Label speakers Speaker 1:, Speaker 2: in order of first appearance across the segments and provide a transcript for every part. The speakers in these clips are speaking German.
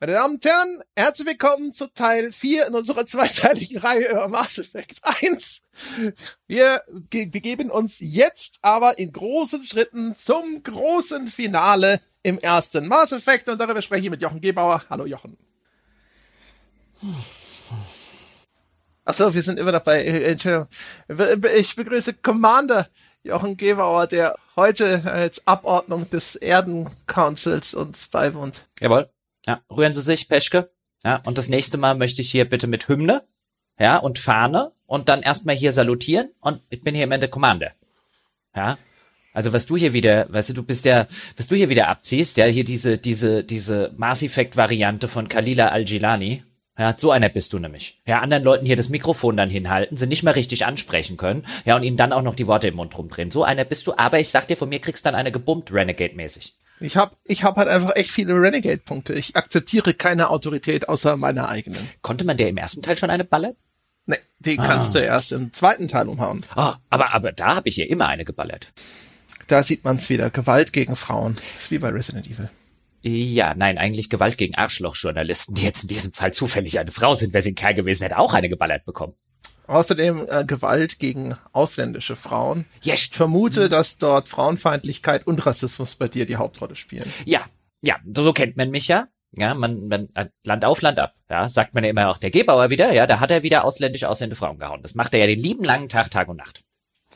Speaker 1: Meine Damen und Herren, herzlich willkommen zu Teil 4 in unserer zweiteiligen Reihe über Mass Effect 1. Wir begeben uns jetzt aber in großen Schritten zum großen Finale im ersten Mass Effect und darüber spreche ich mit Jochen Gebauer. Hallo Jochen. Achso, wir sind immer dabei. Entschuldigung. Ich begrüße Commander Jochen Gebauer, der heute als Abordnung des Erden Councils uns beiwohnt.
Speaker 2: Jawohl. Ja, rühren Sie sich, Peschke. Ja, und das nächste Mal möchte ich hier bitte mit Hymne, ja, und Fahne und dann erstmal hier salutieren und ich bin hier im Ende Commander. Ja. Also was du hier wieder, weißt du, du bist ja, was du hier wieder abziehst, ja, hier diese, diese, diese Mass Effect Variante von Kalila Al-Gilani. Ja, so einer bist du nämlich. Ja, anderen Leuten hier das Mikrofon dann hinhalten, sie nicht mal richtig ansprechen können, ja, und ihnen dann auch noch die Worte im Mund rumdrehen. So einer bist du, aber ich sag dir, von mir kriegst dann eine gebummt, Renegade-mäßig.
Speaker 1: Ich habe ich hab halt einfach echt viele Renegade-Punkte. Ich akzeptiere keine Autorität außer meiner eigenen.
Speaker 2: Konnte man der im ersten Teil schon eine ballern?
Speaker 1: Nee, die ah. kannst du erst im zweiten Teil umhauen.
Speaker 2: Ah, aber, aber da habe ich ja immer eine geballert.
Speaker 1: Da sieht man's wieder. Gewalt gegen Frauen. Das ist wie bei Resident Evil.
Speaker 2: Ja, nein, eigentlich Gewalt gegen Arschlochjournalisten, die jetzt in diesem Fall zufällig eine Frau sind. Wer sie ein Kerl gewesen hätte, auch eine geballert bekommen.
Speaker 1: Außerdem äh, Gewalt gegen ausländische Frauen. Ja, ich vermute, mhm. dass dort Frauenfeindlichkeit und Rassismus bei dir die Hauptrolle spielen.
Speaker 2: Ja, ja, so kennt man mich ja. Ja, man, man äh, Land auf, Land ab. Ja, sagt man ja immer auch der Gebauer wieder. Ja, da hat er wieder ausländisch ausländische Frauen gehauen. Das macht er ja den lieben langen Tag, Tag und Nacht.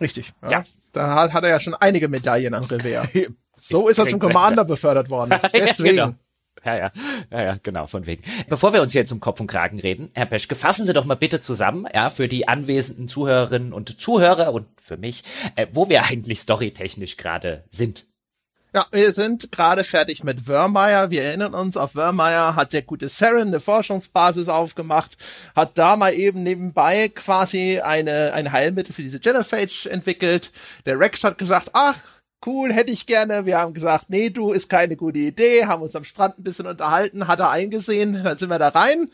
Speaker 1: Richtig. Ja. ja. Da hat, hat er ja schon einige Medaillen an Revers. so ist er zum Commander befördert worden. Deswegen. ja, genau.
Speaker 2: Ja, ja, ja, ja, genau, von wegen. Bevor wir uns hier zum Kopf und Kragen reden, Herr Peschke, fassen Sie doch mal bitte zusammen, ja, für die anwesenden Zuhörerinnen und Zuhörer und für mich, äh, wo wir eigentlich storytechnisch gerade sind.
Speaker 1: Ja, wir sind gerade fertig mit Wörmeier. Wir erinnern uns, auf Wörmeier hat der gute Saren eine Forschungsbasis aufgemacht, hat da mal eben nebenbei quasi eine, ein Heilmittel für diese Genophage entwickelt. Der Rex hat gesagt, ach, cool, hätte ich gerne. Wir haben gesagt, nee, du, ist keine gute Idee, haben uns am Strand ein bisschen unterhalten, hat er eingesehen, dann sind wir da rein,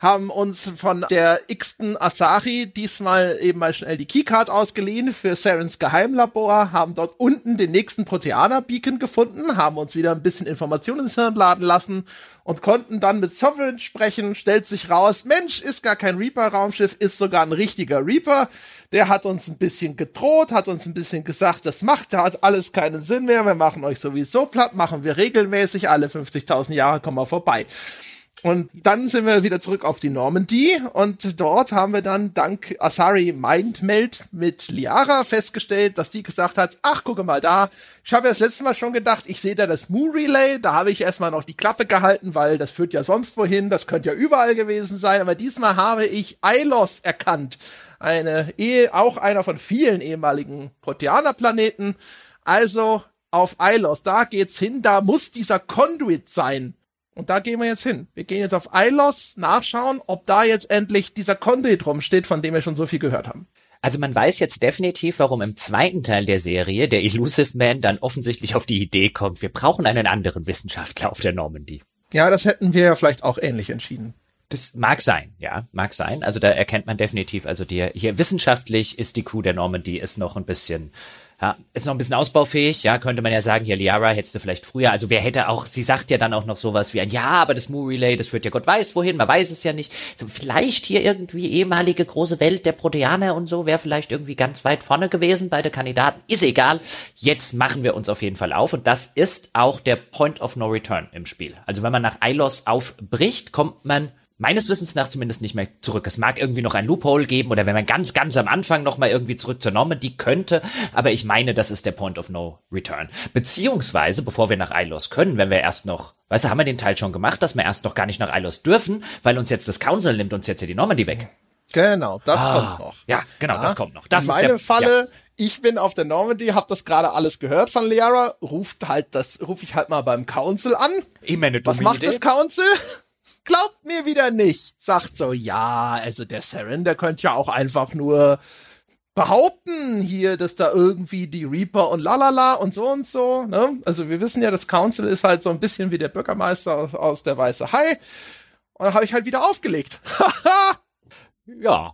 Speaker 1: haben uns von der x-ten Asahi diesmal eben mal schnell die Keycard ausgeliehen für Sarens Geheimlabor, haben dort unten den nächsten Proteaner-Beacon gefunden, haben uns wieder ein bisschen Informationen ins Hirn laden lassen und konnten dann mit Sovereign sprechen, stellt sich raus, Mensch, ist gar kein Reaper-Raumschiff, ist sogar ein richtiger Reaper der hat uns ein bisschen gedroht, hat uns ein bisschen gesagt, das macht, hat alles keinen Sinn mehr, wir machen euch sowieso platt, machen wir regelmäßig, alle 50.000 Jahre kommen wir vorbei. Und dann sind wir wieder zurück auf die Normandy und dort haben wir dann dank Asari Mindmeld mit Liara festgestellt, dass die gesagt hat, ach, gucke mal da, ich habe ja das letzte Mal schon gedacht, ich sehe da das Moo Relay, da habe ich erstmal noch die Klappe gehalten, weil das führt ja sonst wohin, das könnte ja überall gewesen sein, aber diesmal habe ich Ilos erkannt eine Ehe, auch einer von vielen ehemaligen Proteaner-Planeten. Also auf Ilos, da geht's hin, da muss dieser Conduit sein. Und da gehen wir jetzt hin. Wir gehen jetzt auf Ilos nachschauen, ob da jetzt endlich dieser Conduit rumsteht, von dem wir schon so viel gehört haben.
Speaker 2: Also man weiß jetzt definitiv, warum im zweiten Teil der Serie der Elusive Man dann offensichtlich auf die Idee kommt, wir brauchen einen anderen Wissenschaftler auf der Normandy.
Speaker 1: Ja, das hätten wir ja vielleicht auch ähnlich entschieden.
Speaker 2: Das mag sein, ja, mag sein. Also da erkennt man definitiv, also die hier wissenschaftlich ist die Crew der Normandy ist noch ein bisschen ja, ist noch ein bisschen ausbaufähig, ja, könnte man ja sagen, hier Liara hättest du vielleicht früher, also wer hätte auch, sie sagt ja dann auch noch sowas wie ein, ja, aber das Moo Relay, das führt ja Gott weiß wohin, man weiß es ja nicht. So, vielleicht hier irgendwie ehemalige große Welt der Proteaner und so, wäre vielleicht irgendwie ganz weit vorne gewesen bei den Kandidaten, ist egal. Jetzt machen wir uns auf jeden Fall auf und das ist auch der Point of No Return im Spiel. Also wenn man nach Ilos aufbricht, kommt man meines Wissens nach zumindest nicht mehr zurück. Es mag irgendwie noch ein Loophole geben oder wenn man ganz, ganz am Anfang noch mal irgendwie zurück zur Normandy könnte, aber ich meine, das ist der Point of No Return. Beziehungsweise, bevor wir nach Ilos können, wenn wir erst noch, weißt du, haben wir den Teil schon gemacht, dass wir erst noch gar nicht nach Ilos dürfen, weil uns jetzt das Council nimmt uns jetzt hier die Normandy weg.
Speaker 1: Genau, das ah, kommt noch.
Speaker 2: Ja, genau, ja. das kommt noch. Das
Speaker 1: In meinem der, Falle, ja. ich bin auf der Normandy, hab das gerade alles gehört von Liara, ruft halt das, ruf ich halt mal beim Council an.
Speaker 2: Ich meine,
Speaker 1: Was macht Idee. das Council? Glaubt mir wieder nicht. Sagt so, ja, also der Saren, der könnte ja auch einfach nur behaupten hier, dass da irgendwie die Reaper und lalala und so und so. Ne? Also wir wissen ja, das Council ist halt so ein bisschen wie der Bürgermeister aus, aus der Weiße Hai. Und dann habe ich halt wieder aufgelegt.
Speaker 2: ja.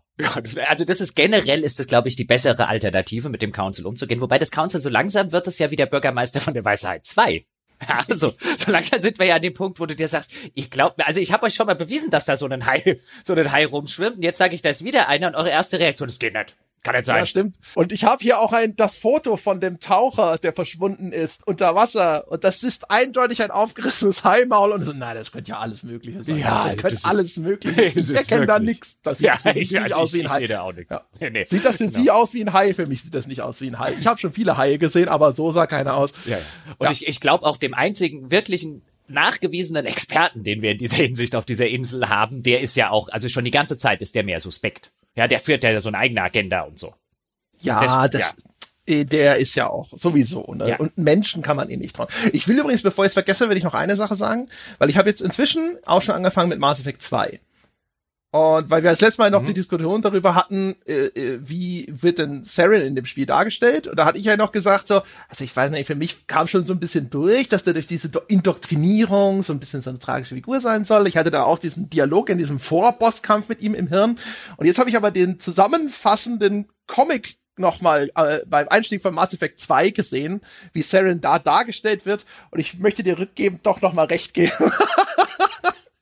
Speaker 2: Also das ist generell ist das, glaube ich, die bessere Alternative, mit dem Council umzugehen. Wobei das Council so langsam wird es ja wie der Bürgermeister von der Weisheit 2. Ja, also, so langsam sind wir ja an dem Punkt, wo du dir sagst, ich glaub mir, also ich habe euch schon mal bewiesen, dass da so ein Hai, so ein Hai rumschwimmt und jetzt sage ich, da ist wieder einer und eure erste Reaktion ist, geht nicht. Kann nicht sein.
Speaker 1: Ja, stimmt. Und ich habe hier auch ein das Foto von dem Taucher, der verschwunden ist unter Wasser. Und das ist eindeutig ein aufgerissenes Haimaul. Und so, nein, das könnte ja alles Mögliche sein.
Speaker 2: Ja,
Speaker 1: das könnte
Speaker 2: das
Speaker 1: alles Mögliche. Ich erkenne da nichts. Das sieht
Speaker 2: Ja,
Speaker 1: für mich
Speaker 2: ich-
Speaker 1: nicht
Speaker 2: also
Speaker 1: aus
Speaker 2: ich-
Speaker 1: wie ein
Speaker 2: ich
Speaker 1: Hai.
Speaker 2: sehe da auch nichts.
Speaker 1: Ja.
Speaker 2: Nee, nee.
Speaker 1: Sieht das für
Speaker 2: Genau.
Speaker 1: Sie aus wie ein Hai? Für mich sieht das nicht aus wie ein Hai. Ich habe schon viele Haie gesehen, aber so sah keiner aus.
Speaker 2: Ja, ja. Und ich, ich glaube auch dem einzigen wirklichen nachgewiesenen Experten, den wir in dieser Hinsicht auf dieser Insel haben, der ist ja auch, also schon die ganze Zeit ist der mehr suspekt. Ja, der führt ja so eine eigene Agenda und so.
Speaker 1: Ja,
Speaker 2: Das-
Speaker 1: das, äh, der ist ja auch sowieso. Ne?
Speaker 2: Ja.
Speaker 1: Und Menschen kann man eh nicht trauen. Ich will übrigens, bevor ich es vergesse, will ich noch eine Sache sagen, weil ich habe jetzt inzwischen auch schon angefangen mit Mass Effect 2. Und weil wir das letzte Mal noch die Diskussion darüber hatten, äh, äh, wie wird denn Saren in dem Spiel dargestellt? Und da hatte ich ja noch gesagt, so, also ich weiß nicht, für mich kam schon so ein bisschen durch, dass der durch diese Do Indoktrinierung so ein bisschen so eine tragische Figur sein soll. Ich hatte da auch diesen Dialog in diesem Vorbosskampf mit ihm im Hirn. Und jetzt habe ich aber den zusammenfassenden Comic nochmal äh, beim Einstieg von Mass Effect 2 gesehen, wie Saren da dargestellt wird. Und ich möchte dir rückgeben doch nochmal recht geben.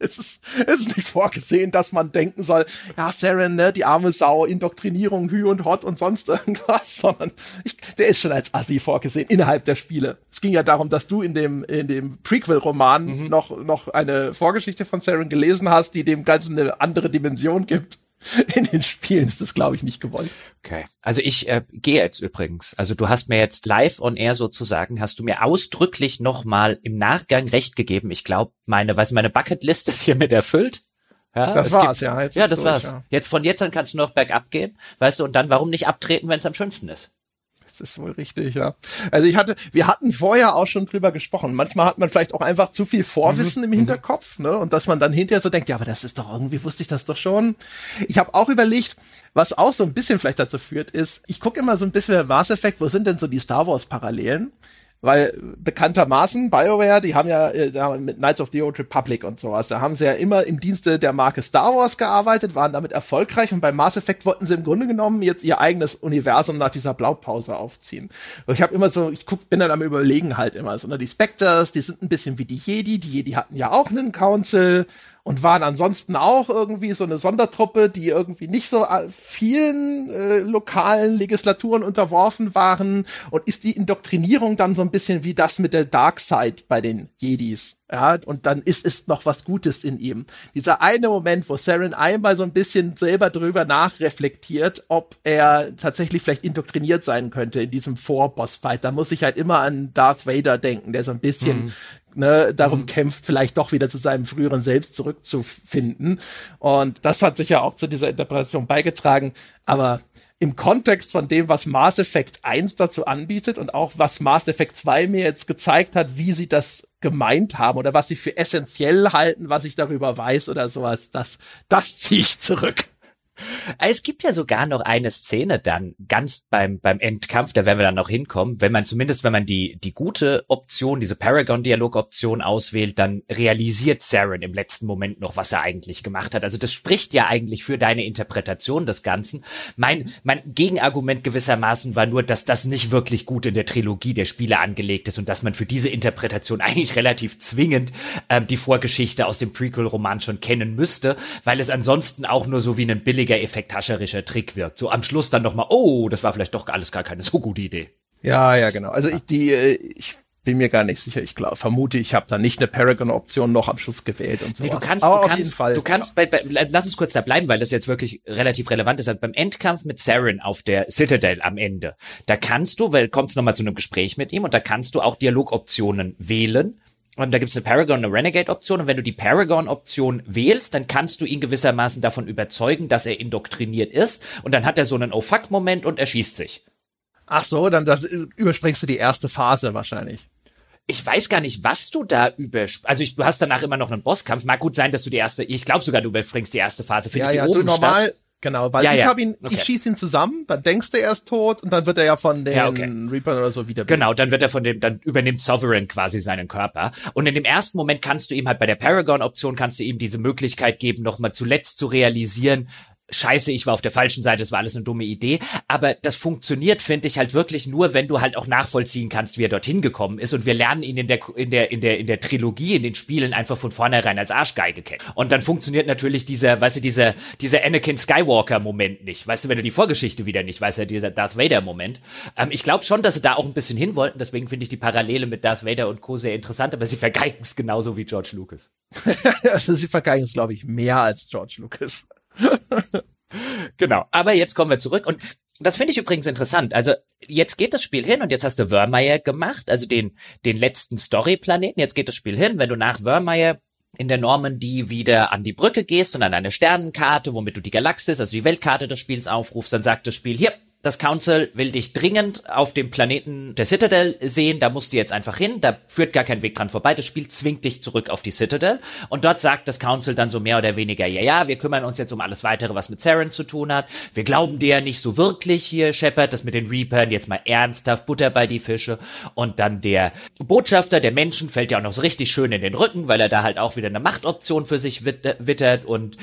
Speaker 1: Es ist, es ist nicht vorgesehen, dass man denken soll, ja, Saren, ne, die arme Sau, Indoktrinierung, Hü und Hot und sonst irgendwas, sondern ich, der ist schon als Assi vorgesehen innerhalb der Spiele. Es ging ja darum, dass du in dem, in dem Prequel-Roman noch, noch eine Vorgeschichte von Saren gelesen hast, die dem Ganzen eine andere Dimension gibt. In den Spielen ist das, glaube ich, nicht gewollt.
Speaker 2: Okay. Also ich äh, gehe jetzt übrigens. Also du hast mir jetzt live on air sozusagen, hast du mir ausdrücklich nochmal im Nachgang recht gegeben. Ich glaube, meine, weiß meine Bucketlist ist hiermit erfüllt. Ja,
Speaker 1: Das war's, ja. Jetzt
Speaker 2: ja, das
Speaker 1: durch,
Speaker 2: war's.
Speaker 1: ja.
Speaker 2: Jetzt von jetzt an kannst du noch bergab gehen, weißt du, und dann warum nicht abtreten, wenn es am schönsten ist?
Speaker 1: Das ist wohl richtig, ja. Also ich hatte, wir hatten vorher auch schon drüber gesprochen. Manchmal hat man vielleicht auch einfach zu viel Vorwissen im Hinterkopf, ne? Und dass man dann hinterher so denkt, ja, aber das ist doch irgendwie wusste ich das doch schon. Ich habe auch überlegt, was auch so ein bisschen vielleicht dazu führt, ist, ich gucke immer so ein bisschen bei Mass Effect, wo sind denn so die Star Wars Parallelen? Weil bekanntermaßen BioWare, die haben ja äh, mit Knights of the Old Republic und sowas, da haben sie ja immer im Dienste der Marke Star Wars gearbeitet, waren damit erfolgreich und bei Mass Effect wollten sie im Grunde genommen jetzt ihr eigenes Universum nach dieser Blaupause aufziehen. Und ich habe immer so, ich guck, bin dann am überlegen halt immer so, ne, die Spectres, die sind ein bisschen wie die Jedi, die Jedi hatten ja auch einen Council und waren ansonsten auch irgendwie so eine Sondertruppe, die irgendwie nicht so äh, vielen äh, lokalen Legislaturen unterworfen waren und ist die Indoktrinierung dann so ein bisschen wie das mit der Dark Side bei den Jedis. Ja, und dann ist es noch was Gutes in ihm. Dieser eine Moment, wo Saren einmal so ein bisschen selber drüber nachreflektiert, ob er tatsächlich vielleicht indoktriniert sein könnte in diesem Vorbossfight. Da muss ich halt immer an Darth Vader denken, der so ein bisschen ne, darum kämpft, vielleicht doch wieder zu seinem früheren Selbst zurückzufinden. Und das hat sicher auch zu dieser Interpretation beigetragen. Aber im Kontext von dem, was Mass Effect 1 dazu anbietet und auch was Mass Effect 2 mir jetzt gezeigt hat, wie sie das gemeint haben oder was sie für essentiell halten, was ich darüber weiß oder sowas, das, das ziehe ich zurück.
Speaker 2: Es gibt ja sogar noch eine Szene dann ganz beim beim Endkampf, da werden wir dann noch hinkommen, wenn man zumindest wenn man die die gute Option, diese Paragon Dialog Option auswählt, dann realisiert Saren im letzten Moment noch, was er eigentlich gemacht hat. Also das spricht ja eigentlich für deine Interpretation des Ganzen. Mein mein Gegenargument gewissermaßen war nur, dass das nicht wirklich gut in der Trilogie der Spiele angelegt ist und dass man für diese Interpretation eigentlich relativ zwingend ähm, die Vorgeschichte aus dem Prequel Roman schon kennen müsste, weil es ansonsten auch nur so wie ein billiger effekthascherischer Trick wirkt. So am Schluss dann noch mal, oh, das war vielleicht doch alles gar keine so gute Idee.
Speaker 1: Ja, ja, genau. Also ich, die, äh, ich bin mir gar nicht sicher. Ich glaube, vermute, ich habe da nicht eine Paragon-Option noch am Schluss gewählt und so.
Speaker 2: Nee, du kannst,
Speaker 1: Aber
Speaker 2: du
Speaker 1: auf
Speaker 2: kannst,
Speaker 1: jeden Fall.
Speaker 2: du kannst bei, bei, lass uns kurz da bleiben, weil das jetzt wirklich relativ relevant ist. Also beim Endkampf mit Saren auf der Citadel am Ende, da kannst du, weil kommst noch mal zu einem Gespräch mit ihm und da kannst du auch Dialogoptionen wählen. Und da gibt's eine Paragon, eine Renegade-Option. Und wenn du die Paragon-Option wählst, dann kannst du ihn gewissermaßen davon überzeugen, dass er indoktriniert ist. Und dann hat er so einen Oh-Fuck-Moment und er schießt sich.
Speaker 1: Ach so, dann das, überspringst du die erste Phase wahrscheinlich.
Speaker 2: Ich weiß gar nicht, was du da übersp... Also ich, du hast danach immer noch einen Bosskampf. Mag gut sein, dass du die erste... Ich glaube sogar, du überspringst die erste Phase. Findet
Speaker 1: Ja,
Speaker 2: die
Speaker 1: ja,
Speaker 2: oben
Speaker 1: du normal,
Speaker 2: statt?
Speaker 1: Genau, weil
Speaker 2: Ja,
Speaker 1: ich
Speaker 2: ja.
Speaker 1: habe ihn,
Speaker 2: Okay.
Speaker 1: ich schieß ihn zusammen, dann denkst du, er ist tot und dann wird er ja von den
Speaker 2: Ja, okay.
Speaker 1: Reapern oder so wieder.
Speaker 2: Genau, dann wird er von dem, dann übernimmt Sovereign quasi seinen Körper. Und in dem ersten Moment kannst du ihm halt bei der Paragon-Option kannst du ihm diese Möglichkeit geben, nochmal zuletzt zu realisieren, scheiße, ich war auf der falschen Seite, das war alles eine dumme Idee. Aber das funktioniert, finde ich, halt wirklich nur, wenn du halt auch nachvollziehen kannst, wie er dorthin gekommen ist. Und wir lernen ihn in der, in der, in der, in der Trilogie, in den Spielen einfach von vornherein als Arschgeige kennen. Und dann funktioniert natürlich dieser, weißt du, dieser, dieser Anakin Skywalker-Moment nicht. Weißt du, wenn du die Vorgeschichte wieder nicht weißt, ja, dieser Darth Vader-Moment. Ähm, ich glaube schon, dass sie da auch ein bisschen hin wollten. Deswegen finde ich die Parallele mit Darth Vader und Co. sehr interessant. Aber sie vergeigen es genauso wie George Lucas.
Speaker 1: also sie vergeigen es, glaube ich, mehr als George Lucas.
Speaker 2: genau. Aber jetzt kommen wir zurück und das finde ich übrigens interessant. Also jetzt geht das Spiel hin und jetzt hast du Wörmeier gemacht, also den, den letzten Story-Planeten. Jetzt geht das Spiel hin, wenn du nach Wörmeier in der Normandie wieder an die Brücke gehst und an eine Sternenkarte, womit du die Galaxis, also die Weltkarte des Spiels aufrufst, dann sagt das Spiel, hier, das Council will dich dringend auf dem Planeten der Citadel sehen, da musst du jetzt einfach hin, da führt gar kein Weg dran vorbei, das Spiel zwingt dich zurück auf die Citadel. Und dort sagt das Council dann so mehr oder weniger, ja, ja, wir kümmern uns jetzt um alles weitere, was mit Saren zu tun hat, wir glauben dir ja nicht so wirklich hier, Shepard, das mit den Reapern, jetzt mal ernsthaft, Butter bei die Fische. Und dann der Botschafter der Menschen fällt ja auch noch so richtig schön in den Rücken, weil er da halt auch wieder eine Machtoption für sich wittert und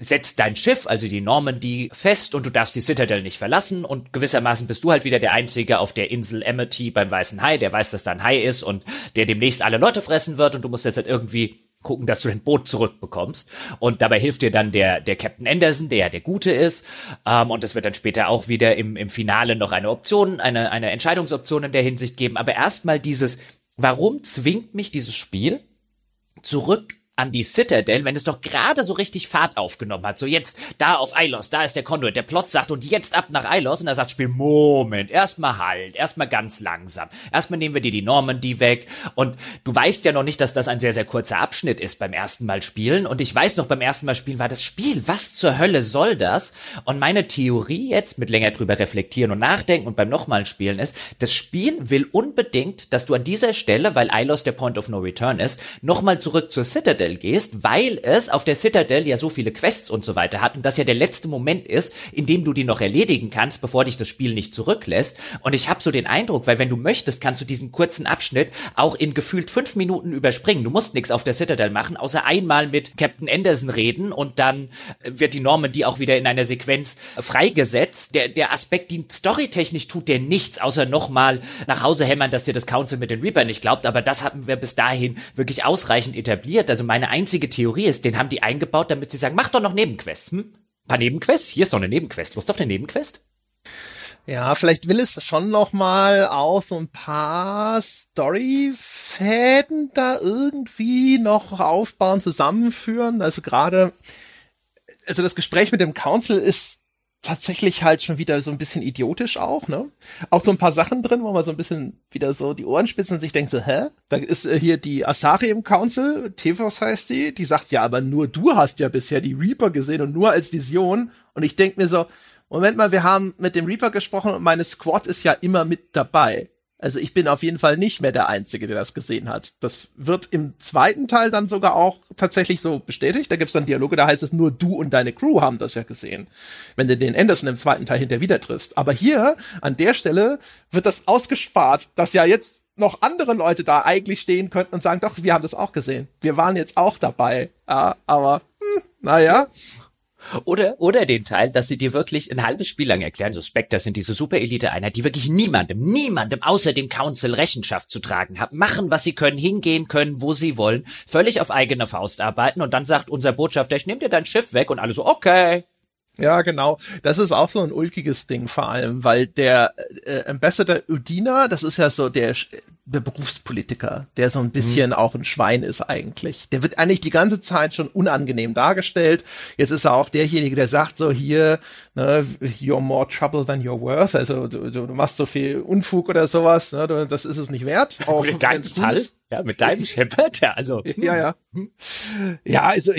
Speaker 2: setzt dein Schiff, also die Normandy, fest. Und du darfst die Citadel nicht verlassen. Und gewissermaßen bist du halt wieder der Einzige auf der Insel Amity beim Weißen Hai, der weiß, dass da ein Hai ist und der demnächst alle Leute fressen wird und du musst jetzt halt irgendwie gucken, dass du dein Boot zurückbekommst. Und dabei hilft dir dann der, der Captain Anderson, der ja der Gute ist. Ähm, und es wird dann später auch wieder im, im Finale noch eine Option, eine, eine Entscheidungsoption in der Hinsicht geben. Aber erstmal dieses, warum zwingt mich dieses Spiel zurück an die Citadel, wenn es doch gerade so richtig Fahrt aufgenommen hat. So jetzt da auf Ilos, da ist der Conduit. Der Plot sagt und jetzt ab nach Ilos und da sagt Spiel, Moment, erstmal halt, erstmal ganz langsam. Erstmal nehmen wir dir die Normandy weg und du weißt ja noch nicht, dass das ein sehr, sehr kurzer Abschnitt ist beim ersten Mal spielen und ich weiß noch beim ersten Mal spielen war das Spiel, was zur Hölle soll das? Und meine Theorie jetzt mit länger drüber reflektieren und nachdenken und beim nochmal spielen ist, das Spiel will unbedingt, dass du an dieser Stelle, weil Ilos der Point of No Return ist, nochmal zurück zur Citadel Citadel gehst, weil es auf der Citadel ja so viele Quests und so weiter hat und das ja der letzte Moment ist, in dem du die noch erledigen kannst, bevor dich das Spiel nicht zurücklässt. Und ich habe so den Eindruck, weil wenn du möchtest, kannst du diesen kurzen Abschnitt auch in gefühlt fünf Minuten überspringen. Du musst nichts auf der Citadel machen, außer einmal mit Captain Anderson reden und dann wird die Normandy auch wieder in einer Sequenz freigesetzt. Der, der Aspekt, die storytechnisch tut der nichts, außer nochmal nach Hause hämmern, dass dir das Council mit den Reaper nicht glaubt, aber das haben wir bis dahin wirklich ausreichend etabliert. Also mein meine einzige Theorie ist, den haben die eingebaut, damit sie sagen, mach doch noch Nebenquests. Hm? Ein paar Nebenquests? Hier ist doch eine Nebenquest. Lust auf eine Nebenquest?
Speaker 1: Ja, vielleicht will es schon noch mal auch so ein paar Storyfäden da irgendwie noch aufbauen, zusammenführen. Also gerade, also das Gespräch mit dem Council ist tatsächlich halt schon wieder so ein bisschen idiotisch auch, ne? Auch so ein paar Sachen drin, wo man so ein bisschen wieder so die Ohren spitzen und sich denkt so, hä? Da ist äh, hier die Asari im Council, Tevos heißt die, die sagt, ja, aber nur du hast ja bisher die Reaper gesehen und nur als Vision. Und ich denk mir so, Moment mal, wir haben mit dem Reaper gesprochen und meine Squad ist ja immer mit dabei. Also ich bin auf jeden Fall nicht mehr der Einzige, der das gesehen hat. Das wird im zweiten Teil dann sogar auch tatsächlich so bestätigt. Da gibt's dann Dialoge, da heißt es nur du und deine Crew haben das ja gesehen. Wenn du den Anderson im zweiten Teil hinterher wieder triffst. Aber hier, an der Stelle, wird das ausgespart, dass ja jetzt noch andere Leute da eigentlich stehen könnten und sagen, doch, wir haben das auch gesehen. Wir waren jetzt auch dabei. Ja, aber, hm, naja.
Speaker 2: Oder, oder den Teil, dass sie dir wirklich ein halbes Spiel lang erklären, so Spectre sind diese Super-Elite-Einheit, die wirklich niemandem, niemandem außer dem Council Rechenschaft zu tragen haben, machen, was sie können, hingehen können, wo sie wollen, völlig auf eigene Faust arbeiten und dann sagt unser Botschafter, ich nehme dir dein Schiff weg und alle so, okay.
Speaker 1: Ja, genau. Das ist auch so ein ulkiges Ding vor allem, weil der äh, Ambassador Udina, das ist ja so der Berufspolitiker, der so ein bisschen mhm. auch ein Schwein ist eigentlich. Der wird eigentlich die ganze Zeit schon unangenehm dargestellt. Jetzt ist er auch derjenige, der sagt so hier, ne, you're more trouble than you're worth. Also du, du machst so viel Unfug oder sowas, ne, das ist es nicht wert.
Speaker 2: Auch in deinem Fall? Ja, mit deinem Shepard, ja, also.
Speaker 1: Ja, ja. Ja, also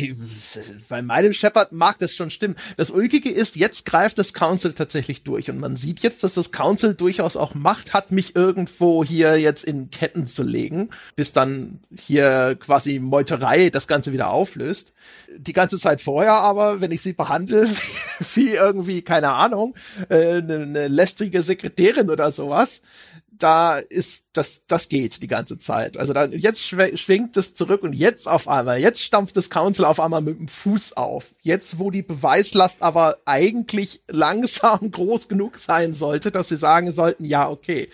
Speaker 1: bei meinem Shepard mag das schon stimmen. Das Ulkige ist, jetzt greift das Council tatsächlich durch und man sieht jetzt, dass das Council durchaus auch Macht hat, mich irgendwo hier jetzt in Ketten zu legen, bis dann hier quasi Meuterei das Ganze wieder auflöst. Die ganze Zeit vorher aber, wenn ich sie behandle, wie irgendwie, keine Ahnung, äh, eine, eine lästrige Sekretärin oder sowas, da ist das, das geht die ganze Zeit. Also dann jetzt schwingt es zurück und jetzt auf einmal, jetzt stampft das Council auf einmal mit dem Fuß auf. Jetzt, wo die Beweislast aber eigentlich langsam groß genug sein sollte, dass sie sagen sollten, ja, okay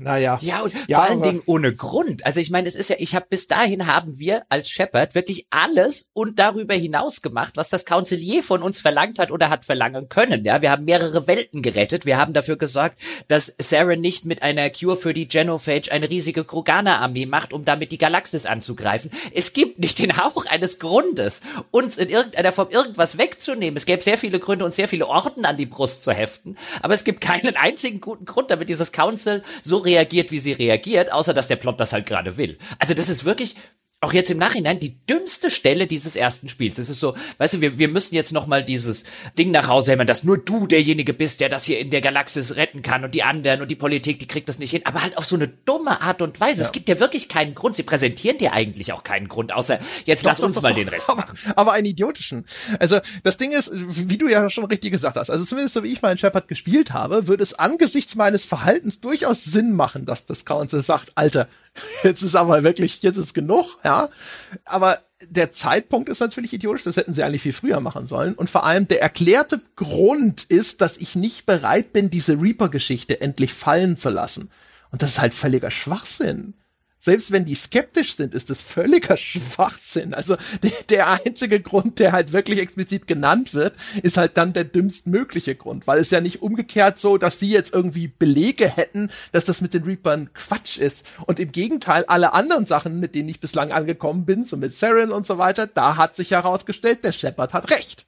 Speaker 1: naja.
Speaker 2: Ja, und ja, vor allen Dingen ohne Grund. Also ich meine, es ist ja, ich habe bis dahin haben wir als Shepard wirklich alles und darüber hinaus gemacht, was das Councilier von uns verlangt hat oder hat verlangen können. Ja, wir haben mehrere Welten gerettet. Wir haben dafür gesorgt, dass Saren nicht mit einer Cure für die Genophage eine riesige Kroganer-Armee macht, um damit die Galaxis anzugreifen. Es gibt nicht den Hauch eines Grundes, uns in irgendeiner Form irgendwas wegzunehmen. Es gäbe sehr viele Gründe, uns sehr viele Orden an die Brust zu heften, aber es gibt keinen einzigen guten Grund, damit dieses Council so reagiert, wie sie reagiert, außer dass der Plot das halt gerade will. Also das ist wirklich auch jetzt im Nachhinein die dümmste Stelle dieses ersten Spiels. Es ist so, weißt du, wir, wir müssen jetzt noch mal dieses Ding nach Hause hämmern, dass nur du derjenige bist, der das hier in der Galaxis retten kann und die anderen und die Politik, die kriegt das nicht hin, aber halt auf so eine dumme Art und Weise. Ja. Es gibt ja wirklich keinen Grund. Sie präsentieren dir eigentlich auch keinen Grund, außer jetzt doch, lass doch, uns doch, mal den Rest machen.
Speaker 1: Aber einen idiotischen. Also das Ding ist, wie du ja schon richtig gesagt hast, also zumindest so wie ich meinen Shepard gespielt habe, würde es angesichts meines Verhaltens durchaus Sinn machen, dass das Council sagt, Alter, jetzt ist aber wirklich, jetzt ist genug, ja. Aber der Zeitpunkt ist natürlich idiotisch, das hätten sie eigentlich viel früher machen sollen. Und vor allem der erklärte Grund ist, dass ich nicht bereit bin, diese Reaper-Geschichte endlich fallen zu lassen. Und das ist halt völliger Schwachsinn selbst wenn die skeptisch sind, ist das völliger Schwachsinn. Also der, der einzige Grund, der halt wirklich explizit genannt wird, ist halt dann der dümmstmögliche Grund, weil es ja nicht umgekehrt so, dass sie jetzt irgendwie Belege hätten, dass das mit den Reapern Quatsch ist. Und im Gegenteil, alle anderen Sachen, mit denen ich bislang angekommen bin, so mit Saren und so weiter, da hat sich herausgestellt, der Shepard hat recht.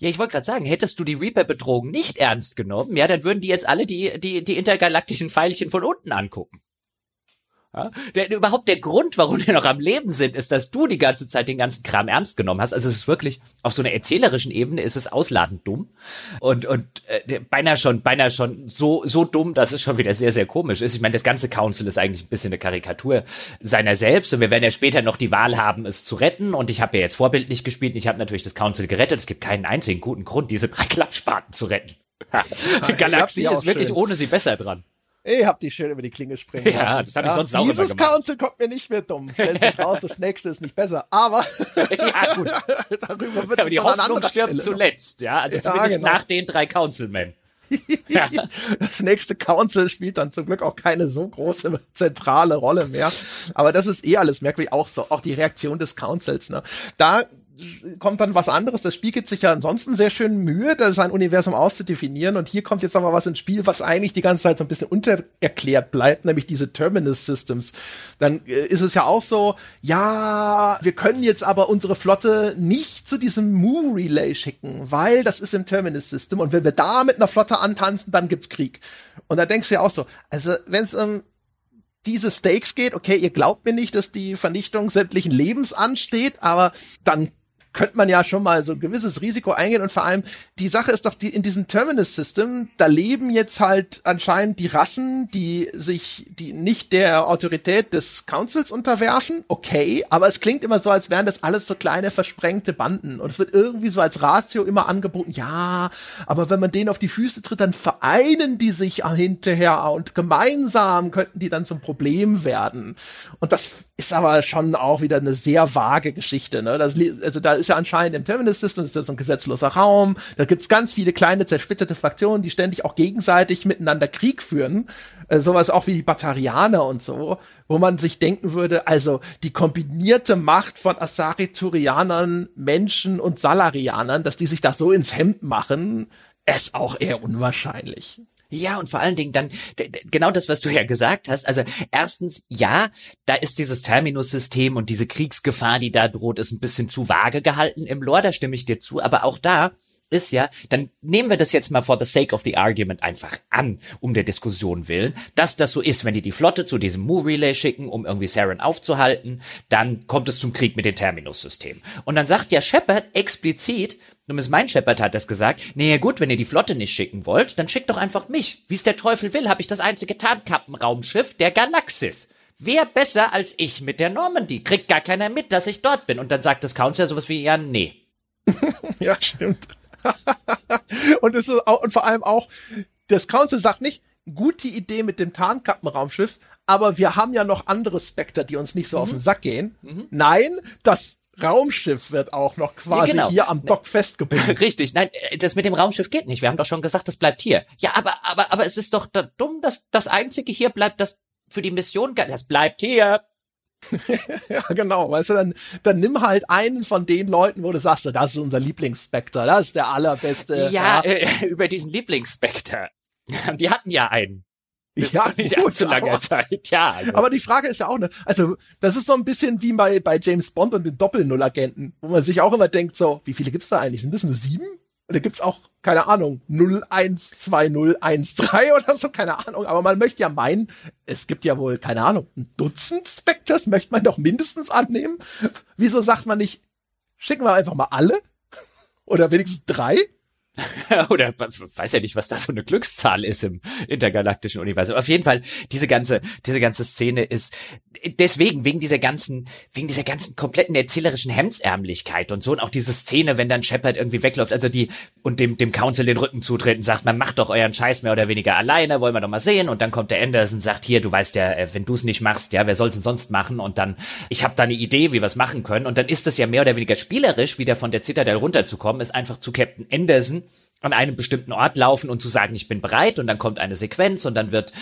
Speaker 2: Ja, ich wollte gerade sagen, hättest du die Reaper-Bedrohung nicht ernst genommen, ja, dann würden die jetzt alle die, die, die intergalaktischen Pfeilchen von unten angucken. Ja? Der, überhaupt der Grund, warum wir noch am Leben sind, ist, dass du die ganze Zeit den ganzen Kram ernst genommen hast. Also es ist wirklich, auf so einer erzählerischen Ebene ist es ausladend dumm. Und, und äh, beinahe schon, beinahe schon so, so dumm, dass es schon wieder sehr, sehr komisch ist. Ich meine, das ganze Council ist eigentlich ein bisschen eine Karikatur seiner selbst. Und wir werden ja später noch die Wahl haben, es zu retten. Und ich habe ja jetzt vorbildlich gespielt und ich habe natürlich das Council gerettet. Es gibt keinen einzigen guten Grund, diese drei Klappspaten zu retten. die Galaxie ist wirklich schön. ohne sie besser dran.
Speaker 1: Ich hab die schön über die Klinge springen
Speaker 2: ja, lassen. das habe ich sonst ja,
Speaker 1: auch Dieses Council kommt mir nicht mehr dumm. Stellt sich raus, das nächste ist nicht besser. Aber
Speaker 2: ja, gut. darüber wird ja, aber die Hoffnung stirbt Stelle zuletzt, ja. Also ja, zumindest genau. nach den drei Councilmen.
Speaker 1: ja. Das nächste Council spielt dann zum Glück auch keine so große zentrale Rolle mehr. Aber das ist eh alles merkwürdig. Auch so, auch die Reaktion des Councils. Ne? Da kommt dann was anderes. Das Spiel gibt sich ja ansonsten sehr schön Mühe, sein Universum auszudefinieren. Und hier kommt jetzt aber was ins Spiel, was eigentlich die ganze Zeit so ein bisschen untererklärt bleibt, nämlich diese Terminus Systems. Dann äh, ist es ja auch so, ja, wir können jetzt aber unsere Flotte nicht zu diesem Moo Relay schicken, weil das ist im Terminus System. Und wenn wir da mit einer Flotte antanzen, dann gibt's Krieg. Und da denkst du ja auch so, also wenn es um diese Stakes geht, okay, ihr glaubt mir nicht, dass die Vernichtung sämtlichen Lebens ansteht, aber dann könnte man ja schon mal so ein gewisses Risiko eingehen und vor allem die Sache ist doch die in diesem Terminus System, da leben jetzt halt anscheinend die Rassen, die sich die nicht der Autorität des Councils unterwerfen. Okay, aber es klingt immer so, als wären das alles so kleine versprengte Banden und es wird irgendwie so als Ratio immer angeboten. Ja, aber wenn man denen auf die Füße tritt, dann vereinen die sich hinterher und gemeinsam könnten die dann zum Problem werden. Und das ist aber schon auch wieder eine sehr vage Geschichte, ne? Das, also da ist ja anscheinend im Terminus System, ist das so ein gesetzloser Raum. Da gibt's ganz viele kleine zersplitterte Fraktionen, die ständig auch gegenseitig miteinander Krieg führen. Äh, sowas auch wie die Batarianer und so, wo man sich denken würde, also die kombinierte Macht von Asari-Turianern, Menschen und Salarianern, dass die sich da so ins Hemd machen, ist auch eher unwahrscheinlich.
Speaker 2: Ja, und vor allen Dingen dann genau das, was du ja gesagt hast. Also erstens, ja, da ist dieses Terminus-System und diese Kriegsgefahr, die da droht, ist ein bisschen zu vage gehalten im Lore, da stimme ich dir zu. Aber auch da ist ja, dann nehmen wir das jetzt mal for the sake of the argument einfach an, um der Diskussion willen, dass das so ist, wenn die die Flotte zu diesem Moo Relay schicken, um irgendwie Saren aufzuhalten, dann kommt es zum Krieg mit dem Terminus-System. Und dann sagt ja Shepard explizit, Zumindest mein Shepard hat das gesagt. Naja gut, wenn ihr die Flotte nicht schicken wollt, dann schickt doch einfach mich. Wie's der Teufel will, habe ich das einzige Tarnkappenraumschiff der Galaxis. Wer besser als ich mit der Normandy? Kriegt gar keiner mit, dass ich dort bin. Und dann sagt das Council sowas wie, ja, nee.
Speaker 1: ja, stimmt. und es ist auch, und vor allem auch, das Council sagt nicht, gut die Idee mit dem Tarnkappenraumschiff, aber wir haben ja noch andere Spectre, die uns nicht so mhm. auf den Sack gehen. Mhm. Nein, das Raumschiff wird auch noch quasi genau. hier am Dock festgebunden.
Speaker 2: Richtig, nein, äh, das mit dem Raumschiff geht nicht. Wir haben doch schon gesagt, das bleibt hier. Ja, aber, aber, aber es ist doch da dumm, dass das einzige hier bleibt, das für die Mission, das bleibt hier.
Speaker 1: ja, genau. Weißt du, dann, dann nimm halt einen von den Leuten, wo du sagst, das ist unser Lieblingsspectre, das ist der allerbeste.
Speaker 2: Ja, ja. Äh, über diesen Lieblingsspectre. Die hatten ja einen.
Speaker 1: Bis ja, nicht gut, allzu langer aber, Zeit, ja. Also. Aber die Frage ist ja auch, ne, also das ist so ein bisschen wie bei, bei James Bond und den Doppel-Null-Agenten, wo man sich auch immer denkt, so, wie viele gibt's da eigentlich? Sind das nur sieben? Oder gibt's auch, keine Ahnung, 012013 oder so, keine Ahnung. Aber man möchte ja meinen, es gibt ja wohl, keine Ahnung, ein Dutzend Spectres möchte man doch mindestens annehmen. Wieso sagt man nicht, schicken wir einfach mal alle? Oder wenigstens drei?
Speaker 2: Oder weiß ja nicht, was da so eine Glückszahl ist im intergalaktischen Universum. Auf jeden Fall, diese ganze, diese ganze Szene ist deswegen, wegen dieser ganzen, wegen dieser ganzen kompletten erzählerischen Hemdsärmlichkeit und so. Und auch diese Szene, wenn dann Shepard irgendwie wegläuft, also die, und dem, dem Council den Rücken zutritt und sagt, man macht doch euren Scheiß mehr oder weniger alleine, wollen wir doch mal sehen. Und dann kommt der Anderson, sagt, hier, du weißt ja, äh, wenn du es nicht machst, ja, wer soll's denn sonst machen? Und dann, ich habe da eine Idee, wie wir machen können. Und dann ist es ja mehr oder weniger spielerisch, wieder von der Citadel runterzukommen, ist einfach zu Captain Anderson an einem bestimmten Ort laufen und zu sagen, ich bin bereit und dann kommt eine Sequenz und dann wird,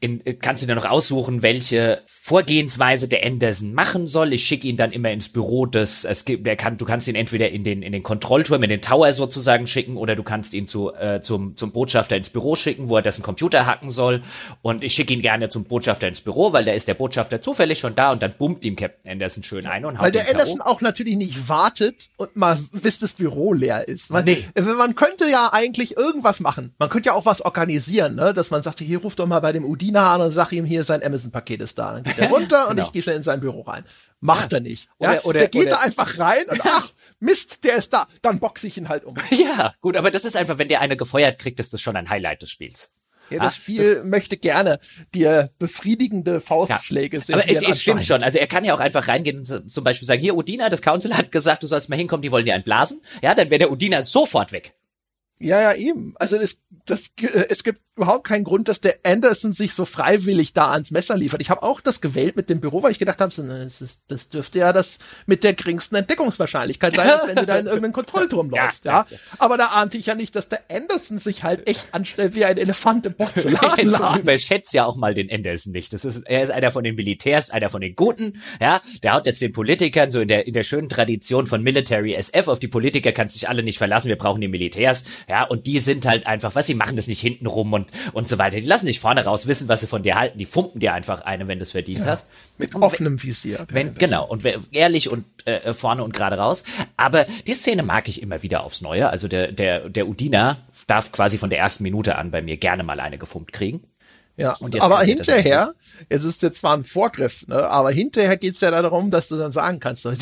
Speaker 2: in, kannst du dir noch aussuchen, welche Vorgehensweise der Anderson machen soll. Ich schicke ihn dann immer ins Büro des, es gibt, der kann, du kannst ihn entweder in den, in den Kontrollturm, in den Tower sozusagen schicken oder du kannst ihn zu, äh, zum, zum Botschafter ins Büro schicken, wo er dessen Computer hacken soll und ich schicke ihn gerne zum Botschafter ins Büro, weil da ist der Botschafter zufällig schon da und dann bummt ihm Captain Anderson schön ein und
Speaker 1: haut Weil der Anderson auch natürlich nicht wartet und mal bis das Büro leer ist. Man, nee. Man könnte ja eigentlich irgendwas machen. Man könnte ja auch was organisieren, ne? dass man sagt, hier ruft doch mal bei dem Udina an und sag ihm, hier sein Amazon-Paket ist da. Dann geht er runter und genau. ich gehe schnell in sein Büro rein. Macht ja. er nicht. Ja? Oder, der geht oder, da einfach rein und ach, Mist, der ist da. Dann boxe ich ihn halt um.
Speaker 2: Ja, gut, aber das ist einfach, wenn der eine gefeuert kriegt, ist das schon ein Highlight des Spiels.
Speaker 1: Ja, das Spiel das, möchte gerne dir befriedigende Faustschläge
Speaker 2: ja, Aber es, es stimmt schon. Also er kann ja auch einfach reingehen und zum Beispiel sagen, hier Udina, das Council hat gesagt, du sollst mal hinkommen, die wollen dir einen blasen. Ja, dann wäre der Udina sofort weg.
Speaker 1: Ja, ja, eben. Also es, das, es gibt überhaupt keinen Grund, dass der Anderson sich so freiwillig da ans Messer liefert. Ich habe auch das gewählt mit dem Büro, weil ich gedacht habe, so, das, das dürfte ja das mit der geringsten Entdeckungswahrscheinlichkeit sein, als wenn du da in irgendeinen Kontrollturm läufst. ja, ja. Aber da ahnte ich ja nicht, dass der Anderson sich halt echt anstellt wie ein Elefant im Porzellanladen.
Speaker 2: Ich überschätze ja auch mal den Anderson nicht. Das ist, er ist einer von den Militärs, einer von den Guten. Ja, der haut jetzt den Politikern so in der in der schönen Tradition von Military SF auf die Politiker kannst dich alle nicht verlassen. Wir brauchen die Militärs. Ja, und die sind halt einfach, was sie machen das nicht hinten rum und, und so weiter. Die lassen dich vorne raus wissen, was sie von dir halten. Die fumpen dir einfach eine, wenn du es verdient ja, hast.
Speaker 1: Mit und offenem Visier.
Speaker 2: Wenn, genau. Und ehrlich und äh, vorne und gerade raus. Aber die Szene mag ich immer wieder aufs Neue. Also der, der, der Udina darf quasi von der ersten Minute an bei mir gerne mal eine gefumpt kriegen.
Speaker 1: Ja, aber hinterher, es ist jetzt zwar ein Vorgriff, ne, aber hinterher geht's ja darum, dass du dann sagen kannst, so,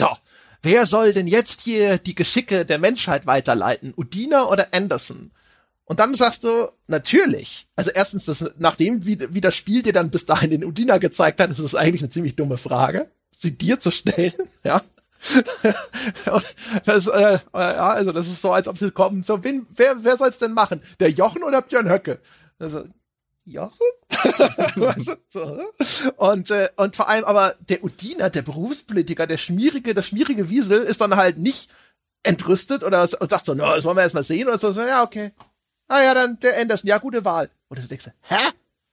Speaker 1: wer soll denn jetzt hier die Geschicke der Menschheit weiterleiten? Udina oder Anderson? Und dann sagst du, natürlich. Also erstens, das, nachdem wie, wie das Spiel dir dann bis dahin den Udina gezeigt hat, ist es eigentlich eine ziemlich dumme Frage, sie dir zu stellen, ja. das, äh, ja, also das ist so, als ob sie kommen. So, wen, wer, wer soll's denn machen? Der Jochen oder Björn Höcke? Also, Jochen? und, äh, und vor allem aber der Udina, der Berufspolitiker, der schmierige, das schmierige Wiesel ist dann halt nicht entrüstet oder und sagt so, no, das wollen wir erst mal sehen oder so, so ja, okay. Ah ja, dann der Anderson, ja, gute Wahl. Und du denkst, hä?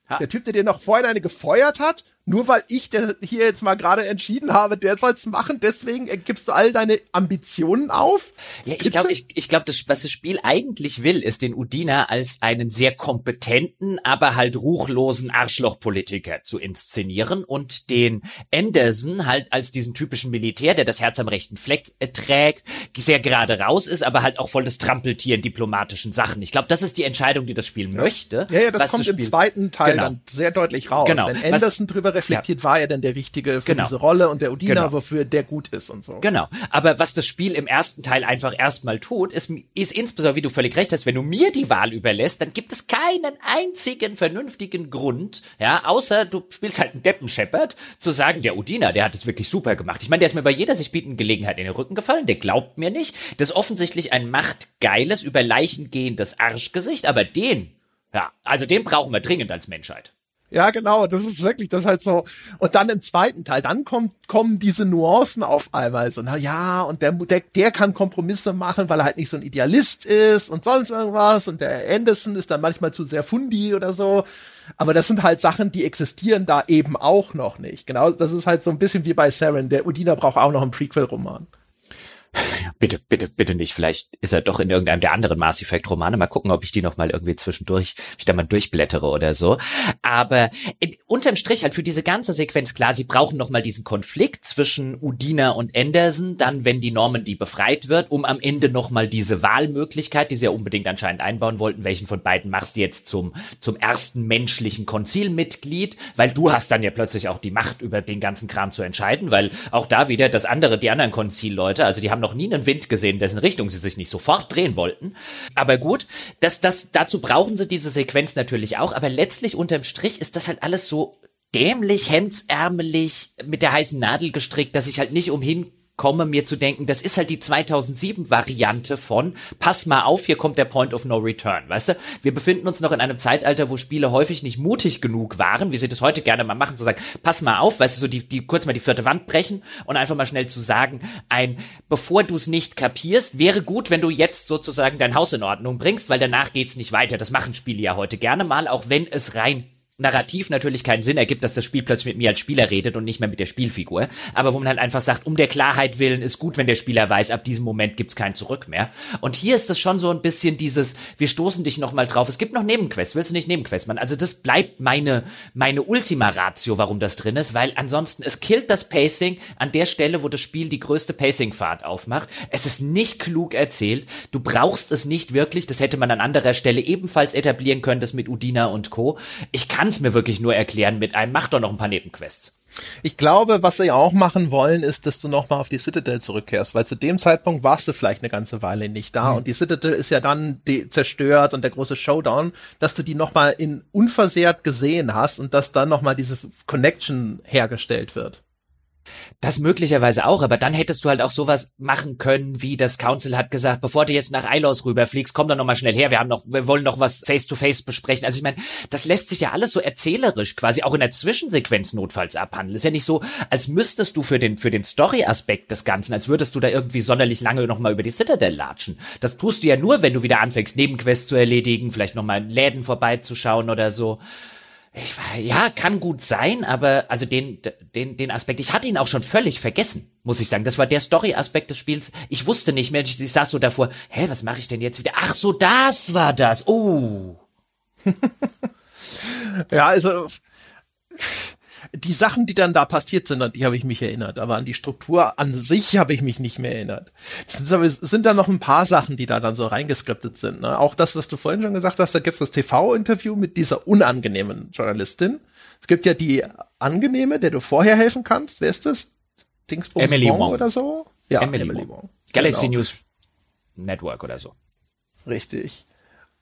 Speaker 1: Ha. Der Typ, der dir noch vorher eine gefeuert hat, nur weil ich der hier jetzt mal gerade entschieden habe, der soll's machen, deswegen gibst du all deine Ambitionen auf?
Speaker 2: Ja, ich glaube, ich, ich glaube, das, was das Spiel eigentlich will, ist den Udina als einen sehr kompetenten, aber halt ruchlosen Arschlochpolitiker zu inszenieren und den Anderson halt als diesen typischen Militär, der das Herz am rechten Fleck äh, trägt, sehr gerade raus ist, aber halt auch voll das Trampeltier in diplomatischen Sachen. Ich glaube, das ist die Entscheidung, die das Spiel
Speaker 1: ja.
Speaker 2: möchte.
Speaker 1: Ja, ja, das kommt das im zweiten Teil genau. dann sehr deutlich raus.
Speaker 2: Genau.
Speaker 1: Wenn Anderson was, drüber reflektiert, ja. war er denn der Richtige für genau. diese Rolle und der Udina, genau. wofür der gut ist und so.
Speaker 2: Genau. Aber was das Spiel im ersten Teil einfach erstmal tut, ist, ist insbesondere, wie du völlig recht hast, wenn du mir die Wahl überlässt, dann gibt es keinen einzigen vernünftigen Grund, ja, außer du spielst halt einen Deppenscheppert, zu sagen, der Udina, der hat es wirklich super gemacht. Ich meine, der ist mir bei jeder sich bietenden Gelegenheit in den Rücken gefallen, der glaubt mir nicht. Das ist offensichtlich ein machtgeiles, über Leichen gehendes Arschgesicht, aber den Ja, also den brauchen wir dringend als Menschheit.
Speaker 1: Ja, genau, das ist wirklich, das ist halt so. Und dann im zweiten Teil, dann kommt, kommen diese Nuancen auf einmal so, na ja, und der, der, der kann Kompromisse machen, weil er halt nicht so ein Idealist ist und sonst irgendwas und der Anderson ist dann manchmal zu sehr fundi oder so. Aber das sind halt Sachen, die existieren da eben auch noch nicht. Genau, das ist halt so ein bisschen wie bei Saren. Der Udina braucht auch noch einen Prequel-Roman
Speaker 2: bitte, bitte, bitte nicht. Vielleicht ist er doch in irgendeinem der anderen Mass Effect Romane. Mal gucken, ob ich die noch mal irgendwie zwischendurch, ich da mal durchblättere oder so. Aber in, unterm Strich halt für diese ganze Sequenz klar, sie brauchen noch mal diesen Konflikt zwischen Udina und Anderson, dann wenn die Normandy befreit wird, um am Ende noch mal diese Wahlmöglichkeit, die sie ja unbedingt anscheinend einbauen wollten, welchen von beiden machst du jetzt zum zum ersten menschlichen Konzilmitglied, weil du hast dann ja plötzlich auch die Macht über den ganzen Kram zu entscheiden, weil auch da wieder das andere, die anderen Konzilleute, also die haben noch nie einen Wind gesehen, dessen Richtung sie sich nicht sofort drehen wollten. Aber gut, das, das, dazu brauchen sie diese Sequenz natürlich auch, aber letztlich unterm Strich ist das halt alles so dämlich, hemdsärmelig, mit der heißen Nadel gestrickt, dass ich halt nicht umhin komme, mir zu denken, das ist halt die 2007-Variante von, pass mal auf, hier kommt der Point of No Return, weißt du? Wir befinden uns noch in einem Zeitalter, wo Spiele häufig nicht mutig genug waren, wie sie das heute gerne mal machen, zu sagen, pass mal auf, weißt du, so die, die kurz mal die vierte Wand brechen und einfach mal schnell zu sagen, ein, bevor du es nicht kapierst, wäre gut, wenn du jetzt sozusagen dein Haus in Ordnung bringst, weil danach geht's nicht weiter. Das machen Spiele ja heute gerne mal, auch wenn es rein narrativ natürlich keinen Sinn ergibt, dass das Spiel plötzlich mit mir als Spieler redet und nicht mehr mit der Spielfigur, aber wo man halt einfach sagt, um der Klarheit willen ist gut, wenn der Spieler weiß, ab diesem Moment gibt's kein Zurück mehr. Und hier ist das schon so ein bisschen dieses, wir stoßen dich noch mal drauf. Es gibt noch Nebenquests, willst du nicht Nebenquests machen? Also das bleibt meine meine Ultima Ratio, warum das drin ist, weil ansonsten es killt das Pacing an der Stelle, wo das Spiel die größte Pacing-Fahrt aufmacht. Es ist nicht klug erzählt. Du brauchst es nicht wirklich. Das hätte man an anderer Stelle ebenfalls etablieren können, das mit Udina und Co. Ich kann kann es mir wirklich nur erklären mit einem, mach doch noch ein paar Nebenquests.
Speaker 1: Ich glaube, was sie auch machen wollen, ist, dass du nochmal auf die Citadel zurückkehrst, weil zu dem Zeitpunkt warst du vielleicht eine ganze Weile nicht da mhm. und die Citadel ist ja dann zerstört und der große Showdown, dass du die nochmal in unversehrt gesehen hast und dass dann nochmal diese Connection hergestellt wird.
Speaker 2: Das möglicherweise auch, aber dann hättest du halt auch sowas machen können, wie das Council hat gesagt, bevor du jetzt nach Ilos rüberfliegst, komm doch noch mal schnell her, wir haben noch, wir wollen noch was face to face besprechen. Also ich meine, das lässt sich ja alles so erzählerisch quasi auch in der Zwischensequenz notfalls abhandeln. Ist ja nicht so, als müsstest du für den, für den Story-Aspekt des Ganzen, als würdest du da irgendwie sonderlich lange noch mal über die Citadel latschen. Das tust du ja nur, wenn du wieder anfängst, Nebenquests zu erledigen, vielleicht noch mal in Läden vorbeizuschauen oder so. Ich ja, kann gut sein, aber also den, den, den Aspekt, ich hatte ihn auch schon völlig vergessen, muss ich sagen. Das war der Story-Aspekt des Spiels. Ich wusste nicht mehr, ich, ich saß so davor, hä, was mache ich denn jetzt wieder? Ach so, das war das. Oh.
Speaker 1: ja, also die Sachen, die dann da passiert sind, an die habe ich mich erinnert, aber an die Struktur an sich habe ich mich nicht mehr erinnert. Es sind, es sind da noch ein paar Sachen, die da dann so reingeskriptet sind. Ne? Auch das, was du vorhin schon gesagt hast, da gibt es das TV-Interview mit dieser unangenehmen Journalistin. Es gibt ja die angenehme, der du vorher helfen kannst. Wer ist das?
Speaker 2: Dingsbums Emily Wong, Wong
Speaker 1: oder so?
Speaker 2: Ja, Emily, Emily Wong. Wong. Galaxy genau. News Network oder so.
Speaker 1: Richtig.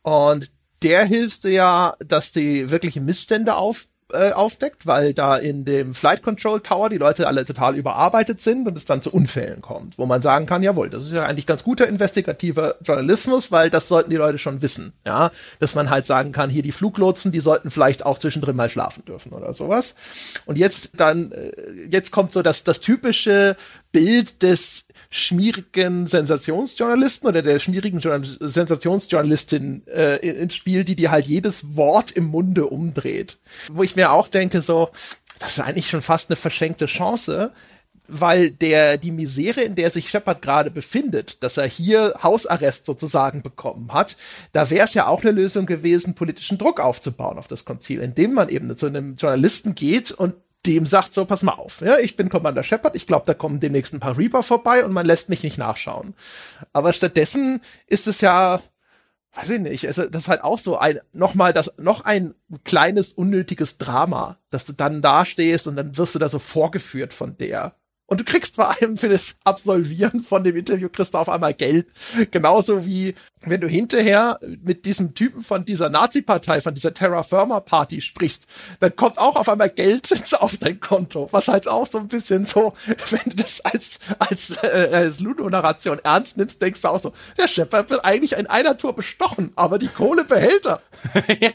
Speaker 1: Und der hilfst du ja, dass die wirkliche Missstände auf äh, aufdeckt, weil da in dem Flight Control Tower die Leute alle total überarbeitet sind und es dann zu Unfällen kommt, wo man sagen kann, jawohl, das ist ja eigentlich ganz guter investigativer Journalismus, weil das sollten die Leute schon wissen, ja, dass man halt sagen kann, hier die Fluglotsen, die sollten vielleicht auch zwischendrin mal schlafen dürfen oder sowas. Und jetzt dann, äh, jetzt kommt so das, das typische Bild des schmierigen Sensationsjournalisten oder der schmierigen Sensationsjournalistin äh, ins Spiel, die dir halt jedes Wort im Munde umdreht. Wo ich mir auch denke, so, das ist eigentlich schon fast eine verschenkte Chance, weil der die Misere, in der sich Shepard gerade befindet, dass er hier Hausarrest sozusagen bekommen hat, da wäre es ja auch eine Lösung gewesen, politischen Druck aufzubauen auf das Konzil, indem man eben zu einem Journalisten geht und dem sagt so, pass mal auf, ja, ich bin Commander Shepard, ich glaube, da kommen demnächst ein paar Reaper vorbei und man lässt mich nicht nachschauen. Aber stattdessen ist es ja, weiß ich nicht, also das ist halt auch so ein, nochmal das, noch ein kleines unnötiges Drama, dass du dann da stehst und dann wirst du da so vorgeführt von der. Und du kriegst vor allem für das Absolvieren von dem Interview kriegst du auf einmal Geld. Genauso wie wenn du hinterher mit diesem Typen von dieser Nazi-Partei, von dieser Terra Firma Party sprichst, dann kommt auch auf einmal Geld auf dein Konto. Was halt auch so ein bisschen so, wenn du das als, als, äh, als Ludo-Narration ernst nimmst, denkst du auch so, der Shepard wird eigentlich in einer Tour bestochen, aber die Kohle behält er.
Speaker 2: ja,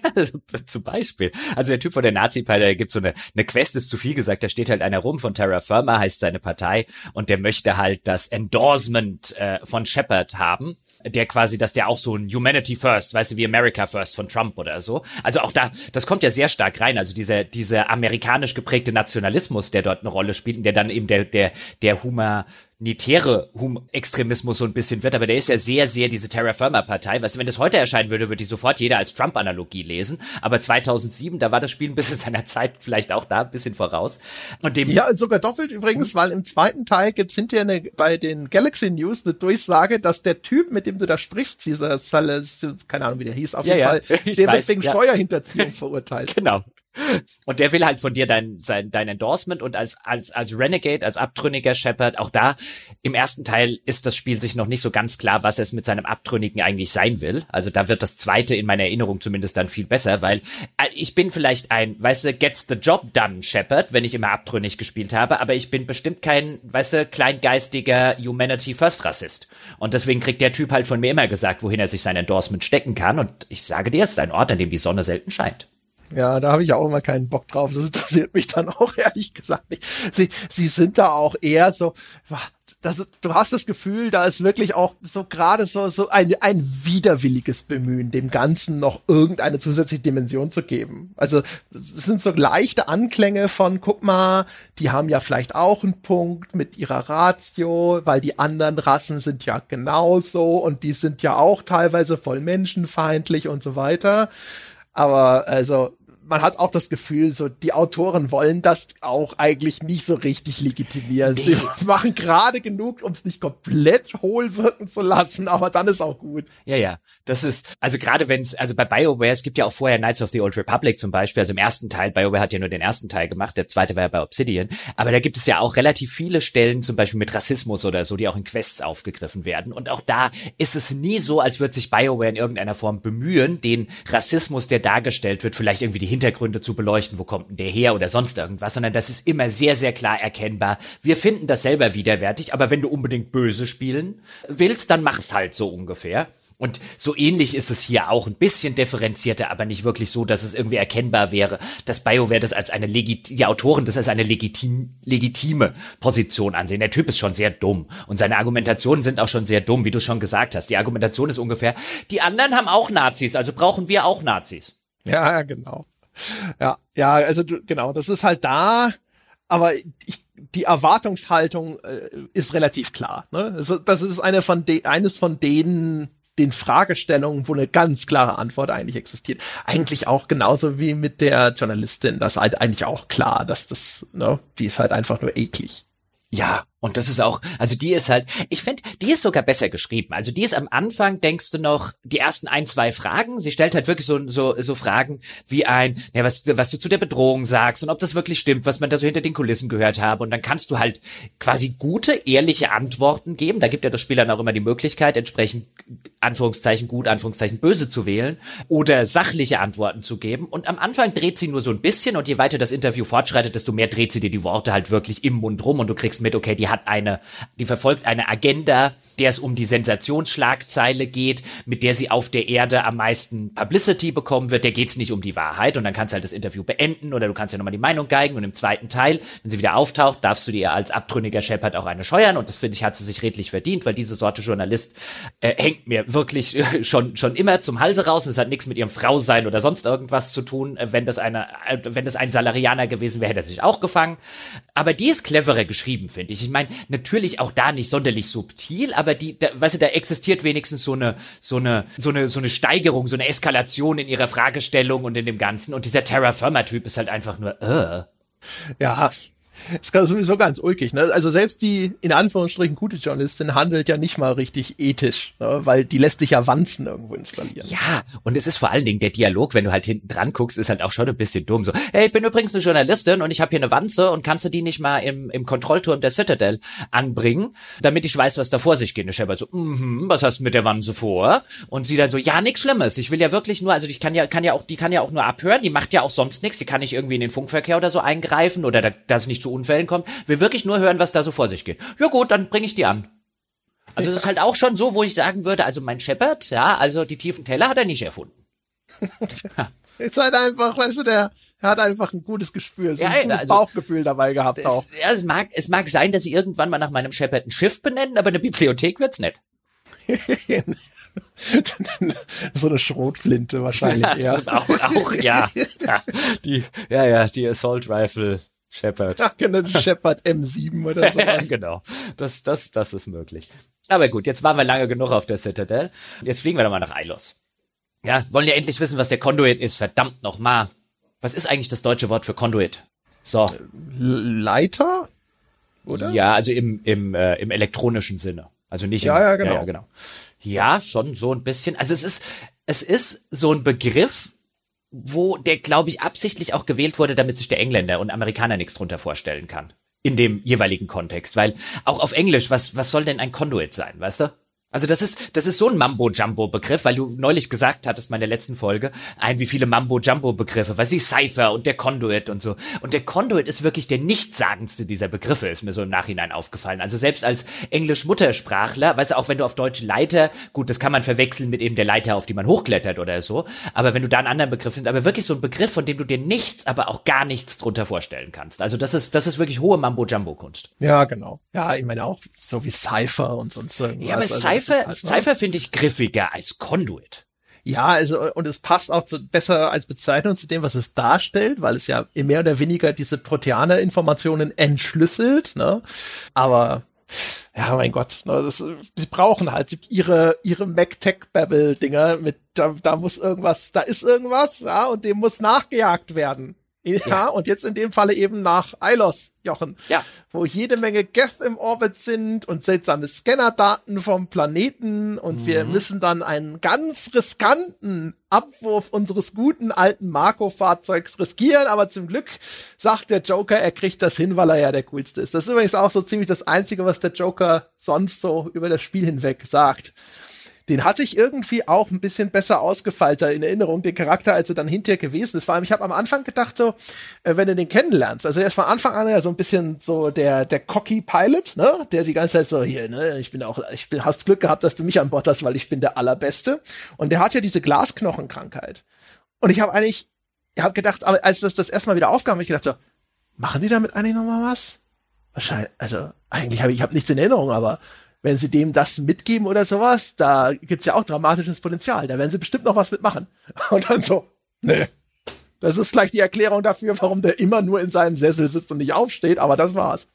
Speaker 2: zum Beispiel. Also der Typ von der Nazi-Partei, der gibt so eine, eine Quest, ist zu viel gesagt, da steht halt einer rum von Terra Firma, heißt seine Partei, und der möchte halt das Endorsement äh, von Shepard haben der quasi, dass der auch so ein Humanity First, weißt du, wie America First von Trump oder so. Also auch da, das kommt ja sehr stark rein. Also dieser, dieser amerikanisch geprägte Nationalismus, der dort eine Rolle spielt und der dann eben der, der, der Humor, nitäre hum Extremismus so ein bisschen wird, aber der ist ja sehr, sehr diese Terra Firma Partei. Weißt du, wenn das heute erscheinen würde, würde die sofort jeder als Trump-Analogie lesen. Aber 2007, da war das Spiel ein bisschen seiner Zeit vielleicht auch da ein bisschen voraus.
Speaker 1: Und dem ja, sogar doppelt übrigens, weil im zweiten Teil gibt's hinterher eine, bei den Galaxy News eine Durchsage, dass der Typ, mit dem du da sprichst, dieser Salas, keine Ahnung, wie der hieß, auf jeden ja. Fall, der weiß, wird wegen ja. Steuerhinterziehung verurteilt.
Speaker 2: Genau. Und der will halt von dir dein, sein, dein Endorsement und als, als, als Renegade, als abtrünniger Shepard, auch da im ersten Teil ist das Spiel sich noch nicht so ganz klar, was es mit seinem Abtrünnigen eigentlich sein will. Also da wird das zweite in meiner Erinnerung zumindest dann viel besser, weil äh, ich bin vielleicht ein, weißt du, gets the job done Shepard, wenn ich immer abtrünnig gespielt habe, aber ich bin bestimmt kein, weißt du, kleingeistiger Humanity First Rassist. Und deswegen kriegt der Typ halt von mir immer gesagt, wohin er sich sein Endorsement stecken kann. Und ich sage dir, es ist ein Ort, an dem die Sonne selten scheint.
Speaker 1: Ja, da habe ich auch immer keinen Bock drauf. Das interessiert mich dann auch ehrlich gesagt nicht. Sie, sie sind da auch eher so, das, du hast das Gefühl, da ist wirklich auch so gerade so, so ein, ein widerwilliges Bemühen, dem Ganzen noch irgendeine zusätzliche Dimension zu geben. Also es sind so leichte Anklänge von, guck mal, die haben ja vielleicht auch einen Punkt mit ihrer Ratio, weil die anderen Rassen sind ja genauso und die sind ja auch teilweise voll menschenfeindlich und so weiter. Aber also man hat auch das Gefühl, so die Autoren wollen das auch eigentlich nicht so richtig legitimieren. Nee. Sie machen gerade genug, um es nicht komplett hohl wirken zu lassen, aber dann ist auch gut.
Speaker 2: Ja, ja. Das ist, also gerade wenn es, also bei BioWare, es gibt ja auch vorher Knights of the Old Republic zum Beispiel, also im ersten Teil, BioWare hat ja nur den ersten Teil gemacht, der zweite war ja bei Obsidian, aber da gibt es ja auch relativ viele Stellen, zum Beispiel mit Rassismus oder so, die auch in Quests aufgegriffen werden. Und auch da ist es nie so, als würde sich BioWare in irgendeiner Form bemühen, den Rassismus, der dargestellt wird, vielleicht irgendwie die Hintergründe zu beleuchten, wo kommt denn der her oder sonst irgendwas, sondern das ist immer sehr, sehr klar erkennbar. Wir finden das selber widerwärtig, aber wenn du unbedingt böse spielen willst, dann mach's halt so ungefähr. Und so ähnlich ist es hier auch, ein bisschen differenzierter, aber nicht wirklich so, dass es irgendwie erkennbar wäre, dass BioWare das als eine legit die Autoren das als eine legitim legitime Position ansehen. Der Typ ist schon sehr dumm und seine Argumentationen sind auch schon sehr dumm, wie du schon gesagt hast. Die Argumentation ist ungefähr, die anderen haben auch Nazis, also brauchen wir auch Nazis.
Speaker 1: Ja, genau. Ja, ja, also du, genau, das ist halt da, aber ich, die Erwartungshaltung äh, ist relativ klar. Ne? Das, ist eine von de eines von denen den Fragestellungen, wo eine ganz klare Antwort eigentlich existiert. Eigentlich auch genauso wie mit der Journalistin. Das ist halt eigentlich auch klar, dass das, ne, die ist halt einfach nur eklig.
Speaker 2: Ja, und das ist auch, also die ist halt, ich finde, die ist sogar besser geschrieben. Also die ist am Anfang, denkst du noch, die ersten ein, zwei Fragen, sie stellt halt wirklich so, so, so Fragen wie ein, ja, was, was du zu der Bedrohung sagst und ob das wirklich stimmt, was man da so hinter den Kulissen gehört habe. Und dann kannst du halt quasi gute, ehrliche Antworten geben. Da gibt ja das Spiel dann auch immer die Möglichkeit, entsprechend Anführungszeichen gut, Anführungszeichen böse zu wählen oder sachliche Antworten zu geben. Und am Anfang dreht sie nur so ein bisschen und je weiter das Interview fortschreitet, desto mehr dreht sie dir die Worte halt wirklich im Mund rum und du kriegst mit, okay, die hat eine, die verfolgt eine Agenda, der es um die Sensationsschlagzeile geht, mit der sie auf der Erde am meisten Publicity bekommen wird. Der geht's nicht um die Wahrheit und dann kannst du halt das Interview beenden oder du kannst ja nochmal die Meinung geigen und im zweiten Teil, wenn sie wieder auftaucht, darfst du dir als abtrünniger Shepard auch eine scheuern und das finde ich, hat sie sich redlich verdient, weil diese Sorte Journalist äh, hängt mir wirklich schon, schon immer zum Halse raus und es hat nichts mit ihrem Frausein oder sonst irgendwas zu tun. Äh, wenn das eine, äh, wenn das ein Salarianer gewesen wäre, hätte er sich auch gefangen. Aber die ist cleverer geschrieben, finde ich. Ich meine, natürlich auch da nicht sonderlich subtil, aber die, da, weißt du, da existiert wenigstens so eine, so eine, so eine, so eine Steigerung, so eine Eskalation in ihrer Fragestellung und in dem Ganzen. Und dieser Terra Firma Typ ist halt einfach nur, äh.
Speaker 1: Ja, ist sowieso ganz ulkig. Ne? Also selbst die in Anführungsstrichen gute Journalistin handelt ja nicht mal richtig ethisch, ne? weil die lässt sich ja Wanzen irgendwo installieren.
Speaker 2: Ja, und es ist vor allen Dingen der Dialog, wenn du halt hinten dran guckst, ist halt auch schon ein bisschen dumm. So, hey, ich bin übrigens eine Journalistin und ich habe hier eine Wanze und kannst du die nicht mal im, im Kontrollturm der Citadel anbringen, damit ich weiß, was da vor sich geht. Und Shepard so, mhm, was hast du mit der Wanze vor? Und sie dann so, ja, nichts Schlimmes. Ich will ja wirklich nur, also ich kann ja, kann ja auch, die kann ja auch nur abhören, die macht ja auch sonst nichts, die kann nicht irgendwie in den Funkverkehr oder so eingreifen oder da, dass es nicht zu Unfällen kommt. Will wirklich nur hören, was da so vor sich geht. Ja gut, dann bringe ich die an. Also das ist halt auch schon so, wo ich sagen würde, also mein Shepard, ja, also die tiefen Teller hat er nicht erfunden.
Speaker 1: ist halt einfach, weißt du, der, er hat einfach ein gutes Gespür, so ein ja, gutes also, Bauchgefühl dabei gehabt
Speaker 2: es,
Speaker 1: auch.
Speaker 2: Ja, es mag, es mag sein, dass sie irgendwann mal nach meinem Shepard ein Schiff benennen, aber eine Bibliothek wird's nicht.
Speaker 1: so eine Schrotflinte wahrscheinlich ja,
Speaker 2: eher. Auch, auch, ja. ja. Die, ja, ja, die Assault Rifle Shepard.
Speaker 1: Genau, Shepard M7 oder sowas.
Speaker 2: genau. Das, das, das ist möglich. Aber gut, jetzt waren wir lange genug auf der Citadel. Jetzt fliegen wir doch mal nach Ilos. Ja, wollen ja endlich wissen, was der Conduit ist. Verdammt nochmal. Was ist eigentlich das deutsche Wort für Conduit? So.
Speaker 1: Leiter? Oder?
Speaker 2: Ja, also im, im, äh, im elektronischen Sinne. Also nicht
Speaker 1: ja,
Speaker 2: im,
Speaker 1: ja, genau. Ja,
Speaker 2: ja, genau. Ja, schon so ein bisschen. Also es ist, es ist so ein Begriff, wo der, glaube ich, absichtlich auch gewählt wurde, damit sich der Engländer und Amerikaner nichts drunter vorstellen kann. In dem jeweiligen Kontext. Weil auch auf Englisch, was, was soll denn ein Conduit sein, weißt du? Also das ist, das ist so ein Mambo-Jumbo-Begriff, weil du neulich gesagt hattest, meine letzten Folge, ein wie viele Mambo-Jumbo-Begriffe, weil sie Cypher und der Conduit und so. Und der Conduit ist wirklich der nichtssagendste dieser Begriffe, ist mir so im Nachhinein aufgefallen. Also selbst als Englisch-Muttersprachler, weißt du, auch wenn du auf Deutsch Leiter, gut, das kann man verwechseln mit eben der Leiter, auf die man hochklettert oder so, aber wenn du da einen anderen Begriff findest, aber wirklich so ein Begriff, von dem du dir nichts, aber auch gar nichts drunter vorstellen kannst. Also das ist, das ist wirklich hohe Mambo-Jumbo-Kunst.
Speaker 1: Ja, genau. Ja, ich meine auch so wie Cypher und sonst irgendwas.
Speaker 2: Ja, also, Cypher, halt, Cypher finde ich griffiger als Conduit.
Speaker 1: Ja, also und es passt auch zu, besser als Bezeichnung zu dem, was es darstellt, weil es ja mehr oder weniger diese Proteaner-Informationen entschlüsselt. Ne? Aber ja, mein Gott, ne, das, die brauchen halt ihre ihre MacTech-Babble-Dinger mit, da, da muss irgendwas, da ist irgendwas, ja, und dem muss nachgejagt werden. Ja, ja, und jetzt in dem Falle eben nach Eilos, Jochen.
Speaker 2: Ja.
Speaker 1: Wo jede Menge Geth im Orbit sind und seltsame Scannerdaten vom Planeten und mhm. wir müssen dann einen ganz riskanten Abwurf unseres guten alten Marco-Fahrzeugs riskieren, aber zum Glück sagt der Joker, er kriegt das hin, weil er ja der coolste ist. Das ist übrigens auch so ziemlich das Einzige, was der Joker sonst so über das Spiel hinweg sagt den hatte ich irgendwie auch ein bisschen besser ausgefeilter in Erinnerung, den Charakter, als er dann hinterher gewesen ist. Vor allem, ich habe am Anfang gedacht, so, äh, wenn du den kennenlernst, also er ist von Anfang an ja so ein bisschen so der, der cocky Pilot, ne, der die ganze Zeit so, hier, ne, ich bin auch, ich bin, hast Glück gehabt, dass du mich an Bord hast, weil ich bin der Allerbeste. Und der hat ja diese Glasknochenkrankheit. Und ich habe eigentlich, ich habe gedacht, aber als das das erstmal wieder aufkam, habe ich gedacht so, machen die damit eigentlich nochmal was? Wahrscheinlich, also eigentlich habe ich, ich habe nichts in Erinnerung, aber wenn sie dem das mitgeben oder sowas, da gibt's ja auch dramatisches Potenzial. Da werden sie bestimmt noch was mitmachen. Und dann so, nee. Das ist vielleicht die Erklärung dafür, warum der immer nur in seinem Sessel sitzt und nicht aufsteht, aber das war's.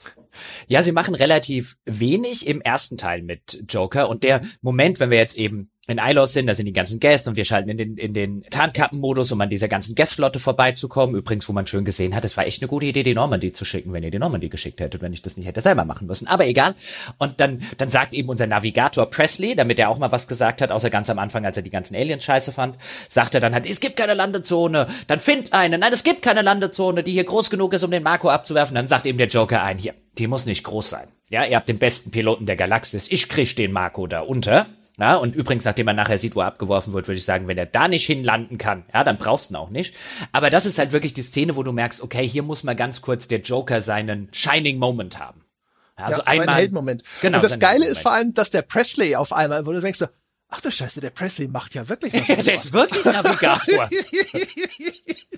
Speaker 2: Ja, sie machen relativ wenig im ersten Teil mit Joker und der Moment, wenn wir jetzt eben in Ilos sind, da sind die ganzen Gäste und wir schalten in den, in den Tarnkappenmodus, um an dieser ganzen Guest-Flotte vorbeizukommen. Übrigens, wo man schön gesehen hat, es war echt eine gute Idee, die Normandy zu schicken, wenn ihr die Normandy geschickt hättet, wenn ich das nicht hätte selber machen müssen. Aber egal. Und dann, dann sagt eben unser Navigator Presley, damit er auch mal was gesagt hat, außer ganz am Anfang, als er die ganzen Aliens scheiße fand, sagt er dann halt, es gibt keine Landezone, dann find eine. Nein, es gibt keine Landezone, die hier groß genug ist, um den Marco abzuwerfen. Dann sagt eben der Joker ein, hier, die muss nicht groß sein. Ja, ihr habt den besten Piloten der Galaxis, ich krieg den Marco da unter. Na, und übrigens, nachdem man nachher sieht, wo er abgeworfen wird, würde ich sagen, wenn er da nicht hinlanden kann, ja, dann brauchst du ihn auch nicht. Aber das ist halt wirklich die Szene, wo du merkst, okay, hier muss mal ganz kurz der Joker seinen Shining Moment haben.
Speaker 1: Also ja, einmal. Heldenmoment. Genau. Und das Geile ist vor allem, dass der Presley auf einmal, wo du denkst so, ach du Scheiße, der Presley macht ja wirklich
Speaker 2: was. der ist wirklich Navigator.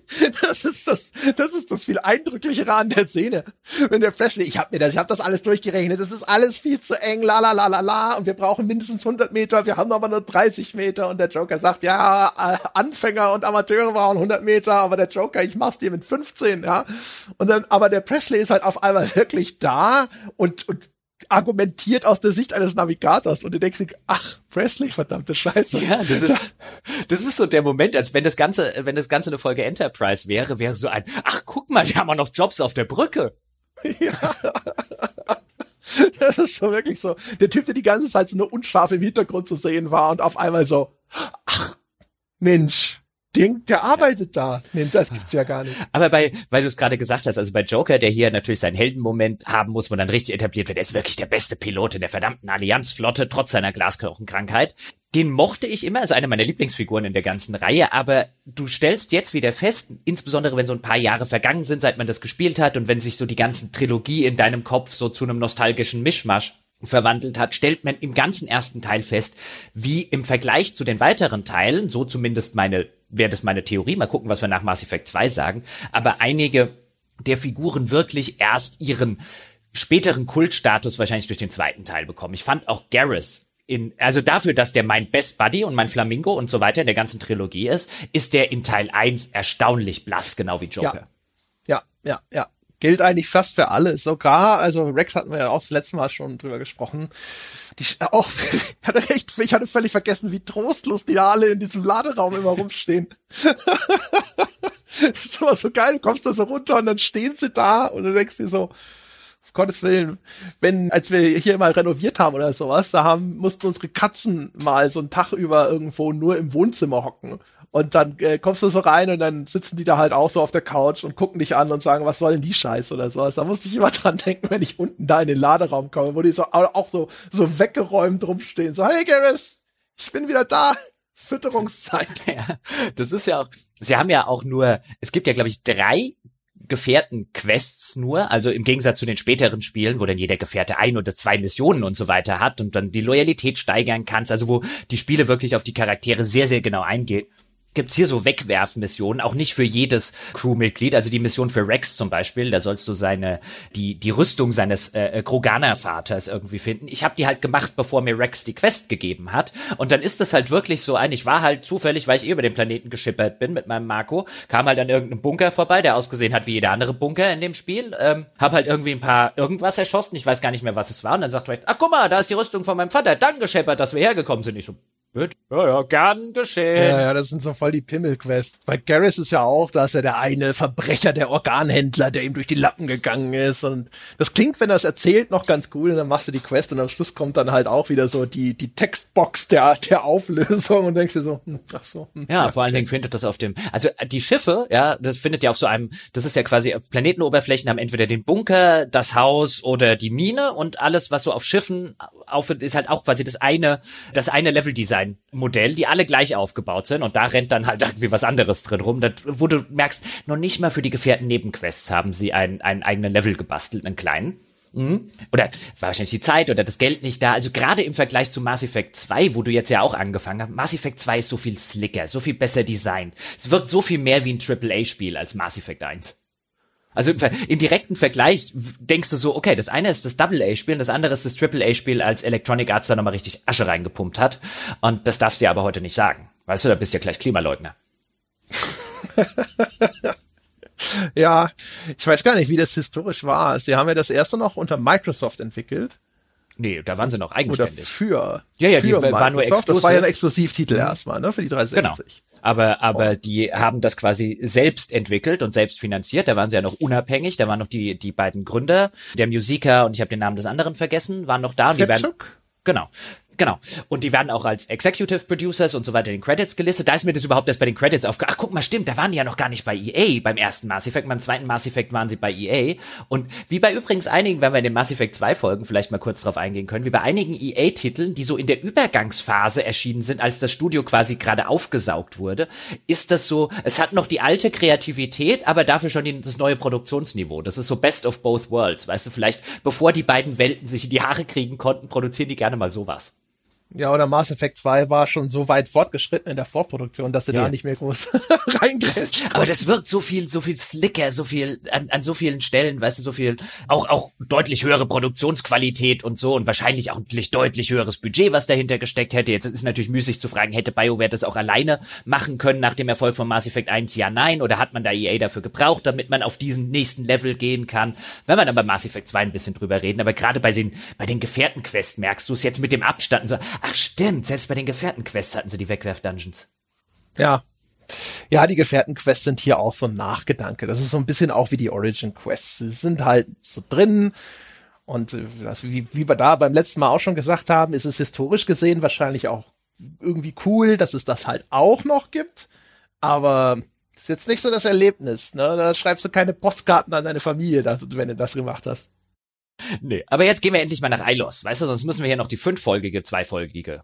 Speaker 1: Das ist das, das ist das viel eindrücklichere an der Szene. Wenn der Presley, ich habe mir das, ich habe das alles durchgerechnet, das ist alles viel zu eng, la la la la la, und wir brauchen mindestens 100 Meter, wir haben aber nur 30 Meter, und der Joker sagt, ja, äh, Anfänger und Amateure brauchen 100 Meter, aber der Joker, ich mach's dir mit 15, ja. Und dann, aber der Presley ist halt auf einmal wirklich da und, und argumentiert aus der Sicht eines Navigators und du denkst dir, ach, Presley, verdammte Scheiße.
Speaker 2: Ja, das ist, das ist so der Moment, als wenn das Ganze, wenn das Ganze eine Folge Enterprise wäre, wäre so ein, ach, guck mal, die haben auch noch Jobs auf der Brücke.
Speaker 1: Ja. Das ist so wirklich so. Der Typ, der die ganze Zeit so nur unscharf im Hintergrund zu sehen war und auf einmal so, ach, Mensch, der, der arbeitet da. Nee, das gibt's ja gar nicht.
Speaker 2: Aber bei, weil du es gerade gesagt hast, also bei Joker, der hier natürlich seinen Heldenmoment haben muss, wo dann richtig etabliert wird, er ist wirklich der beste Pilot in der verdammten Allianzflotte, trotz seiner Glasknochenkrankheit. Den mochte ich immer, also eine meiner Lieblingsfiguren in der ganzen Reihe, aber du stellst jetzt wieder fest, insbesondere wenn so ein paar Jahre vergangen sind, seit man das gespielt hat und wenn sich so die ganzen Trilogie in deinem Kopf so zu einem nostalgischen Mischmasch verwandelt hat, stellt man im ganzen ersten Teil fest, wie im Vergleich zu den weiteren Teilen, so zumindest meine, wäre das meine Theorie, mal gucken, was wir nach Mass Effect 2 sagen, aber einige der Figuren wirklich erst ihren späteren Kultstatus wahrscheinlich durch den zweiten Teil bekommen. Ich fand auch Garrus in, also dafür, dass der mein Best Buddy und mein Flamingo und so weiter in der ganzen Trilogie ist, ist der in Teil 1 erstaunlich blass, genau wie Joker.
Speaker 1: Ja, ja, ja. ja gilt eigentlich fast für alle. Sogar, also Rex hatten wir ja auch das letzte Mal schon drüber gesprochen. Die auch, hatte echt, ich hatte völlig vergessen, wie trostlos die da alle in diesem Laderaum immer rumstehen. das ist immer so geil, du kommst da so runter und dann stehen sie da und du denkst dir so, auf Gottes Willen, wenn, als wir hier mal renoviert haben oder sowas, da haben, mussten unsere Katzen mal so einen Tag über irgendwo nur im Wohnzimmer hocken. Und dann äh, kommst du so rein und dann sitzen die da halt auch so auf der Couch und gucken dich an und sagen, was soll denn die Scheiße oder sowas. Da musste ich immer dran denken, wenn ich unten da in den Laderaum komme, wo die so auch so, so weggeräumt rumstehen. So, hey Garrus, ich bin wieder da. Es ist Fütterungszeit.
Speaker 2: Ja, das ist ja auch, sie haben ja auch nur, es gibt ja, glaube ich, drei Gefährten-Quests nur, also im Gegensatz zu den späteren Spielen, wo dann jeder Gefährte ein oder zwei Missionen und so weiter hat und dann die Loyalität steigern kannst, also wo die Spiele wirklich auf die Charaktere sehr, sehr genau eingehen gibt's hier so Wegwerfmissionen, auch nicht für jedes Crewmitglied. Also die Mission für Rex zum Beispiel, da sollst du seine die die Rüstung seines äh, Kroganer-Vaters irgendwie finden. Ich habe die halt gemacht, bevor mir Rex die Quest gegeben hat. Und dann ist es halt wirklich so ein, ich war halt zufällig, weil ich eh über den Planeten geschippert bin mit meinem Marco, kam halt an irgendeinem Bunker vorbei, der ausgesehen hat wie jeder andere Bunker in dem Spiel. Ähm, hab halt irgendwie ein paar irgendwas erschossen, ich weiß gar nicht mehr, was es war. Und dann sagt Rex, ach guck mal, da ist die Rüstung von meinem Vater. Danke, Shepard, dass wir hergekommen sind. Ich so, Bitte? Ja, ja, gern geschehen.
Speaker 1: Ja, ja, das sind so voll die Pimmelquests. Bei Garrus ist ja auch, da ist ja der eine Verbrecher, der Organhändler, der ihm durch die Lappen gegangen ist. Und das klingt, wenn er es erzählt, noch ganz cool. Und dann machst du die Quest und am Schluss kommt dann halt auch wieder so die, die Textbox der, der Auflösung und denkst dir so, hm, ach so. Hm,
Speaker 2: ja, ja, vor allen Dingen findet das auf dem, also die Schiffe, ja, das findet ja auf so einem, das ist ja quasi auf Planetenoberflächen haben entweder den Bunker, das Haus oder die Mine und alles, was so auf Schiffen auf, ist halt auch quasi das eine, das eine Level-Design Modell, die alle gleich aufgebaut sind und da rennt dann halt irgendwie was anderes drin rum, das, wo du merkst, noch nicht mal für die gefährten Nebenquests haben sie einen, einen eigenen Level gebastelt, einen kleinen. Mhm. Oder wahrscheinlich die Zeit oder das Geld nicht da. Also gerade im Vergleich zu Mass Effect 2, wo du jetzt ja auch angefangen hast, Mass Effect 2 ist so viel slicker, so viel besser designt. Es wirkt so viel mehr wie ein AAA-Spiel als Mass Effect 1. Also im, im, direkten Vergleich denkst du so, okay, das eine ist das Double-A-Spiel und das andere ist das Triple-A-Spiel, als Electronic Arts da nochmal richtig Asche reingepumpt hat. Und das darfst du dir aber heute nicht sagen. Weißt du, da bist du ja gleich Klimaleugner.
Speaker 1: ja, ich weiß gar nicht, wie das historisch war. Sie haben ja das erste noch unter Microsoft entwickelt.
Speaker 2: Nee, da waren sie noch eigenständig.
Speaker 1: Oder für.
Speaker 2: Ja, ja,
Speaker 1: für
Speaker 2: die waren nur exklusiv.
Speaker 1: Das war ja ein Exklusivtitel mhm. erstmal, ne, für die 360.
Speaker 2: Genau. Aber, aber oh. die haben das quasi selbst entwickelt und selbst finanziert. Da waren sie ja noch unabhängig. Da waren noch die, die beiden Gründer, der Musiker und ich habe den Namen des anderen vergessen, waren noch da. Und die werden, genau. Genau. Und die werden auch als Executive Producers und so weiter in den Credits gelistet. Da ist mir das überhaupt erst bei den Credits aufge... Ach, guck mal, stimmt, da waren die ja noch gar nicht bei EA beim ersten Mass Effect. Beim zweiten Mass Effect waren sie bei EA. Und wie bei übrigens einigen, wenn wir in den Mass Effect 2 Folgen vielleicht mal kurz drauf eingehen können, wie bei einigen EA-Titeln, die so in der Übergangsphase erschienen sind, als das Studio quasi gerade aufgesaugt wurde, ist das so, es hat noch die alte Kreativität, aber dafür schon die, das neue Produktionsniveau. Das ist so Best of Both Worlds. Weißt du, vielleicht bevor die beiden Welten sich in die Haare kriegen konnten, produzieren die gerne mal sowas.
Speaker 1: Ja, oder Mass Effect 2 war schon so weit fortgeschritten in der Vorproduktion, dass sie ja. da nicht mehr groß reingrätscht.
Speaker 2: Aber das wirkt so viel, so viel slicker, so viel, an, an so vielen Stellen, weißt du, so viel, auch, auch deutlich höhere Produktionsqualität und so und wahrscheinlich auch natürlich deutlich höheres Budget, was dahinter gesteckt hätte. Jetzt ist natürlich müßig zu fragen, hätte BioWare das auch alleine machen können nach dem Erfolg von Mass Effect 1? Ja, nein. Oder hat man da EA dafür gebraucht, damit man auf diesen nächsten Level gehen kann? Wenn wir dann bei Mass Effect 2 ein bisschen drüber reden, aber gerade bei den, bei den Gefährtenquests merkst du es jetzt mit dem Abstand so, ach stimmt, selbst bei den Gefährtenquests hatten sie die Wegwerf-Dungeons.
Speaker 1: Ja. Ja, die Gefährten-Quests sind hier auch so ein Nachgedanke. Das ist so ein bisschen auch wie die Origin-Quests. Sie sind halt so drin. Und äh, das, wie, wie wir da beim letzten Mal auch schon gesagt haben, ist es historisch gesehen wahrscheinlich auch irgendwie cool, dass es das halt auch noch gibt. Aber ist jetzt nicht so das Erlebnis, ne? Da schreibst du keine Postkarten an deine Familie, wenn du das gemacht hast.
Speaker 2: Nee, aber jetzt gehen wir endlich mal nach Eilos, weißt du, sonst müssen wir hier noch die fünffolgige, zweifolgige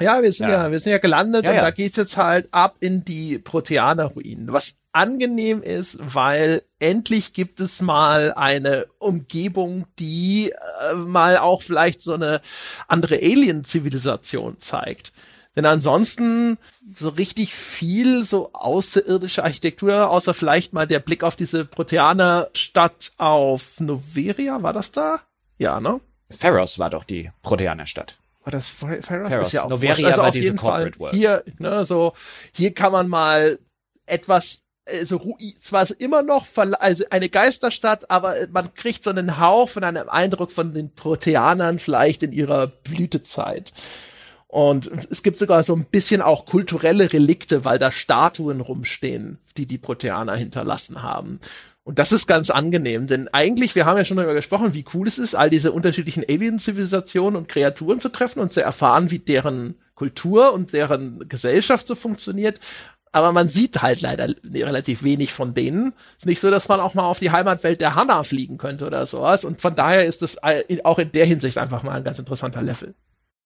Speaker 1: ja, wir sind ja, ja wir sind ja gelandet ja, und ja. da geht's jetzt halt ab in die Proteaner-Ruinen. Was angenehm ist, weil endlich gibt es mal eine Umgebung, die äh, mal auch vielleicht so eine andere Alien-Zivilisation zeigt. Denn ansonsten so richtig viel so außerirdische Architektur, außer vielleicht mal der Blick auf diese Proteaner-Stadt auf Noveria, war das da? Ja, ne?
Speaker 2: Pharos war doch die Proteaner-Stadt.
Speaker 1: War das Pharos? Pharos
Speaker 2: ist ja auch Noveria also war auf jeden Fall
Speaker 1: World. hier, ne, so hier kann man mal etwas also zwar ist immer noch also eine Geisterstadt, aber man kriegt so einen Hauch von einem Eindruck von den Proteanern vielleicht in ihrer Blütezeit. Und es gibt sogar so ein bisschen auch kulturelle Relikte, weil da Statuen rumstehen, die die Proteaner hinterlassen haben. Und das ist ganz angenehm, denn eigentlich, wir haben ja schon darüber gesprochen, wie cool es ist, all diese unterschiedlichen Alien-Zivilisationen und Kreaturen zu treffen und zu erfahren, wie deren Kultur und deren Gesellschaft so funktioniert. Aber man sieht halt leider relativ wenig von denen. Ist nicht so, dass man auch mal auf die Heimatwelt der Hanna fliegen könnte oder sowas. Und von daher ist das auch in der Hinsicht einfach mal ein ganz interessanter Level.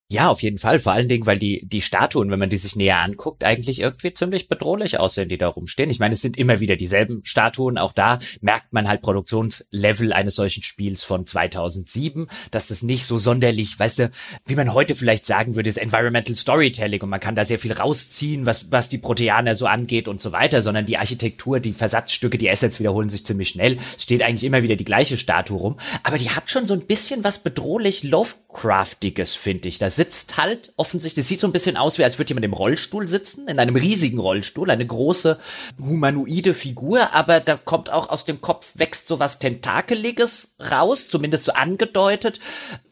Speaker 2: Ja, auf jeden Fall. Vor allen Dingen, weil die, die Statuen, wenn man die sich näher anguckt, eigentlich irgendwie ziemlich bedrohlich aussehen, die da rumstehen. Ich meine, es sind immer wieder dieselben Statuen. Auch da merkt man halt Produktionslevel eines solchen Spiels von 2007, dass das nicht so sonderlich, weißt du, wie man heute vielleicht sagen würde, ist Environmental Storytelling und man kann da sehr viel rausziehen, was, was die Proteaner so angeht und so weiter, sondern die Architektur, die Versatzstücke, die Assets wiederholen sich ziemlich schnell. Es steht eigentlich immer wieder die gleiche Statue rum. Aber die hat schon so ein bisschen was bedrohlich Lovecraftiges, finde ich. Das sitzt halt offensichtlich, sieht so ein bisschen aus, wie als würde jemand im Rollstuhl sitzen, in einem riesigen Rollstuhl, eine große humanoide Figur, aber da kommt auch aus dem Kopf wächst so was Tentakeliges raus, zumindest so angedeutet,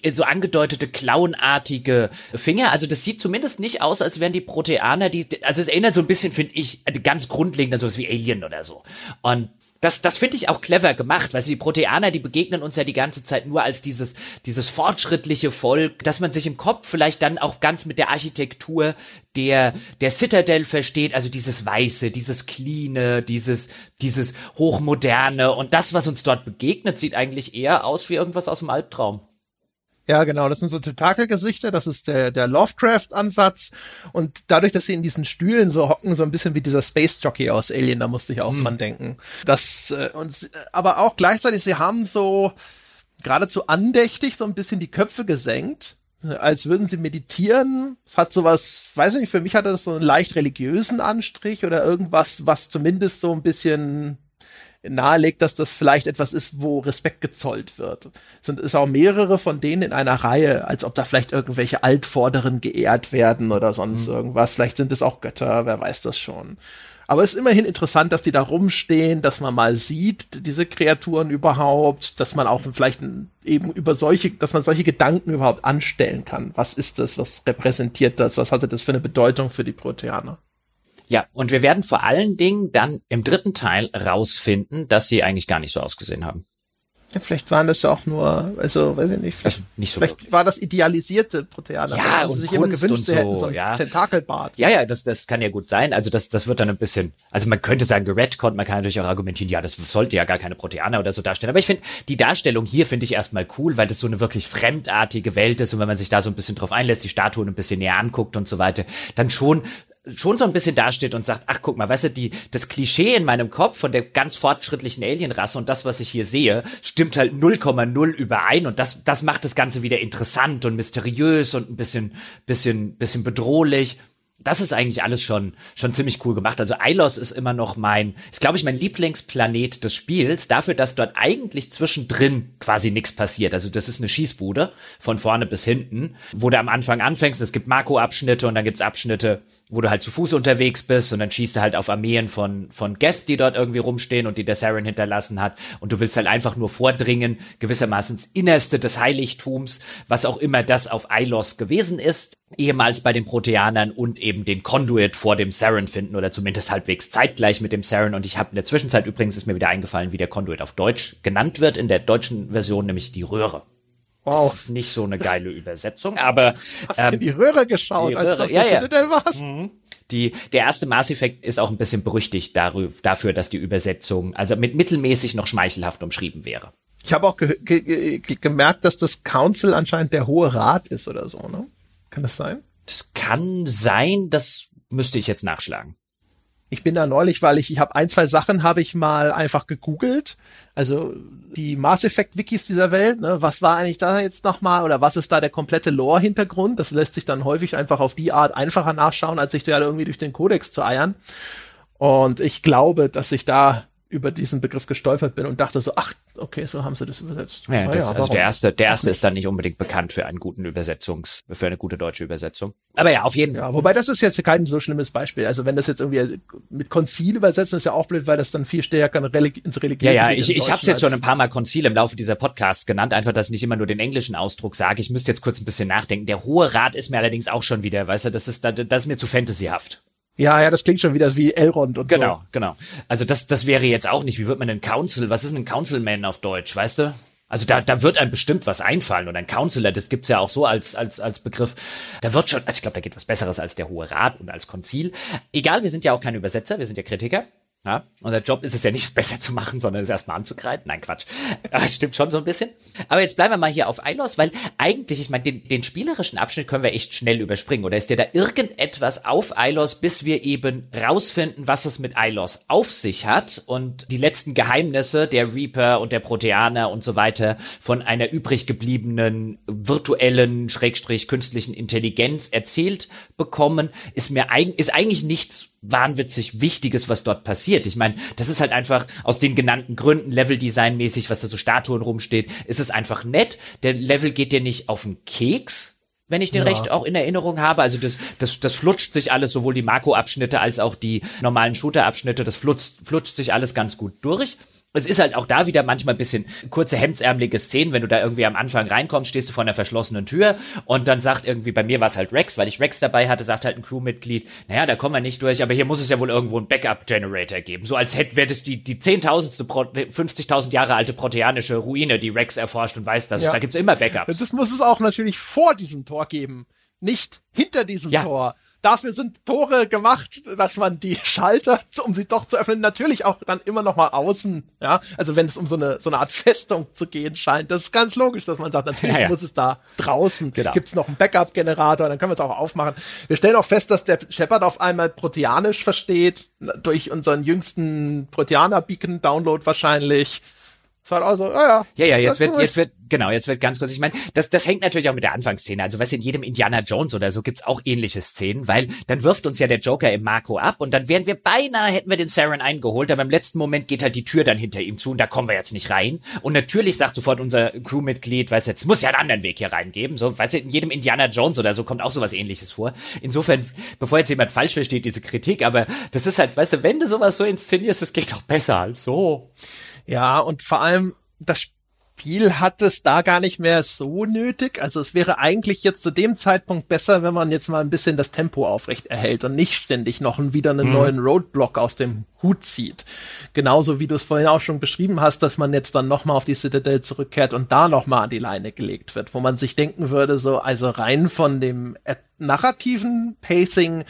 Speaker 2: äh, so angedeutete klauenartige Finger. Also das sieht zumindest nicht aus, als wären die Proteaner, die, also es erinnert so ein bisschen, finde ich, ganz grundlegend an sowas wie Alien oder so. Und das, das finde ich auch clever gemacht, weil die Proteaner, die begegnen uns ja die ganze Zeit nur als dieses, dieses fortschrittliche Volk, dass man sich im Kopf vielleicht dann auch ganz mit der Architektur der, der Citadel versteht, also dieses Weiße, dieses Cleane, dieses, dieses Hochmoderne. Und das, was uns dort begegnet, sieht eigentlich eher aus wie irgendwas aus dem Albtraum.
Speaker 1: Ja, genau, das sind so Tentakelgesichter, das ist der, der Lovecraft-Ansatz. Und dadurch, dass sie in diesen Stühlen so hocken, so ein bisschen wie dieser Space Jockey aus Alien, da musste ich auch mhm. dran denken. Das, äh, und, aber auch gleichzeitig, sie haben so geradezu andächtig so ein bisschen die Köpfe gesenkt, als würden sie meditieren. Es hat sowas, weiß ich nicht, für mich hatte das so einen leicht religiösen Anstrich oder irgendwas, was zumindest so ein bisschen nahelegt, dass das vielleicht etwas ist, wo Respekt gezollt wird. Es sind ist auch mehrere von denen in einer Reihe, als ob da vielleicht irgendwelche Altvorderen geehrt werden oder sonst mhm. irgendwas. Vielleicht sind es auch Götter, wer weiß das schon. Aber es ist immerhin interessant, dass die da rumstehen, dass man mal sieht, diese Kreaturen überhaupt, dass man auch vielleicht eben über solche, dass man solche Gedanken überhaupt anstellen kann. Was ist das? Was repräsentiert das? Was hatte das für eine Bedeutung für die Proteaner?
Speaker 2: Ja, und wir werden vor allen Dingen dann im dritten Teil rausfinden, dass sie eigentlich gar nicht so ausgesehen haben.
Speaker 1: Ja, vielleicht waren das ja auch nur, also weiß ich nicht, vielleicht, also nicht so vielleicht wirklich. war das idealisierte Proteaner.
Speaker 2: Ja, also und sich Kunst immer gewünscht, und so, hätten so
Speaker 1: ja. Tentakelbart.
Speaker 2: Ja, ja, das, das kann ja gut sein. Also das, das wird dann ein bisschen, also man könnte sagen, geredconnt, man kann natürlich auch argumentieren, ja, das sollte ja gar keine Proteaner oder so darstellen. Aber ich finde, die Darstellung hier finde ich erstmal cool, weil das so eine wirklich fremdartige Welt ist und wenn man sich da so ein bisschen drauf einlässt, die Statuen ein bisschen näher anguckt und so weiter, dann schon schon so ein bisschen dasteht und sagt, ach guck mal, weißt du, die, das Klischee in meinem Kopf von der ganz fortschrittlichen Alienrasse und das, was ich hier sehe, stimmt halt 0,0 überein und das, das macht das Ganze wieder interessant und mysteriös und ein bisschen, bisschen, bisschen bedrohlich das ist eigentlich alles schon, schon ziemlich cool gemacht. Also Ilos ist immer noch mein, ist glaube ich mein Lieblingsplanet des Spiels, dafür, dass dort eigentlich zwischendrin quasi nichts passiert. Also das ist eine Schießbude von vorne bis hinten, wo du am Anfang anfängst. Es gibt Marco-Abschnitte und dann gibt's Abschnitte, wo du halt zu Fuß unterwegs bist und dann schießt du halt auf Armeen von, von Geth, die dort irgendwie rumstehen und die der Saren hinterlassen hat. Und du willst halt einfach nur vordringen, gewissermaßen ins Innerste des Heiligtums, was auch immer das auf Ilos gewesen ist ehemals bei den Proteanern und eben den Conduit vor dem Saren finden oder zumindest halbwegs zeitgleich mit dem Saren. Und ich habe in der Zwischenzeit übrigens ist mir wieder eingefallen, wie der Conduit auf Deutsch genannt wird in der deutschen Version, nämlich die Röhre. Wow. Das ist nicht so eine geile Übersetzung, aber
Speaker 1: Hast ähm, du in die Röhre geschaut, die Röhre, als du auf ja, ja. Citadel warst? Mhm.
Speaker 2: Die, der erste Mass Effect ist auch ein bisschen berüchtigt darüber, dafür, dass die Übersetzung also mit mittelmäßig noch schmeichelhaft umschrieben wäre.
Speaker 1: Ich habe auch ge ge gemerkt, dass das Council anscheinend der Hohe Rat ist oder so, ne? Kann das sein?
Speaker 2: Das kann sein, das müsste ich jetzt nachschlagen.
Speaker 1: Ich bin da neulich, weil ich, ich habe ein, zwei Sachen habe ich mal einfach gegoogelt. Also die Mass Effect Wikis dieser Welt, ne, was war eigentlich da jetzt nochmal oder was ist da der komplette Lore-Hintergrund? Das lässt sich dann häufig einfach auf die Art einfacher nachschauen, als sich da irgendwie durch den Kodex zu eiern. Und ich glaube, dass ich da über diesen Begriff gestolpert bin und dachte so, ach, okay, so haben sie das übersetzt.
Speaker 2: Ja, das, ja also der erste, der erste ist dann nicht unbedingt bekannt für einen guten Übersetzungs, für eine gute deutsche Übersetzung. Aber ja, auf jeden Fall. Ja,
Speaker 1: wobei das ist jetzt kein so schlimmes Beispiel. Also wenn das jetzt irgendwie mit Konzil übersetzen, ist ja auch blöd, weil das dann viel stärker ins Religiöse
Speaker 2: Ja, ja, ich, ich habe es jetzt schon ein paar Mal Konzil im Laufe dieser Podcasts genannt, einfach, dass ich nicht immer nur den englischen Ausdruck sage. Ich müsste jetzt kurz ein bisschen nachdenken. Der Hohe Rat ist mir allerdings auch schon wieder, weißt du, das ist, das ist mir zu fantasyhaft.
Speaker 1: Ja, ja, das klingt schon wieder wie Elrond und
Speaker 2: genau,
Speaker 1: so.
Speaker 2: Genau, genau. Also das, das wäre jetzt auch nicht, wie wird man denn Council, was ist ein Councilman auf Deutsch, weißt du? Also da, da wird einem bestimmt was einfallen und ein Counselor, das gibt's ja auch so als, als, als Begriff. Da wird schon, also ich glaube, da geht was Besseres als der Hohe Rat und als Konzil. Egal, wir sind ja auch keine Übersetzer, wir sind ja Kritiker. Ja, unser Job ist es ja nicht besser zu machen, sondern es erstmal anzugreifen. Nein, Quatsch. Das stimmt schon so ein bisschen. Aber jetzt bleiben wir mal hier auf Eilos, weil eigentlich, ich meine, den, den spielerischen Abschnitt können wir echt schnell überspringen. Oder ist dir da irgendetwas auf Eilos, bis wir eben rausfinden, was es mit Eilos auf sich hat und die letzten Geheimnisse der Reaper und der Proteaner und so weiter von einer übrig gebliebenen virtuellen, schrägstrich künstlichen Intelligenz erzählt bekommen, ist mir eigentlich, ist eigentlich nichts wahnwitzig Wichtiges, was dort passiert. Ich meine, das ist halt einfach aus den genannten Gründen, Level-Design-mäßig, was da so Statuen rumsteht, ist es einfach nett. Der Level geht dir nicht auf den Keks, wenn ich den ja. recht auch in Erinnerung habe. Also das, das, das flutscht sich alles, sowohl die Marco-Abschnitte als auch die normalen Shooter-Abschnitte, das flutscht, flutscht sich alles ganz gut durch es ist halt auch da wieder manchmal ein bisschen kurze hemdsärmelige Szenen, wenn du da irgendwie am Anfang reinkommst, stehst du vor einer verschlossenen Tür und dann sagt irgendwie, bei mir war es halt Rex, weil ich Rex dabei hatte, sagt halt ein Crewmitglied, naja, da kommen wir nicht durch, aber hier muss es ja wohl irgendwo einen Backup-Generator geben. So als hätte, wäre das die, die zehntausendste, 50.000 Jahre alte proteanische Ruine, die Rex erforscht und weiß, dass ja. es, da gibt's immer Backups.
Speaker 1: Das muss es auch natürlich vor diesem Tor geben, nicht hinter diesem ja. Tor dafür sind Tore gemacht, dass man die Schalter, um sie doch zu öffnen, natürlich auch dann immer noch mal außen, ja, also wenn es um so eine so eine Art Festung zu gehen scheint, das ist ganz logisch, dass man sagt, natürlich ja, ja. muss es da draußen, genau. gibt's noch einen Backup-Generator, dann können wir es auch aufmachen. Wir stellen auch fest, dass der Shepard auf einmal Proteanisch versteht, durch unseren jüngsten Proteaner-Beacon-Download wahrscheinlich. Es war also, ja, ja.
Speaker 2: Ja, ja, jetzt wird, jetzt wird, genau, jetzt wird ganz kurz, ich meine, das, das hängt natürlich auch mit der Anfangsszene. Also, weißt du, in jedem Indiana Jones oder so gibt's auch ähnliche Szenen, weil dann wirft uns ja der Joker im Marco ab und dann wären wir beinahe, hätten wir den Saren eingeholt, aber im letzten Moment geht halt die Tür dann hinter ihm zu und da kommen wir jetzt nicht rein. Und natürlich sagt sofort unser Crewmitglied, weißt du, jetzt muss ja einen anderen Weg hier reingeben. So, weißt du, in jedem Indiana Jones oder so kommt auch sowas ähnliches vor. Insofern, bevor jetzt jemand falsch versteht, diese Kritik, aber das ist halt, weißt du, wenn du sowas so inszenierst, das geht doch besser als so.
Speaker 1: Ja, und vor allem, das Spiel hat es da gar nicht mehr so nötig. Also es wäre eigentlich jetzt zu dem Zeitpunkt besser, wenn man jetzt mal ein bisschen das Tempo aufrecht erhält und nicht ständig noch wieder einen mhm. neuen Roadblock aus dem Hut zieht. Genauso wie du es vorhin auch schon beschrieben hast, dass man jetzt dann nochmal auf die Citadel zurückkehrt und da nochmal an die Leine gelegt wird, wo man sich denken würde, so, also rein von dem narrativen Pacing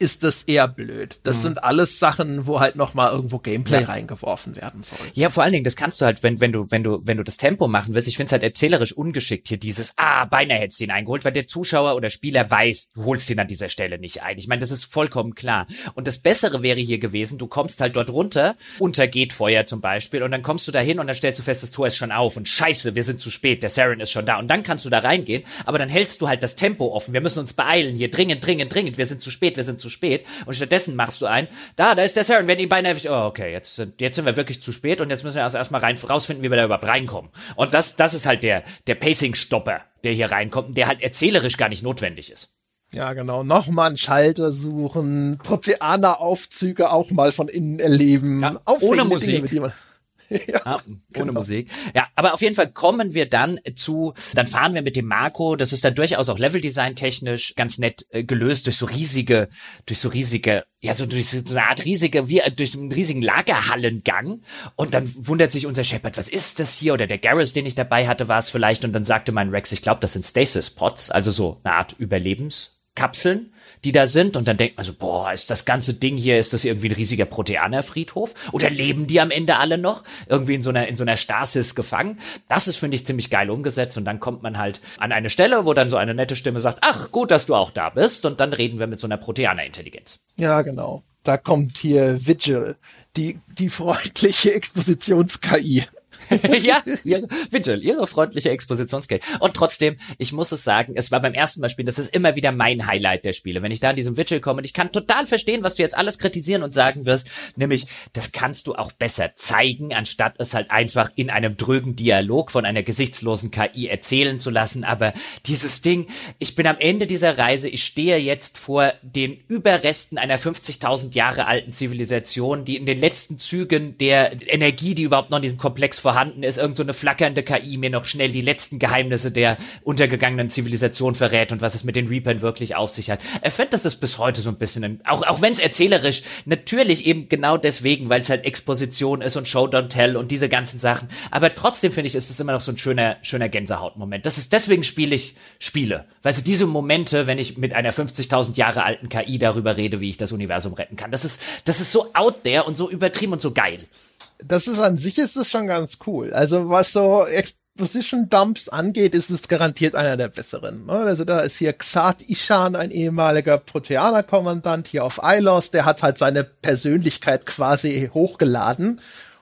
Speaker 1: ist das eher blöd. Das mhm. sind alles Sachen, wo halt noch mal irgendwo Gameplay ja. reingeworfen werden soll.
Speaker 2: Ja, vor allen Dingen, das kannst du halt, wenn, wenn du, wenn du, wenn du das Tempo machen willst. Ich finde es halt erzählerisch ungeschickt hier dieses, ah, beinahe hättest du ihn eingeholt, weil der Zuschauer oder Spieler weiß, du holst ihn an dieser Stelle nicht ein. Ich meine, das ist vollkommen klar. Und das Bessere wäre hier gewesen, du kommst halt dort runter, untergeht Feuer zum Beispiel, und dann kommst du da hin und dann stellst du fest, das Tor ist schon auf und scheiße, wir sind zu spät, der Saren ist schon da. Und dann kannst du da reingehen, aber dann hältst du halt das Tempo offen. Wir müssen uns beeilen hier, dringend, dringend, dringend, wir sind zu spät, wir sind zu spät und stattdessen machst du ein, da, da ist der Saren, wenn ihn beinahe erwischt, oh, okay, jetzt, jetzt sind wir wirklich zu spät und jetzt müssen wir also erstmal rein, rausfinden, wie wir da überhaupt reinkommen. Und das, das ist halt der, der Pacing-Stopper, der hier reinkommt und der halt erzählerisch gar nicht notwendig ist.
Speaker 1: Ja, genau. Nochmal einen Schalter suchen, Proteaner-Aufzüge auch mal von innen erleben. Ja,
Speaker 2: ohne Musik. Ja, ah, ohne genau. Musik. Ja, aber auf jeden Fall kommen wir dann zu, dann fahren wir mit dem Marco, das ist dann durchaus auch Leveldesign technisch ganz nett äh, gelöst durch so riesige, durch so riesige, ja, so durch so eine Art riesige, wie äh, durch einen riesigen Lagerhallengang. Und dann wundert sich unser Shepard, was ist das hier? Oder der Garrus, den ich dabei hatte, war es vielleicht. Und dann sagte mein Rex, ich glaube, das sind Stasis-Pods, also so eine Art Überlebenskapseln die da sind und dann denkt man so, boah, ist das ganze Ding hier, ist das irgendwie ein riesiger Proteanerfriedhof? Oder leben die am Ende alle noch? Irgendwie in so einer, in so einer Stasis gefangen? Das ist, finde ich, ziemlich geil umgesetzt und dann kommt man halt an eine Stelle, wo dann so eine nette Stimme sagt, ach, gut, dass du auch da bist und dann reden wir mit so einer Proteanerintelligenz.
Speaker 1: Ja, genau. Da kommt hier Vigil, die, die freundliche Expositions-KI.
Speaker 2: ja, ihre, bitte, ihre freundliche Expositionsgeld. Und trotzdem, ich muss es sagen, es war beim ersten Mal spielen, das ist immer wieder mein Highlight der Spiele. Wenn ich da in diesem Vigil komme und ich kann total verstehen, was du jetzt alles kritisieren und sagen wirst, nämlich, das kannst du auch besser zeigen, anstatt es halt einfach in einem drögen Dialog von einer gesichtslosen KI erzählen zu lassen. Aber dieses Ding, ich bin am Ende dieser Reise, ich stehe jetzt vor den Überresten einer 50.000 Jahre alten Zivilisation, die in den letzten Zügen der Energie, die überhaupt noch in diesem Komplex vorhanden ist, irgend so flackernde KI mir noch schnell die letzten Geheimnisse der untergegangenen Zivilisation verrät und was es mit den Reapern wirklich auf sich hat. Er findet, dass es bis heute so ein bisschen, auch, auch wenn es erzählerisch, natürlich eben genau deswegen, weil es halt Exposition ist und Show Don't Tell und diese ganzen Sachen, aber trotzdem finde ich, ist es immer noch so ein schöner, schöner Gänsehautmoment. Das ist, deswegen spiele ich Spiele. Weil du, diese Momente, wenn ich mit einer 50.000 Jahre alten KI darüber rede, wie ich das Universum retten kann, das ist, das ist so out there und so übertrieben und so geil
Speaker 1: das ist an sich ist es schon ganz cool. Also was so Exposition Dumps angeht, ist es garantiert einer der besseren. Ne? Also da ist hier Xat Ishan, ein ehemaliger Proteaner-Kommandant hier auf Ilos, der hat halt seine Persönlichkeit quasi hochgeladen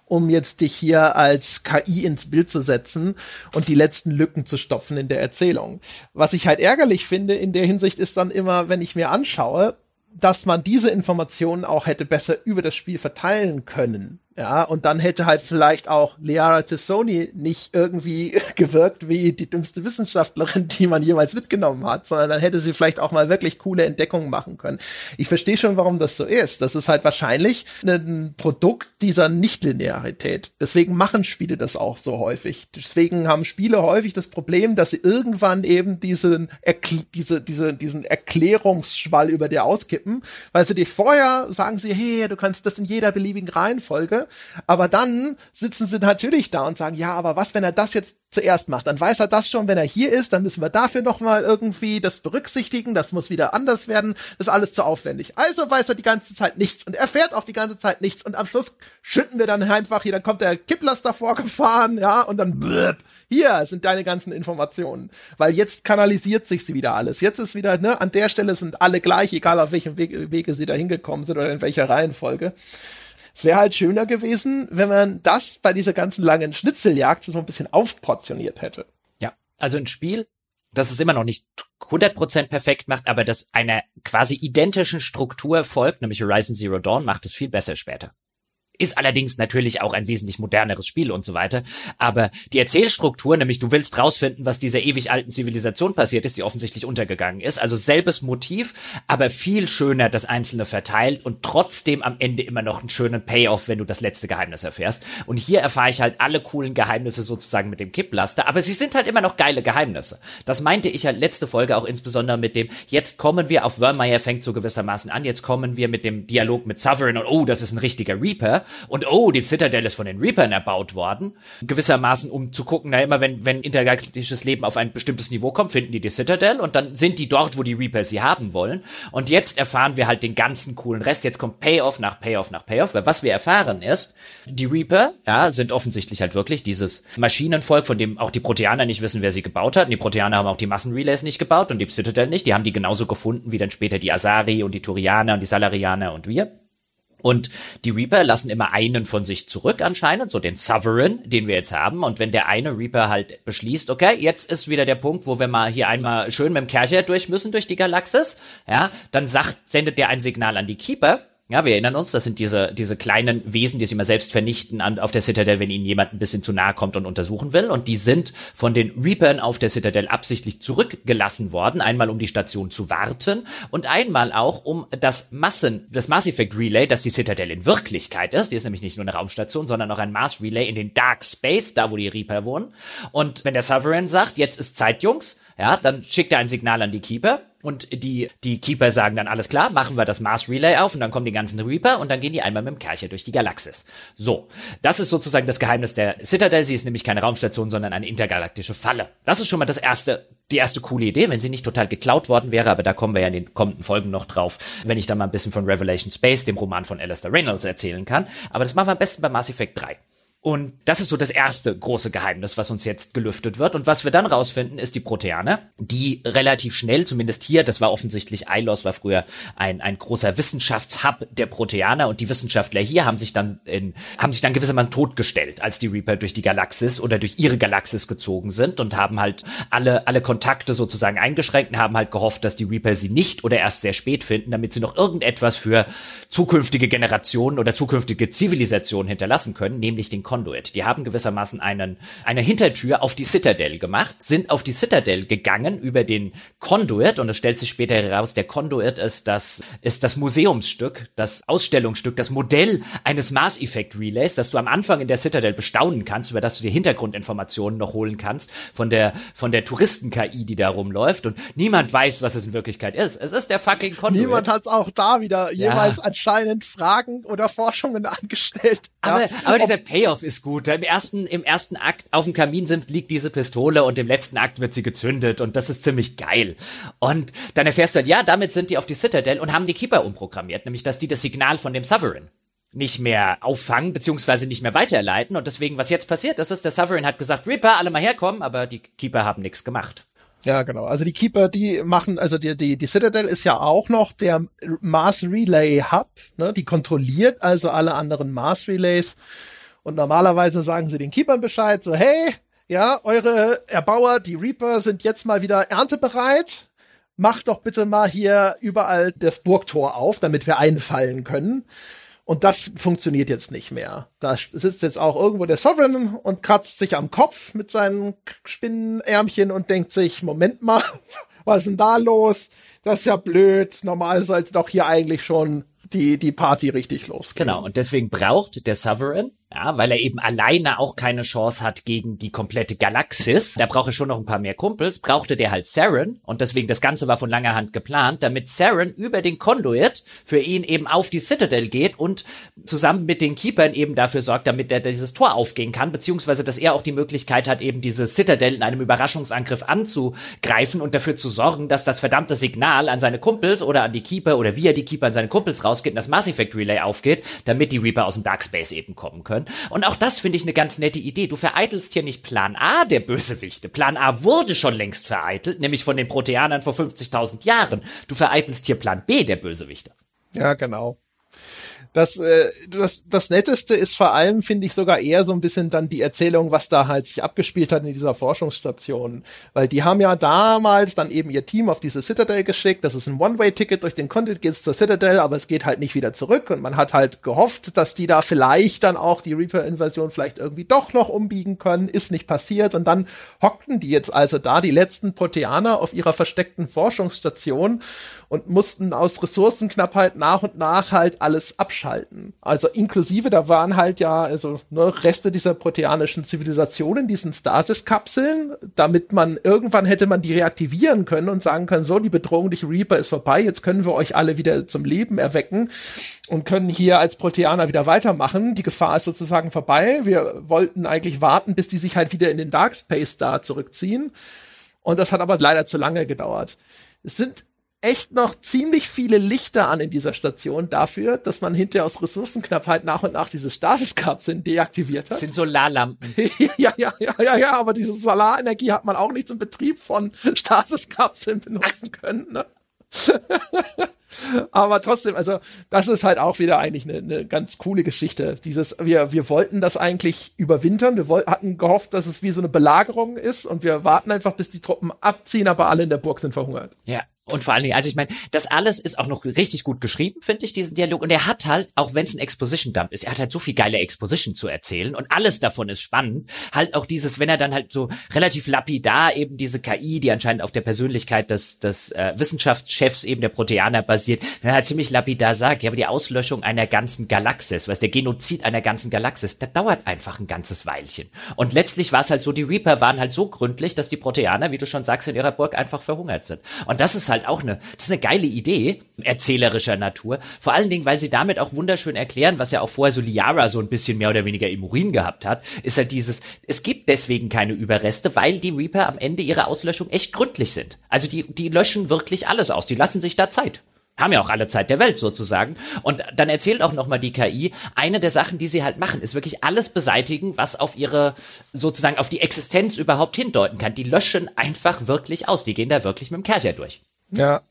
Speaker 1: um jetzt dich hier als KI ins Bild zu setzen und die letzten Lücken zu stopfen in der Erzählung. Was ich halt ärgerlich finde in der Hinsicht ist dann immer, wenn ich mir anschaue, dass man diese Informationen auch hätte besser über das Spiel verteilen können. Ja, und dann hätte halt vielleicht auch Liara Tessoni nicht irgendwie gewirkt wie die dümmste Wissenschaftlerin, die man jemals mitgenommen hat, sondern dann hätte sie vielleicht auch mal wirklich coole Entdeckungen machen können. Ich verstehe schon, warum das so ist. Das ist halt wahrscheinlich ein Produkt dieser Nichtlinearität. Deswegen machen Spiele das auch so häufig. Deswegen haben Spiele häufig das Problem, dass sie irgendwann eben diesen, Erkl diese, diese, diesen Erklärungsschwall über dir auskippen, weil sie dir vorher sagen sie, hey, du kannst das in jeder beliebigen Reihenfolge aber dann sitzen sie natürlich da und sagen, ja, aber was, wenn er das jetzt zuerst macht? Dann weiß er das schon, wenn er hier ist, dann müssen wir dafür nochmal irgendwie das berücksichtigen, das muss wieder anders werden, das ist alles zu aufwendig. Also weiß er die ganze Zeit nichts und er fährt auch die ganze Zeit nichts und am Schluss schütten wir dann einfach hier, dann kommt der Kipplaster vorgefahren, ja, und dann blöb, hier sind deine ganzen Informationen. Weil jetzt kanalisiert sich sie wieder alles. Jetzt ist wieder, ne, an der Stelle sind alle gleich, egal auf welchem Wege, Wege sie da hingekommen sind oder in welcher Reihenfolge. Es wäre halt schöner gewesen, wenn man das bei dieser ganzen langen Schnitzeljagd so ein bisschen aufportioniert hätte.
Speaker 2: Ja, also ein Spiel, das es immer noch nicht 100% perfekt macht, aber das einer quasi identischen Struktur folgt, nämlich Horizon Zero Dawn, macht es viel besser später. Ist allerdings natürlich auch ein wesentlich moderneres Spiel und so weiter. Aber die Erzählstruktur, nämlich du willst rausfinden, was dieser ewig alten Zivilisation passiert ist, die offensichtlich untergegangen ist. Also selbes Motiv, aber viel schöner das Einzelne verteilt und trotzdem am Ende immer noch einen schönen Payoff, wenn du das letzte Geheimnis erfährst. Und hier erfahre ich halt alle coolen Geheimnisse sozusagen mit dem Kipplaster, aber sie sind halt immer noch geile Geheimnisse. Das meinte ich halt letzte Folge auch insbesondere mit dem, jetzt kommen wir auf Wormmeyer fängt so gewissermaßen an, jetzt kommen wir mit dem Dialog mit Sovereign und oh, das ist ein richtiger Reaper und oh, die Citadel ist von den Reapern erbaut worden. Gewissermaßen, um zu gucken, na immer, wenn, wenn intergalaktisches Leben auf ein bestimmtes Niveau kommt, finden die die Citadel und dann sind die dort, wo die Reaper sie haben wollen. Und jetzt erfahren wir halt den ganzen coolen Rest. Jetzt kommt Payoff nach Payoff nach Payoff. Weil was wir erfahren ist, die Reaper, ja, sind offensichtlich halt wirklich dieses Maschinenvolk, von dem auch die Proteaner nicht wissen, wer sie gebaut hat. Und die Proteaner haben auch die Massenrelays nicht gebaut und die Citadel nicht. Die haben die genauso gefunden wie dann später die Asari und die Turianer und die Salarianer und wir. Und die Reaper lassen immer einen von sich zurück anscheinend, so den Sovereign, den wir jetzt haben. Und wenn der eine Reaper halt beschließt, okay, jetzt ist wieder der Punkt, wo wir mal hier einmal schön mit dem Kercher durch müssen durch die Galaxis, ja, dann sagt, sendet der ein Signal an die Keeper Ja, wir erinnern uns, das sind diese, diese kleinen Wesen, die sich immer selbst vernichten an, auf der Citadel, wenn ihnen jemand ein bisschen zu nahe kommt und untersuchen will. Und die sind von den Reapern auf der Citadel absichtlich zurückgelassen worden. Einmal um die Station zu warten und einmal auch um das Massen, das Mass Effect Relay, das die Citadel in Wirklichkeit ist. Die ist nämlich nicht nur eine Raumstation, sondern auch ein Mass Relay in den Dark Space, da wo die Reaper wohnen. Und wenn der Sovereign sagt, jetzt ist Zeit, Jungs, ja, dann schickt er ein Signal an die Keeper und die, die Keeper sagen dann, alles klar, machen wir das Mars Relay auf und dann kommen die ganzen Reaper und dann gehen die einmal mit dem Kercher durch die Galaxis. So, das ist sozusagen das Geheimnis der Citadel. Sie ist nämlich keine Raumstation, sondern eine intergalaktische Falle. Das ist schon mal das erste, die erste coole Idee, wenn sie nicht total geklaut worden wäre, aber da kommen wir ja in den kommenden Folgen noch drauf, wenn ich dann mal ein bisschen von Revelation Space, dem Roman von Alistair Reynolds, erzählen kann. Aber das machen wir am besten bei Mass Effect 3. Und das ist so das erste große Geheimnis, was uns jetzt gelüftet wird. Und was wir dann rausfinden, ist die Proteane, die relativ schnell, zumindest hier, das war offensichtlich, ILOS war früher ein, ein großer Wissenschaftshub der Proteaner und die Wissenschaftler hier haben sich dann in, haben sich dann gewissermaßen totgestellt, als die Reaper durch die Galaxis oder durch ihre Galaxis gezogen sind und haben halt alle, alle Kontakte sozusagen eingeschränkt und haben halt gehofft, dass die Reaper sie nicht oder erst sehr spät finden, damit sie noch irgendetwas für zukünftige Generationen oder zukünftige Zivilisationen hinterlassen können, nämlich den Conduit. Die haben gewissermaßen einen, eine Hintertür auf die Citadel gemacht, sind auf die Citadel gegangen über den Conduit und es stellt sich später heraus, der Conduit ist das, ist das Museumsstück, das Ausstellungsstück, das Modell eines Mass Effect Relays, das du am Anfang in der Citadel bestaunen kannst, über das du dir Hintergrundinformationen noch holen kannst von der, von der Touristen-KI, die da rumläuft und niemand weiß, was es in Wirklichkeit ist. Es ist der fucking Conduit.
Speaker 1: Niemand hat auch da wieder ja. jeweils anscheinend Fragen oder Forschungen angestellt.
Speaker 2: Aber, ja. aber dieser Payoff Payoff ist gut. Im ersten, im ersten Akt auf dem Kamin sind, liegt diese Pistole und im letzten Akt wird sie gezündet und das ist ziemlich geil. Und dann erfährst du ja, damit sind die auf die Citadel und haben die Keeper umprogrammiert, nämlich dass die das Signal von dem Sovereign nicht mehr auffangen, beziehungsweise nicht mehr weiterleiten. Und deswegen, was jetzt passiert ist, ist, der Sovereign hat gesagt, Reaper, alle mal herkommen, aber die Keeper haben nichts gemacht.
Speaker 1: Ja, genau. Also die Keeper, die machen, also die, die, die Citadel ist ja auch noch der Mars Relay Hub, ne? Die kontrolliert also alle anderen Mars Relays. Und normalerweise sagen sie den Keepern Bescheid, so, hey, ja, eure Erbauer, die Reaper, sind jetzt mal wieder erntebereit. Macht doch bitte mal hier überall das Burgtor auf, damit wir einfallen können. Und das funktioniert jetzt nicht mehr. Da sitzt jetzt auch irgendwo der Sovereign und kratzt sich am Kopf mit seinen Spinnenärmchen und denkt sich, Moment mal, was ist denn da los? Das ist ja blöd. Normal sollte doch hier eigentlich schon die, die Party richtig losgehen.
Speaker 2: Genau. Und deswegen braucht der Sovereign ja, weil er eben alleine auch keine Chance hat gegen die komplette Galaxis. Da braucht er schon noch ein paar mehr Kumpels. Brauchte der halt Saren. Und deswegen, das Ganze war von langer Hand geplant, damit Saren über den Conduit für ihn eben auf die Citadel geht und zusammen mit den Keepern eben dafür sorgt, damit er dieses Tor aufgehen kann, beziehungsweise, dass er auch die Möglichkeit hat, eben diese Citadel in einem Überraschungsangriff anzugreifen und dafür zu sorgen, dass das verdammte Signal an seine Kumpels oder an die Keeper oder wie er die Keeper an seine Kumpels rausgeht und das Mass Effect Relay aufgeht, damit die Reaper aus dem Dark Space eben kommen können können. Und auch das finde ich eine ganz nette Idee. Du vereitelst hier nicht Plan A der Bösewichte. Plan A wurde schon längst vereitelt, nämlich von den Proteanern vor 50.000 Jahren. Du vereitelst hier Plan B der Bösewichte.
Speaker 1: Ja, genau. Das, äh, das, das Netteste ist vor allem, finde ich, sogar eher so ein bisschen dann die Erzählung, was da halt sich abgespielt hat in dieser Forschungsstation. Weil die haben ja damals dann eben ihr Team auf diese Citadel geschickt. Das ist ein One-Way-Ticket durch den Conduit geht's zur Citadel, aber es geht halt nicht wieder zurück. Und man hat halt gehofft, dass die da vielleicht dann auch die Reaper-Invasion vielleicht irgendwie doch noch umbiegen können. Ist nicht passiert. Und dann hockten die jetzt also da, die letzten Proteaner, auf ihrer versteckten Forschungsstation und mussten aus Ressourcenknappheit nach und nach halt alles abschalten. Also inklusive, da waren halt ja also ne, Reste dieser proteanischen Zivilisation in diesen Stasis-Kapseln, damit man irgendwann hätte man die reaktivieren können und sagen können, so, die Bedrohung durch Reaper ist vorbei, jetzt können wir euch alle wieder zum Leben erwecken und können hier als Proteaner wieder weitermachen. Die Gefahr ist sozusagen vorbei. Wir wollten eigentlich warten, bis die sich halt wieder in den Dark Space da zurückziehen. Und das hat aber leider zu lange gedauert. Es sind echt noch ziemlich viele Lichter an in dieser Station dafür, dass man hinterher aus Ressourcenknappheit nach und nach diese Stasiskapseln deaktiviert hat. Das
Speaker 2: sind Solarlampen.
Speaker 1: ja, ja, ja, ja, ja, aber diese Solarenergie hat man auch nicht zum Betrieb von Stasiskapseln benutzen können. Ne? aber trotzdem, also das ist halt auch wieder eigentlich eine, eine ganz coole Geschichte. Dieses, wir, wir wollten das eigentlich überwintern. Wir wollten, hatten gehofft, dass es wie so eine Belagerung ist und wir warten einfach, bis die Truppen abziehen, aber alle in der Burg sind verhungert.
Speaker 2: Ja, Und vor allen Dingen, also ich meine, das alles ist auch noch richtig gut geschrieben, finde ich, diesen Dialog. Und er hat halt, auch wenn es ein Exposition-Dump ist, er hat halt so viel geile Exposition zu erzählen und alles davon ist spannend. Halt auch dieses, wenn er dann halt so relativ lapidar eben diese KI, die anscheinend auf der Persönlichkeit des, des äh, Wissenschaftschefs eben der Proteaner basiert, dann halt ziemlich lapidar sagt, ja, aber die Auslöschung einer ganzen Galaxis, was der Genozid einer ganzen Galaxis, das dauert einfach ein ganzes Weilchen. Und letztlich war es halt so, die Reaper waren halt so gründlich, dass die Proteaner, wie du schon sagst, in ihrer Burg einfach verhungert sind. Und das ist halt auch eine, das ist eine geile Idee, erzählerischer Natur. Vor allen Dingen, weil sie damit auch wunderschön erklären, was ja auch vorher so Liara so ein bisschen mehr oder weniger im Urin gehabt hat, ist halt dieses, es gibt deswegen keine Überreste, weil die Reaper am Ende ihrer Auslöschung echt gründlich sind. Also die, die löschen wirklich alles aus, die lassen sich da Zeit haben ja auch alle Zeit der Welt sozusagen. Und dann erzählt auch nochmal die KI, eine der Sachen, die sie halt machen, ist wirklich alles beseitigen, was auf ihre, sozusagen auf die Existenz überhaupt hindeuten kann. Die löschen einfach wirklich aus. Die gehen da wirklich mit dem Kercher durch.
Speaker 1: Ja.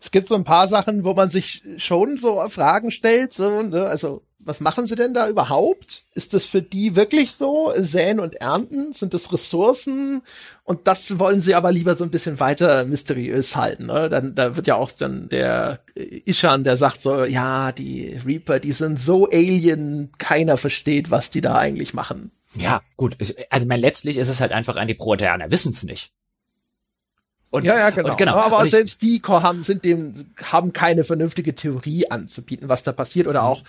Speaker 1: Es gibt so ein paar Sachen, wo man sich schon so Fragen stellt, so, ne? also was machen sie denn da überhaupt? Ist das für die wirklich so? Säen und Ernten? Sind das Ressourcen? Und das wollen sie aber lieber so ein bisschen weiter mysteriös halten. Ne? Dann, da wird ja auch dann der Ishan, der sagt so, ja, die Reaper, die sind so alien, keiner versteht, was die da eigentlich machen.
Speaker 2: Ja, gut. Also mein, letztlich ist es halt einfach an die Proteaner, wissen es nicht.
Speaker 1: Und, ja, ja, genau. genau. Aber und selbst die haben, sind dem, haben keine vernünftige Theorie anzubieten, was da passiert oder auch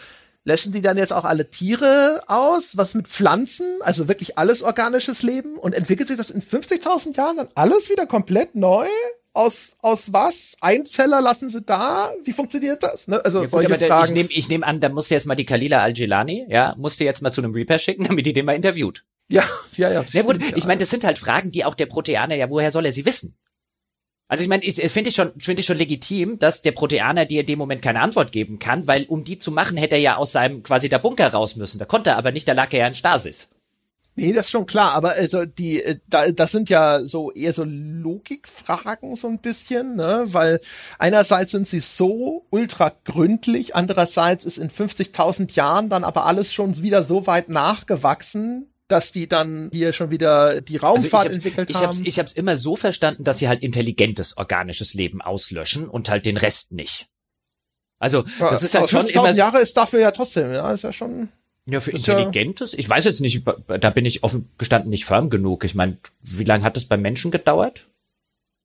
Speaker 1: Löschen die dann jetzt auch alle Tiere aus? Was mit Pflanzen? Also wirklich alles organisches Leben? Und entwickelt sich das in 50.000 Jahren dann alles wieder komplett neu? Aus, aus was? Einzeller lassen sie da? Wie funktioniert das? Ne?
Speaker 2: Also ja, gut, solche Fragen. Ich nehme ich nehm an, da musst du jetzt mal die Kalila Al-Jilani, ja, musst du jetzt mal zu einem Reaper schicken, damit die den mal interviewt.
Speaker 1: Ja, ja, ja.
Speaker 2: Ja gut, ich meine, das sind halt Fragen, die auch der Proteaner, ja, woher soll er sie wissen? Also ich meine, ich, finde ich schon, finde ich schon legitim, dass der Proteaner dir in dem Moment keine Antwort geben kann, weil um die zu machen, hätte er ja aus seinem quasi der Bunker raus müssen. Da konnte er aber nicht, da lag er ja in Stasis.
Speaker 1: Nee, das ist schon klar, aber also die, äh, da, das sind ja so eher so Logikfragen so ein bisschen, ne? Weil einerseits sind sie so ultra gründlich, andererseits ist in 50.000 Jahren dann aber alles schon wieder so weit nachgewachsen, dass die dann hier schon wieder die Raumfahrt also entwickelt
Speaker 2: ich
Speaker 1: haben.
Speaker 2: Hab's, ich habe es immer so verstanden, dass sie halt intelligentes organisches Leben auslöschen und halt den Rest nicht. Also ja, das ist halt schon immer.
Speaker 1: Jahre ist dafür ja trotzdem, ja, ist ja schon.
Speaker 2: Ja, für intelligentes. Ich weiß jetzt nicht, da bin ich offen gestanden nicht firm genug. Ich meine, wie lange hat das beim Menschen gedauert?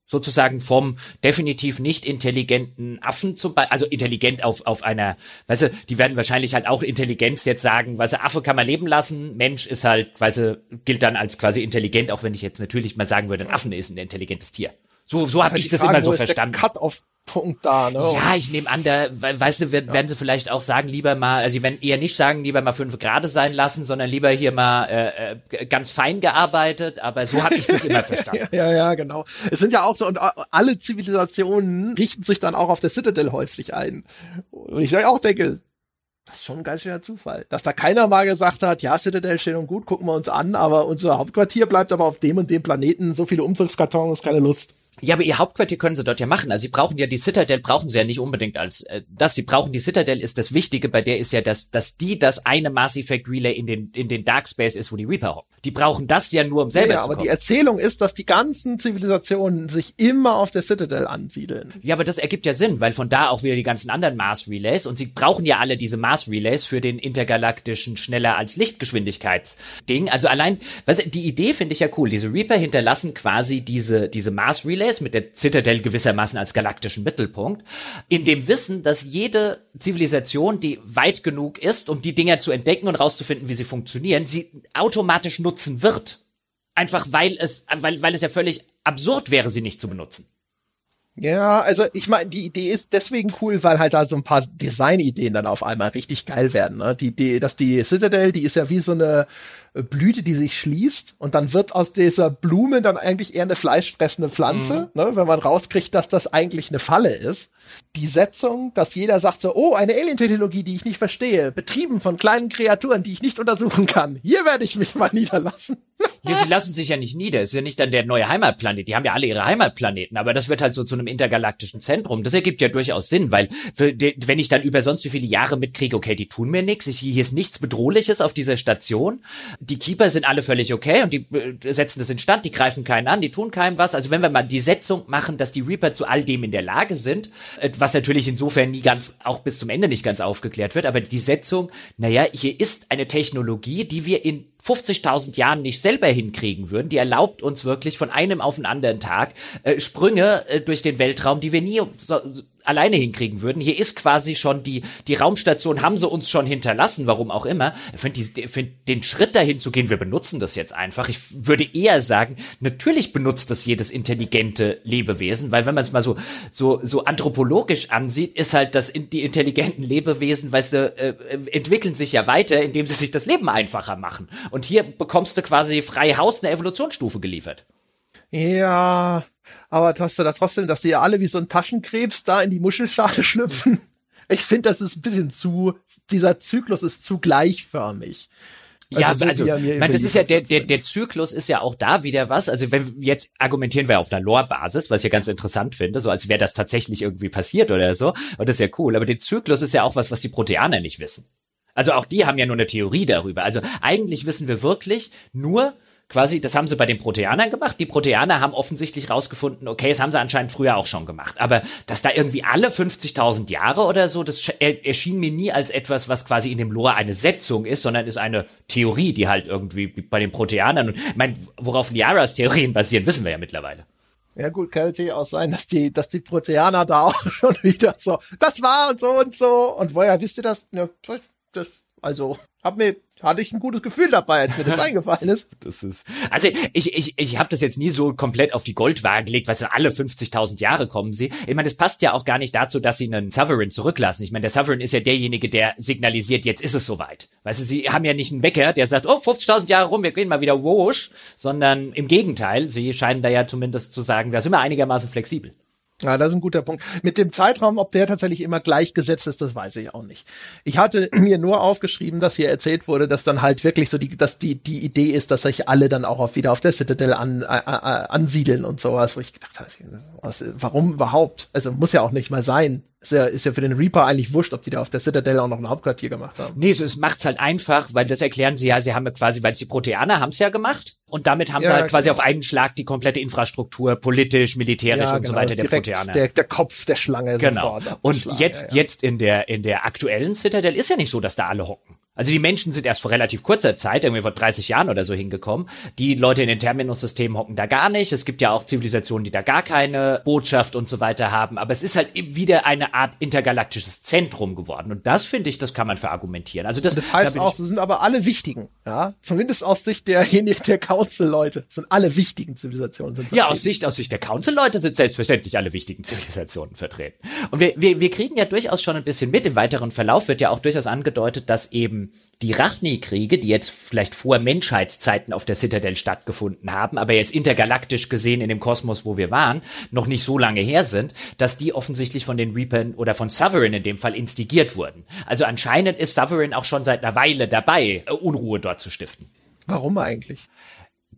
Speaker 2: Sozusagen vom definitiv nicht intelligenten Affen zum Beispiel, also intelligent auf, auf einer, weißt du, die werden wahrscheinlich halt auch Intelligenz jetzt sagen, weißt du, Affe kann man leben lassen, Mensch ist halt, weißt du, gilt dann als quasi intelligent, auch wenn ich jetzt natürlich mal sagen würde, ein Affen ist ein intelligentes Tier. So, so habe ich das Frage, immer so verstanden.
Speaker 1: Cut auf Punkt da, ne?
Speaker 2: Ja, ich nehme an, da, weißt du, werden, ja. werden sie vielleicht auch sagen, lieber mal, also sie werden eher nicht sagen, lieber mal fünf Grade sein lassen, sondern lieber hier mal äh, äh ganz fein gearbeitet, aber so habe ich das immer verstanden.
Speaker 1: ja, ja, genau. Es sind ja auch so, und alle Zivilisationen richten sich dann auch auf der Citadel häuslich ein. Und ich auch denke, das ist schon ein ganz schöner Zufall. Dass da keiner mal gesagt hat, ja, Citadel steht und gut, gucken wir uns an, aber unser Hauptquartier bleibt aber auf dem und dem Planeten, so viele Umzugskartons, keine Lust.
Speaker 2: Ja, aber ihr Hauptquartier können sie dort ja machen. Also sie brauchen ja die Citadel, brauchen sie ja nicht unbedingt als äh, das. Sie brauchen die Citadel ist das Wichtige, bei der ist ja, dass, dass die das eine Mass Effect Relay in den, in den Dark Space ist, wo die Reaper hocken. Die brauchen das ja nur, um selber ja, zu
Speaker 1: aber die Erzählung ist, dass die ganzen Zivilisationen sich immer auf der Citadel ansiedeln.
Speaker 2: Ja, aber das ergibt ja Sinn, weil von da auch wieder die ganzen anderen Mars Relays und sie brauchen ja alle diese Mars Relays für den intergalaktischen schneller als Lichtgeschwindigkeitsding. Also allein, was, die Idee finde ich ja cool. Diese Reaper hinterlassen quasi diese, diese Mars Relays mit der Citadel gewissermaßen als galaktischen Mittelpunkt, in dem Wissen, dass jede Zivilisation, die weit genug ist, um die Dinger zu entdecken und rauszufinden, wie sie funktionieren, sie automatisch nutzen wird. Einfach weil es, weil, weil es ja völlig absurd wäre, sie nicht zu benutzen.
Speaker 1: Ja, also ich meine, die Idee ist deswegen cool, weil halt da so ein paar Designideen dann auf einmal richtig geil werden. Ne? Die Idee, dass die Citadel, die ist ja wie so eine Blüte, die sich schließt und dann wird aus dieser Blume dann eigentlich eher eine fleischfressende Pflanze, mhm. ne? wenn man rauskriegt, dass das eigentlich eine Falle ist. Die Setzung, dass jeder sagt so, oh, eine Alien-Technologie, die ich nicht verstehe, betrieben von kleinen Kreaturen, die ich nicht untersuchen kann. Hier werde ich mich mal niederlassen.
Speaker 2: Nee, sie lassen sich ja nicht nieder. Es ist ja nicht dann der neue Heimatplanet. Die haben ja alle ihre Heimatplaneten, aber das wird halt so zu einem intergalaktischen Zentrum. Das ergibt ja durchaus Sinn, weil wenn ich dann über sonst wie viele Jahre mitkriege, okay, die tun mir nichts, hier ist nichts Bedrohliches auf dieser Station. Die Keeper sind alle völlig okay und die äh, setzen das in Stand, die greifen keinen an, die tun keinem was. Also wenn wir mal die Setzung machen, dass die Reaper zu all dem in der Lage sind, äh, was natürlich insofern nie ganz, auch bis zum Ende nicht ganz aufgeklärt wird, aber die Setzung, naja, hier ist eine Technologie, die wir in 50.000 Jahren nicht selber hinkriegen würden, die erlaubt uns wirklich von einem auf den anderen Tag äh, Sprünge äh, durch den Weltraum, die wir nie so, alleine hinkriegen würden. Hier ist quasi schon die, die Raumstation haben sie uns schon hinterlassen, warum auch immer. Ich finde find den Schritt dahin zu gehen, wir benutzen das jetzt einfach. Ich würde eher sagen, natürlich benutzt das jedes intelligente Lebewesen, weil wenn man es mal so, so, so anthropologisch ansieht, ist halt das, die intelligenten Lebewesen, weißt du, äh, entwickeln sich ja weiter, indem sie sich das Leben einfacher machen. Und hier bekommst du quasi frei Haus eine Evolutionsstufe geliefert.
Speaker 1: Ja, aber hast du da trotzdem, dass die ja alle wie so ein Taschenkrebs da in die Muschelschale schlüpfen? Ich finde, das ist ein bisschen zu, dieser Zyklus ist zu gleichförmig.
Speaker 2: Ja, also, also man, das ist ja der, der, der Zyklus ist ja auch da wieder was. Also wenn jetzt argumentieren wir auf einer Lore-Basis, was ich ja ganz interessant finde, so als wäre das tatsächlich irgendwie passiert oder so. Und das ist ja cool. Aber der Zyklus ist ja auch was, was die Proteaner nicht wissen. Also auch die haben ja nur eine Theorie darüber. Also eigentlich wissen wir wirklich nur, quasi, das haben sie bei den Proteanern gemacht. Die Proteaner haben offensichtlich rausgefunden, okay, das haben sie anscheinend früher auch schon gemacht. Aber dass da irgendwie alle 50.000 Jahre oder so, das erschien mir nie als etwas, was quasi in dem Lore eine Setzung ist, sondern ist eine Theorie, die halt irgendwie bei den Proteanern und ich meine, worauf Liaras Theorien basieren, wissen wir ja mittlerweile.
Speaker 1: Ja gut, kann natürlich auch sein, dass die, dass die Proteaner da auch schon wieder so, das war und so und so. Und woher wisst ihr das? Ja, das also, hab mir hatte ich ein gutes Gefühl dabei, als mir das eingefallen ist.
Speaker 2: Das ist also ich ich ich habe das jetzt nie so komplett auf die Goldwaage gelegt, weil alle 50.000 Jahre kommen sie. Ich meine, das passt ja auch gar nicht dazu, dass sie einen Sovereign zurücklassen. Ich meine, der Sovereign ist ja derjenige, der signalisiert, jetzt ist es soweit. Weißt du, sie haben ja nicht einen Wecker, der sagt, oh 50.000 Jahre rum, wir gehen mal wieder wosch, sondern im Gegenteil, sie scheinen da ja zumindest zu sagen, wir sind immer einigermaßen flexibel.
Speaker 1: Ja, das ist ein guter Punkt. Mit dem Zeitraum, ob der tatsächlich immer gleichgesetzt ist, das weiß ich auch nicht. Ich hatte mir nur aufgeschrieben, dass hier erzählt wurde, dass dann halt wirklich so die, dass die, die Idee ist, dass sich alle dann auch auf, wieder auf der Citadel an, äh, ansiedeln und sowas, wo ich gedacht habe, was, warum überhaupt? Also muss ja auch nicht mal sein ist ja, ist ja für den Reaper eigentlich wurscht, ob die da auf der Citadel auch noch ein Hauptquartier gemacht haben.
Speaker 2: Nee, so, es macht's halt einfach, weil das erklären sie ja, sie haben ja quasi, weil die Proteaner haben's ja gemacht und damit haben ja, sie halt quasi genau. auf einen Schlag die komplette Infrastruktur, politisch, militärisch ja, und genau, so weiter der Proteaner.
Speaker 1: Der, der Kopf der Schlange
Speaker 2: genau. Und jetzt, ja, jetzt in der, in der aktuellen Citadel ist ja nicht so, dass da alle hocken. Also die Menschen sind erst vor relativ kurzer Zeit, irgendwie vor 30 Jahren oder so hingekommen. Die Leute in den Terminus-Systemen hocken da gar nicht. Es gibt ja auch Zivilisationen, die da gar keine Botschaft und so weiter haben. Aber es ist halt wieder eine Art intergalaktisches Zentrum geworden. Und das finde ich, das kann man verargumentieren. Also das,
Speaker 1: das heißt da auch, das sind aber alle wichtigen, ja. Zumindest aus Sicht der, der Council-Leute sind alle wichtigen Zivilisationen sind
Speaker 2: vertreten. Ja, aus Sicht, aus Sicht der Council-Leute sind selbstverständlich alle wichtigen Zivilisationen vertreten. Und wir, wir, wir kriegen ja durchaus schon ein bisschen mit. Im weiteren Verlauf wird ja auch durchaus angedeutet, dass eben die Rachni-Kriege, die jetzt vielleicht vor Menschheitszeiten auf der Citadel stattgefunden haben, aber jetzt intergalaktisch gesehen in dem Kosmos, wo wir waren, noch nicht so lange her sind, dass die offensichtlich von den Reapern oder von Sovereign in dem Fall instigiert wurden. Also anscheinend ist Sovereign auch schon seit einer Weile dabei, Unruhe dort zu stiften.
Speaker 1: Warum eigentlich?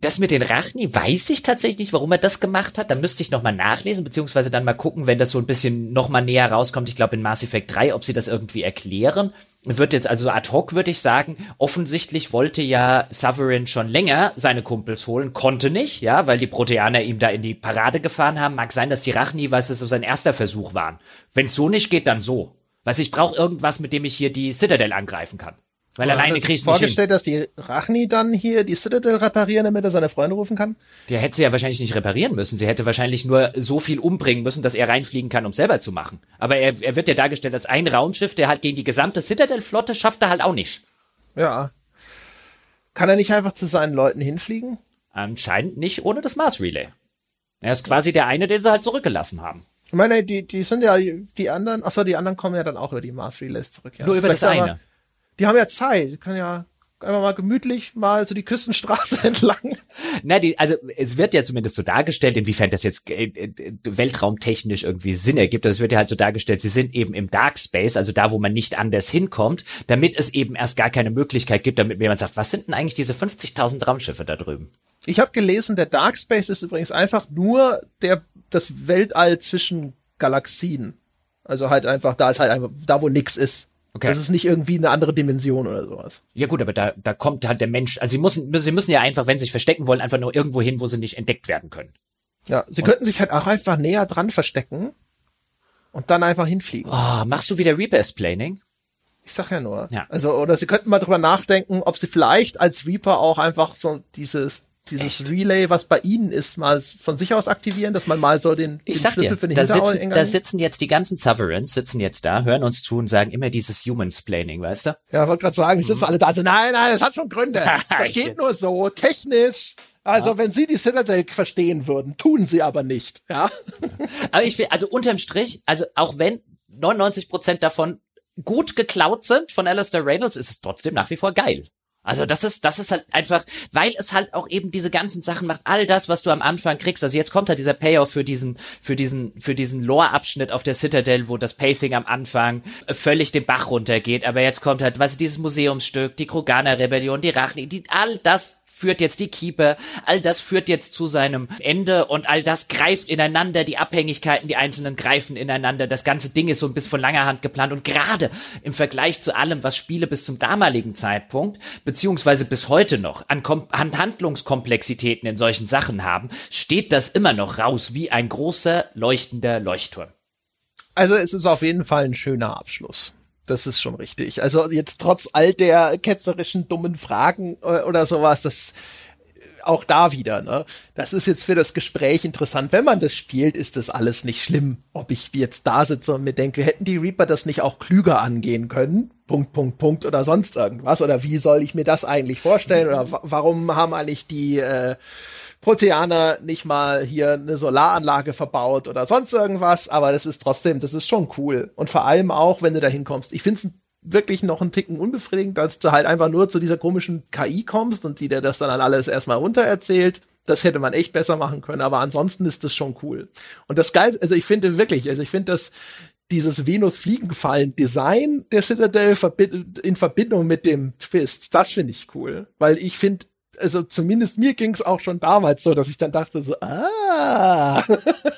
Speaker 2: Das mit den Rachni weiß ich tatsächlich nicht, warum er das gemacht hat. Da müsste ich nochmal nachlesen, beziehungsweise dann mal gucken, wenn das so ein bisschen nochmal näher rauskommt. Ich glaube in Mass Effect 3, ob sie das irgendwie erklären. Wird jetzt also ad hoc, würde ich sagen, offensichtlich wollte ja Sovereign schon länger seine Kumpels holen, konnte nicht, ja, weil die Proteaner ihm da in die Parade gefahren haben. Mag sein, dass die Rachni, was es so sein erster Versuch waren. Wenn es so nicht geht, dann so. Weiß ich brauche irgendwas, mit dem ich hier die Citadel angreifen kann. Weil alleine kriegst
Speaker 1: du vorgestellt, dass die Rachni dann hier die Citadel reparieren, damit er seine Freunde rufen kann?
Speaker 2: Der hätte sie ja wahrscheinlich nicht reparieren müssen. Sie hätte wahrscheinlich nur so viel umbringen müssen, dass er reinfliegen kann, um selber zu machen. Aber er, er wird ja dargestellt als ein Raumschiff, der halt gegen die gesamte Citadel-Flotte schafft er halt auch nicht.
Speaker 1: Ja. Kann er nicht einfach zu seinen Leuten hinfliegen?
Speaker 2: Anscheinend nicht ohne das Mars Relay. Er ist quasi der eine, den sie halt zurückgelassen haben.
Speaker 1: Ich meine, die, die sind ja, die anderen, achso, die anderen kommen ja dann auch über die Mars Relays zurück, ja.
Speaker 2: Nur über Vielleicht das eine
Speaker 1: die haben ja Zeit, die können ja einfach mal gemütlich mal so die Küstenstraße entlang.
Speaker 2: Na, die, also es wird ja zumindest so dargestellt, inwiefern das jetzt äh, äh, weltraumtechnisch irgendwie Sinn ergibt. Es wird ja halt so dargestellt, sie sind eben im Dark Space, also da, wo man nicht anders hinkommt, damit es eben erst gar keine Möglichkeit gibt, damit jemand sagt, was sind denn eigentlich diese 50.000 Raumschiffe da drüben?
Speaker 1: Ich habe gelesen, der Dark Space ist übrigens einfach nur der das Weltall zwischen Galaxien. Also halt einfach, da ist halt einfach, da wo nix ist. Okay. Das ist nicht irgendwie eine andere Dimension oder sowas.
Speaker 2: Ja gut, aber da, da kommt halt der Mensch, also sie müssen, sie müssen ja einfach, wenn sie sich verstecken wollen, einfach nur irgendwo hin, wo sie nicht entdeckt werden können.
Speaker 1: Ja, sie und könnten sich halt auch einfach näher dran verstecken und dann einfach hinfliegen.
Speaker 2: Oh, machst du wieder Reaper-Splaining?
Speaker 1: Ich sag ja nur. Ja. Also, oder sie könnten mal drüber nachdenken, ob sie vielleicht als Reaper auch einfach so dieses dieses Echt? Relay, was bei Ihnen ist, mal von sich aus aktivieren, dass man mal so den,
Speaker 2: ich den sag Schlüssel dir, für den da sitzen, da sitzen jetzt die ganzen Sovereigns, sitzen jetzt da, hören uns zu und sagen immer dieses Human-Splaining, weißt du?
Speaker 1: Ja, wollte gerade sagen, die sitzen alle da, also nein, nein, das hat schon Gründe. Das geht nur so, technisch. Also, ja. wenn Sie die Citadel verstehen würden, tun Sie aber nicht, ja.
Speaker 2: Aber ich will, also unterm Strich, also auch wenn 99 Prozent davon gut geklaut sind von Alistair Reynolds, ist es trotzdem nach wie vor geil. Also das ist, das ist halt einfach, weil es halt auch eben diese ganzen Sachen macht, all das, was du am Anfang kriegst. Also jetzt kommt halt dieser Payoff für diesen, für diesen, für diesen Lore-Abschnitt auf der Citadel, wo das Pacing am Anfang völlig den Bach runtergeht. Aber jetzt kommt halt, was ist dieses Museumsstück, die Kroganer-Rebellion, die Rachen, die, all das führt jetzt die Keeper, all das führt jetzt zu seinem Ende und all das greift ineinander, die Abhängigkeiten, die einzelnen greifen ineinander. Das ganze Ding ist so ein bisschen von langer Hand geplant und gerade im Vergleich zu allem, was Spiele bis zum damaligen Zeitpunkt, beziehungsweise bis heute noch an, Kom an Handlungskomplexitäten in solchen Sachen haben, steht das immer noch raus wie ein großer leuchtender Leuchtturm.
Speaker 1: Also es ist auf jeden Fall ein schöner Abschluss. Das ist schon richtig. Also jetzt trotz all der ketzerischen dummen Fragen äh, oder sowas, das auch da wieder, ne? Das ist jetzt für das Gespräch interessant. Wenn man das spielt, ist das alles nicht schlimm. Ob ich jetzt da sitze und mir denke, hätten die Reaper das nicht auch klüger angehen können? Punkt, Punkt, Punkt oder sonst irgendwas? Oder wie soll ich mir das eigentlich vorstellen? Oder warum haben eigentlich die äh, Proteaner nicht mal hier eine Solaranlage verbaut oder sonst irgendwas, aber das ist trotzdem, das ist schon cool. Und vor allem auch, wenn du da hinkommst. Ich finde es wirklich noch einen Ticken unbefriedigend, als du halt einfach nur zu dieser komischen KI kommst und die dir das dann alles erstmal runter erzählt. Das hätte man echt besser machen können, aber ansonsten ist das schon cool. Und das Geil, also ich finde wirklich, also ich finde das, dieses Venus-Fliegenfallen-Design der Citadel in Verbindung mit dem Twist, das finde ich cool. Weil ich finde, also zumindest mir ging es auch schon damals so, dass ich dann dachte so, ah,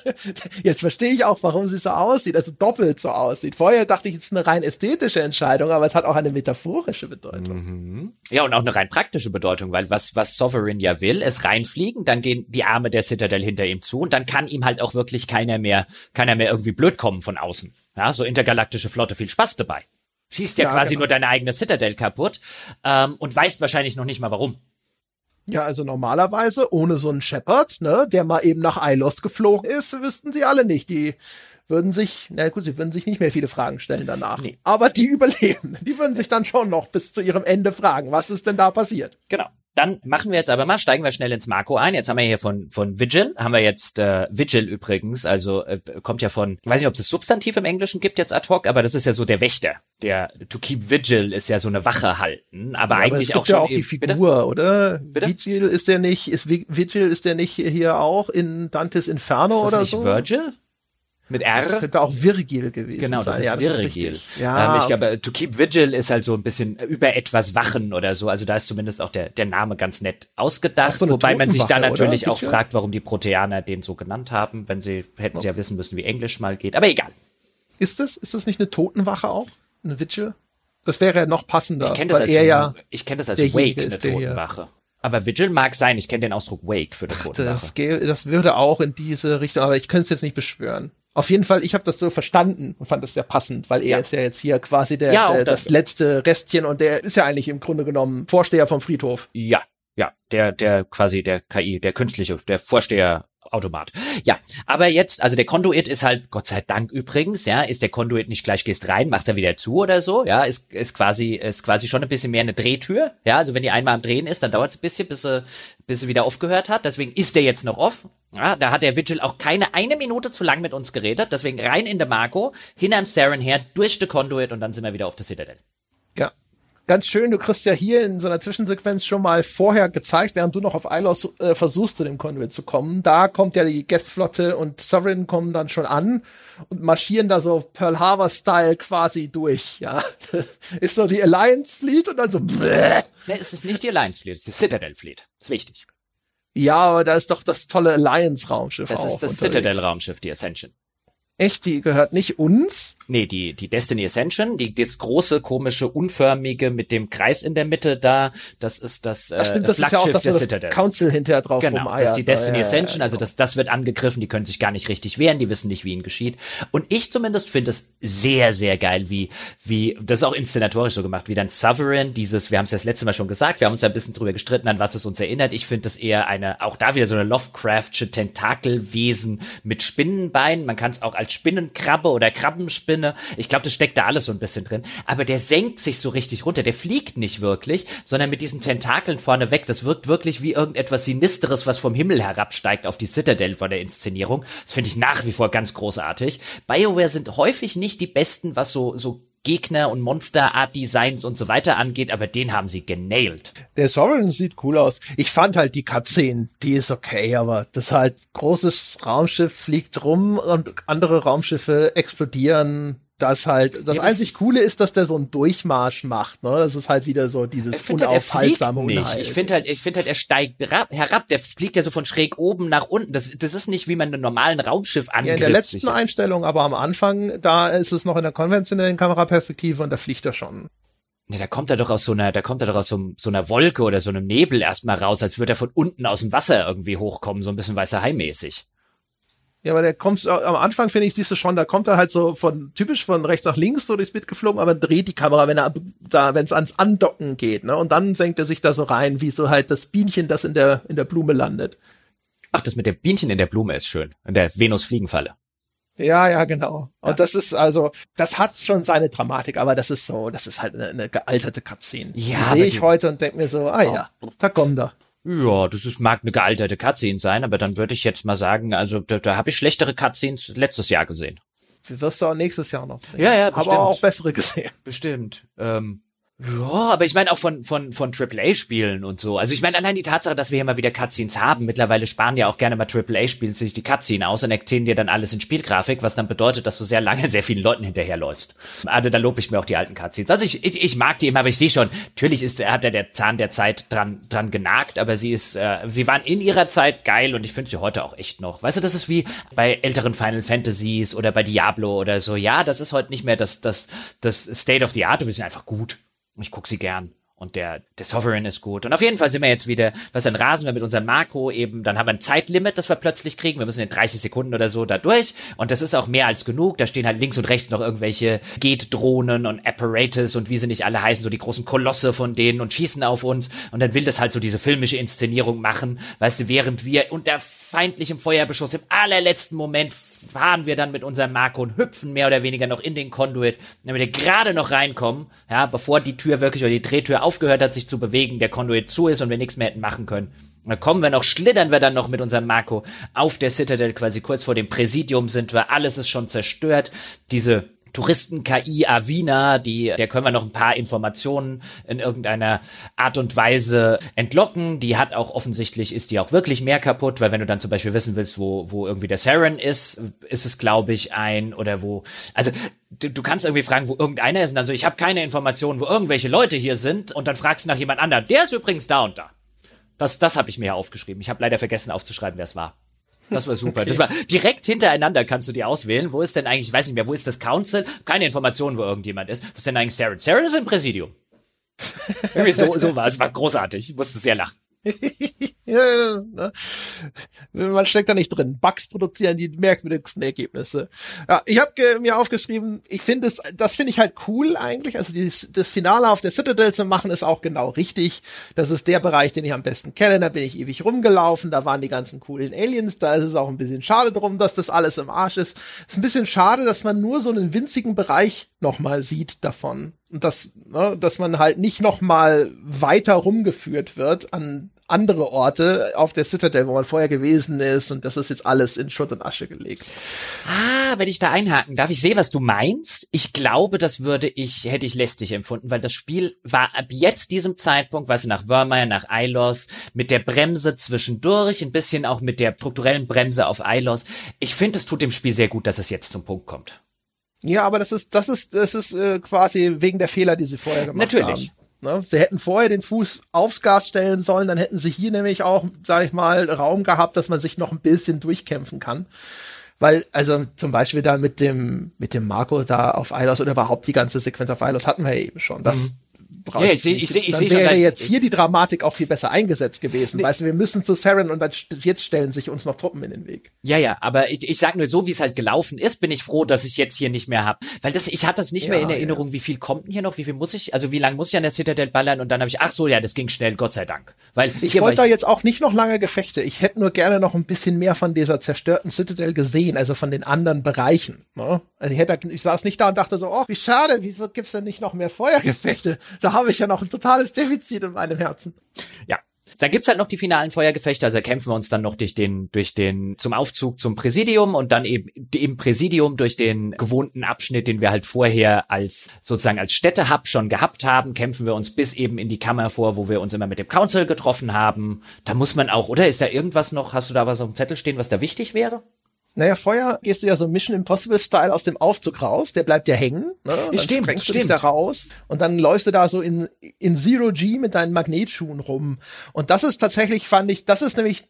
Speaker 1: jetzt verstehe ich auch, warum sie so aussieht, also doppelt so aussieht. Vorher dachte ich, es ist eine rein ästhetische Entscheidung, aber es hat auch eine metaphorische Bedeutung.
Speaker 2: Mhm. Ja, und auch eine rein praktische Bedeutung, weil was, was Sovereign ja will, ist reinfliegen, dann gehen die Arme der Citadel hinter ihm zu und dann kann ihm halt auch wirklich keiner mehr, keiner mehr irgendwie blöd kommen von außen. Ja, so intergalaktische Flotte, viel Spaß dabei. Schießt ja, ja quasi genau. nur deine eigene Citadel kaputt ähm, und weißt wahrscheinlich noch nicht mal warum.
Speaker 1: Ja, also normalerweise ohne so einen Shepard, ne, der mal eben nach Ilos geflogen ist, wüssten sie alle nicht. Die würden sich, na gut, sie würden sich nicht mehr viele Fragen stellen danach. Nee. Aber die überleben. Die würden sich dann schon noch bis zu ihrem Ende fragen, was ist denn da passiert?
Speaker 2: Genau. Dann machen wir jetzt aber mal, steigen wir schnell ins Marco ein. Jetzt haben wir hier von von Vigil, haben wir jetzt äh, Vigil übrigens, also äh, kommt ja von, ich weiß nicht, ob es das Substantiv im Englischen gibt jetzt ad hoc, aber das ist ja so der Wächter. Der to keep Vigil ist ja so eine Wache halten, aber ja, eigentlich aber auch schon ja
Speaker 1: auch die Figur, bitte? oder? Bitte? Vigil ist der nicht, ist Vigil ist der nicht hier auch in Dantes Inferno ist das oder nicht so?
Speaker 2: Virgil? Mit R.
Speaker 1: Das könnte auch Virgil gewesen
Speaker 2: genau,
Speaker 1: sein.
Speaker 2: Genau, das ist ja, Virgil. ist ja, ähm, ich okay. glaube, to keep vigil ist halt so ein bisschen über etwas wachen oder so. Also da ist zumindest auch der, der Name ganz nett ausgedacht. So wobei man sich dann natürlich auch fragt, warum die Proteaner den so genannt haben, wenn sie, hätten sie ja wissen müssen, wie Englisch mal geht. Aber egal.
Speaker 1: Ist das, ist das nicht eine Totenwache auch? Eine Vigil? Das wäre ja noch passender.
Speaker 2: Ich kenne das, als, ja ich kenn das als Wake, eine Totenwache. Aber Vigil mag sein. Ich kenne den Ausdruck Wake für die Totenwache.
Speaker 1: Das, das würde auch in diese Richtung, aber ich könnte es jetzt nicht beschwören. Auf jeden Fall, ich habe das so verstanden und fand das sehr passend, weil er ja. ist ja jetzt hier quasi der, ja, der das, das letzte Restchen und der ist ja eigentlich im Grunde genommen Vorsteher vom Friedhof.
Speaker 2: Ja, ja, der, der quasi der KI, der künstliche, der Vorsteher Automat. Ja, aber jetzt, also der Conduit ist halt, Gott sei Dank übrigens, ja, ist der Conduit nicht gleich gehst rein, macht er wieder zu oder so, ja, ist, ist quasi, ist quasi schon ein bisschen mehr eine Drehtür, ja, also wenn die einmal am Drehen ist, dann dauert es ein bisschen, bis sie, bis sie wieder aufgehört hat, deswegen ist der jetzt noch off, ja, da hat der Vigil auch keine eine Minute zu lang mit uns geredet, deswegen rein in der Marco, hinterm Saren her, durch the Conduit und dann sind wir wieder auf der Citadel.
Speaker 1: Ja, ganz schön, du kriegst ja hier in so einer Zwischensequenz schon mal vorher gezeigt, während du noch auf Ilos äh, versuchst, zu dem Conduit zu kommen. Da kommt ja die Guestflotte und Sovereign kommen dann schon an und marschieren da so Pearl Harbor-Style quasi durch, ja. Das ist so die Alliance Fleet und dann so, bläh.
Speaker 2: Nee, es ist nicht die Alliance Fleet, es ist die Citadel Fleet. ist wichtig.
Speaker 1: Ja, aber da ist doch das tolle Alliance-Raumschiff
Speaker 2: Das
Speaker 1: auch
Speaker 2: ist das. Citadel-Raumschiff, die Ascension.
Speaker 1: Echt, die gehört nicht uns?
Speaker 2: Nee, die, die Destiny Ascension, die, das große, komische, unförmige mit dem Kreis in der Mitte da, das ist das, äh,
Speaker 1: Ach stimmt, das ist ja auch
Speaker 2: Flaggschiff der Citadel.
Speaker 1: Council hinterher drauf
Speaker 2: Genau,
Speaker 1: rumeiert.
Speaker 2: das ist die Destiny
Speaker 1: Ja, ja, ja,
Speaker 2: Ascension, also das, das wird angegriffen, die können sich gar nicht richtig wehren, die wissen nicht, wie ihnen geschieht. Und ich zumindest finde es sehr, sehr geil, wie, wie, das ist auch inszenatorisch so gemacht, wie dann Sovereign, dieses, wir haben es das letzte Mal schon gesagt, wir haben uns ja ein bisschen drüber gestritten, an was es uns erinnert. Ich finde das eher eine, auch da wieder so eine Lovecraftsche Tentakelwesen mit Spinnenbeinen. Man kann es auch als Spinnenkrabbe oder Krabbenspinne. Ich glaube, das steckt da alles so ein bisschen drin. Aber der senkt sich so richtig runter. Der fliegt nicht wirklich, sondern mit diesen Tentakeln vorne weg. Das wirkt wirklich wie irgendetwas Sinisteres, was vom Himmel herabsteigt auf die Citadel von der Inszenierung. Das finde ich nach wie vor ganz großartig. BioWare sind häufig nicht die besten, was so, so Gegner und Monster-Art-Designs und so weiter angeht, aber den haben sie genailt.
Speaker 1: Der Sovereign sieht cool aus. Ich fand halt die Cutscene, die ist okay, aber das halt großes Raumschiff fliegt rum und andere Raumschiffe explodieren. Das halt, das
Speaker 2: Ja,
Speaker 1: einzig Coole ist, dass der so einen Durchmarsch macht, ne? Das ist halt wieder so dieses
Speaker 2: halt,
Speaker 1: unaufhaltsame
Speaker 2: nicht.
Speaker 1: Unheil.
Speaker 2: Ich finde halt, ich finde halt, er steigt rab, herab. Der fliegt ja so von schräg oben nach unten. Das, das ist nicht, wie man einen normalen Raumschiff
Speaker 1: ja,
Speaker 2: angreift.
Speaker 1: in der letzten Einstellung, aber am Anfang, da ist es noch in der konventionellen Kameraperspektive und da fliegt er schon.
Speaker 2: Ne, da kommt er doch aus so einer, da kommt er doch aus so, so einer Wolke oder so einem Nebel erstmal raus, als würde er von unten aus dem Wasser irgendwie hochkommen, so ein bisschen weißer Hai-mäßig.
Speaker 1: Ja, aber der kommt am Anfang finde ich siehst du schon, da kommt er halt so von typisch von rechts nach links so durchs Bild geflogen, aber dreht die Kamera, wenn er da wenn es ans Andocken geht, ne? Und dann senkt er sich da so rein, wie so halt das Bienchen, das in der in der Blume landet.
Speaker 2: Ach, das mit dem Bienchen in der Blume ist schön. In der Venus-Fliegenfalle.
Speaker 1: Ja, ja, genau. Und das ist also, das hat schon seine Dramatik, aber das ist so, das ist halt eine, eine gealterte Cutscene.
Speaker 2: Ja,
Speaker 1: die sehe ich heute und denk mir so, ah ja, da kommt er.
Speaker 2: Ja, das ist, mag eine gealterte Cutscene sein, aber dann würde ich jetzt mal sagen, also da, da habe ich schlechtere Cutscenes letztes Jahr gesehen.
Speaker 1: Wirst du auch nächstes Jahr noch sehen.
Speaker 2: Ja, ja,
Speaker 1: Aber
Speaker 2: bestimmt.
Speaker 1: auch bessere gesehen.
Speaker 2: Bestimmt. Ähm, ja, aber ich meine auch von, von, von AAA-Spielen und so. Also ich meine allein die Tatsache, dass wir hier mal wieder Cutscenes haben. Mittlerweile sparen ja auch gerne mal AAA-Spiele sich die Cutscene aus und erzählen dir dann alles in Spielgrafik, was dann bedeutet, dass du sehr lange sehr vielen Leuten hinterherläufst. Also da lobe ich mir auch die alten Cutscenes. Also ich, ich, ich mag die immer, aber ich sehe schon, natürlich ist, hat er der Zahn der Zeit dran, dran genagt, aber sie ist, äh, sie waren in ihrer Zeit geil und ich finde sie heute auch echt noch. Weißt du, das ist wie bei älteren Final Fantasies oder bei Diablo oder so. Ja, das ist heute nicht mehr das, das, das State of the Art, sie sind einfach gut. Ich gucke sie gern. Und der, der Sovereign ist gut. Und auf jeden Fall sind wir jetzt wieder, was dann rasen wir mit unserem Marco eben, dann haben wir ein Zeitlimit, das wir plötzlich kriegen. Wir müssen in 30 Sekunden oder so da durch. Und das ist auch mehr als genug. Da stehen halt links und rechts noch irgendwelche Geht-Drohnen und Apparatus und wie sie nicht alle heißen, so die großen Kolosse von denen und schießen auf uns. Und dann will das halt so diese filmische Inszenierung machen. Weißt du, während wir unter feindlichem Feuerbeschuss im allerletzten Moment fahren wir dann mit unserem Marco und hüpfen mehr oder weniger noch in den Conduit, damit wir gerade noch reinkommen, ja, bevor die Tür wirklich oder die Drehtür aufgehört hat, sich zu bewegen, der Conduit zu ist und wir nichts mehr hätten machen können. Dann kommen wir noch, schlittern wir dann noch mit unserem Marco auf der Citadel, quasi kurz vor dem Präsidium sind wir, alles ist schon zerstört. Diese Touristen-KI Avina, die, der können wir noch ein paar Informationen in irgendeiner Art und Weise entlocken. Die hat auch offensichtlich, ist die auch wirklich mehr kaputt, weil wenn du dann zum Beispiel wissen willst, wo, wo irgendwie der Saren ist, ist es, glaube ich, ein, oder wo, also du, du kannst irgendwie fragen, wo irgendeiner ist und dann so, ich habe keine Informationen, wo irgendwelche Leute hier sind und dann fragst du nach jemand anderem, der ist übrigens da und da. Das, das habe ich mir ja aufgeschrieben. Ich habe leider vergessen aufzuschreiben, wer es war. Das war super. Das war direkt hintereinander kannst du die auswählen. Wo ist denn eigentlich, ich weiß nicht mehr, wo ist das Council? Keine Informationen, wo irgendjemand ist. Wo ist denn eigentlich Sarah? Sarah ist im Präsidium. Irgendwie so, so war es. War großartig. Ich musste sehr lachen.
Speaker 1: Man steckt da nicht drin. Bugs produzieren die merkwürdigsten Ergebnisse. Ja, ich habe mir aufgeschrieben, ich finde es, das finde ich halt cool eigentlich. Also dieses, das Finale auf der Citadel zu machen, ist auch genau richtig. Das ist der Bereich, den ich am besten kenne. Da bin ich ewig rumgelaufen. Da waren die ganzen coolen Aliens. Da ist es auch ein bisschen schade drum, dass das alles im Arsch ist. Ist ein bisschen schade, dass man nur so einen winzigen Bereich nochmal sieht davon. Dass, ne, dass man halt nicht nochmal weiter rumgeführt wird an andere Orte auf der Citadel, wo man vorher gewesen ist und das ist jetzt alles in Schutt und Asche gelegt.
Speaker 2: Ah, wenn ich da einhaken darf, ich sehe, was du meinst. Ich glaube, das würde ich, hätte ich lästig empfunden, weil das Spiel war ab jetzt diesem Zeitpunkt, weißt du, nach Wörmeier, nach Eilos, mit der Bremse zwischendurch, ein bisschen auch mit der strukturellen Bremse auf Eilos. Ich finde, es tut dem Spiel sehr gut, dass es jetzt zum Punkt kommt.
Speaker 1: Ja, aber das ist, das ist, das ist äh, quasi wegen der Fehler, die sie vorher gemacht
Speaker 2: Natürlich.
Speaker 1: haben. Ne? Sie hätten vorher den Fuß aufs Gas stellen sollen, dann hätten sie hier nämlich auch, sage ich mal, Raum gehabt, dass man sich noch ein bisschen durchkämpfen kann. Weil, also zum Beispiel da mit dem, mit dem Marco da auf Eilos oder überhaupt die ganze Sequenz auf Eilos hatten wir ja eben schon. Das mhm
Speaker 2: brauche ja, ich, ich, seh, ich,
Speaker 1: dann
Speaker 2: ich
Speaker 1: wäre jetzt hier die Dramatik auch viel besser eingesetzt gewesen. Nee. Weißt du, wir müssen zu Saren und dann jetzt stellen sich uns noch Truppen in den Weg.
Speaker 2: Ja, ja, aber ich, ich sag nur, so wie es halt gelaufen ist, bin ich froh, dass ich jetzt hier nicht mehr habe. Weil das, ich hatte das nicht ja, mehr in Erinnerung, ja. wie viel kommt denn hier noch, wie viel muss ich, also wie lange muss ich an der Citadel ballern und dann habe ich, ach so, ja, das ging schnell, Gott sei Dank. Weil
Speaker 1: ich wollte da jetzt auch nicht noch lange Gefechte. Ich hätte nur gerne noch ein bisschen mehr von dieser zerstörten Citadel gesehen, also von den anderen Bereichen. Ne? Also ich hätte, ich saß nicht da und dachte so, oh, wie schade, wieso gibt's denn nicht noch mehr Feuergefechte? Da habe ich ja noch ein totales Defizit in meinem Herzen.
Speaker 2: Ja. Da gibt's halt noch die finalen Feuergefechte, also kämpfen wir uns dann noch durch den, durch den, zum Aufzug zum Präsidium und dann eben im Präsidium durch den gewohnten Abschnitt, den wir halt vorher als, sozusagen als Städtehub schon gehabt haben, kämpfen wir uns bis eben in die Kammer vor, wo wir uns immer mit dem Council getroffen haben. Da muss man auch, oder? Ist da irgendwas noch, hast du da was auf dem Zettel stehen, was da wichtig wäre?
Speaker 1: Naja, vorher gehst du ja so Mission Impossible Style aus dem Aufzug raus, der bleibt ja hängen, ne? Dann
Speaker 2: stimmt, sprengst
Speaker 1: du dich da raus und dann läufst du da so in, in Zero G mit deinen Magnetschuhen rum. Und das ist tatsächlich, fand ich, das ist nämlich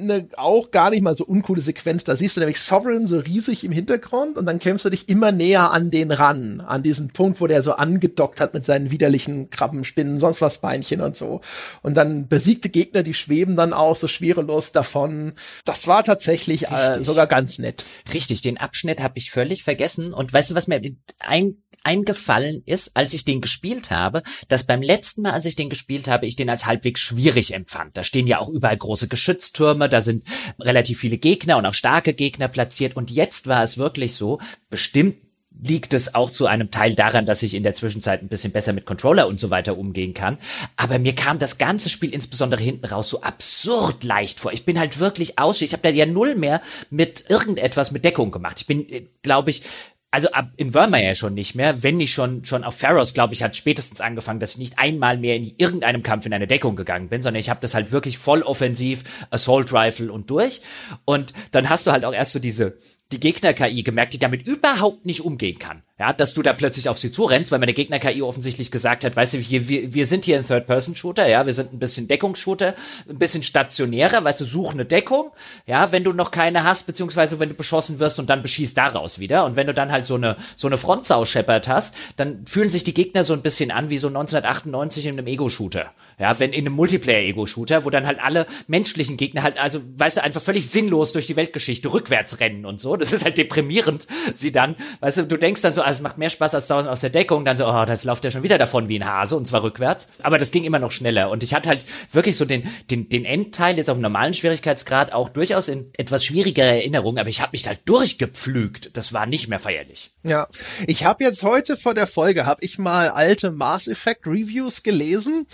Speaker 1: eine auch gar nicht mal so uncoole Sequenz. Da siehst du nämlich Sovereign so riesig im Hintergrund und dann kämpfst du dich immer näher an den ran, an diesen Punkt, wo der so angedockt hat mit seinen widerlichen Krabbenspinnen, sonst was Beinchen und so. Und dann besiegte Gegner, die schweben dann auch so schwerelos davon. Das war tatsächlich äh, sogar ganz nett.
Speaker 2: Richtig, den Abschnitt habe ich völlig vergessen. Und weißt du, was mir ein eingefallen ist, als ich den gespielt habe, dass beim letzten Mal, als ich den gespielt habe, ich den als halbwegs schwierig empfand. Da stehen ja auch überall große Geschütztürme, da sind relativ viele Gegner und auch starke Gegner platziert. Und jetzt war es wirklich so, bestimmt liegt es auch zu einem Teil daran, dass ich in der Zwischenzeit ein bisschen besser mit Controller und so weiter umgehen kann. Aber mir kam das ganze Spiel insbesondere hinten raus so absurd leicht vor. Ich bin halt wirklich aus. Ich habe da ja null mehr mit irgendetwas mit Deckung gemacht. Ich bin, äh, glaube ich, also ab in Verma ja schon nicht mehr, wenn nicht schon schon auf Pharaohs, glaube ich, hat spätestens angefangen, dass ich nicht einmal mehr in irgendeinem Kampf in eine Deckung gegangen bin, sondern ich habe das halt wirklich voll offensiv, Assault Rifle und durch. Und dann hast du halt auch erst so diese die Gegner-KI gemerkt, die damit überhaupt nicht umgehen kann. Ja, dass du da plötzlich auf sie zurennst, weil meine Gegner-KI offensichtlich gesagt hat, weißt du, wir, wir, wir sind hier ein Third-Person-Shooter, ja, wir sind ein bisschen Deckungsshooter, ein bisschen stationärer, weißt du, such eine Deckung, ja, wenn du noch keine hast, beziehungsweise wenn du beschossen wirst und dann beschießt daraus wieder. Und wenn du dann halt so eine, so eine Frontsau scheppert hast, dann fühlen sich die Gegner so ein bisschen an wie so 1998 in einem Ego-Shooter. Ja, wenn in einem Multiplayer-Ego-Shooter, wo dann halt alle menschlichen Gegner halt, also, weißt du, einfach völlig sinnlos durch die Weltgeschichte rückwärts rennen und so. Das ist halt deprimierend, sie dann, weißt du, du denkst dann so, also es macht mehr Spaß als dauernd aus der Deckung. Dann so, oh, das läuft ja schon wieder davon wie ein Hase und zwar rückwärts. Aber das ging immer noch schneller. Und ich hatte halt wirklich so den, den, den Endteil jetzt auf einem normalen Schwierigkeitsgrad auch durchaus in etwas schwieriger Erinnerung, aber ich habe mich da durchgepflügt. Das war nicht mehr feierlich.
Speaker 1: Ja, ich habe jetzt heute vor der Folge, habe ich mal alte Mass Effect Reviews gelesen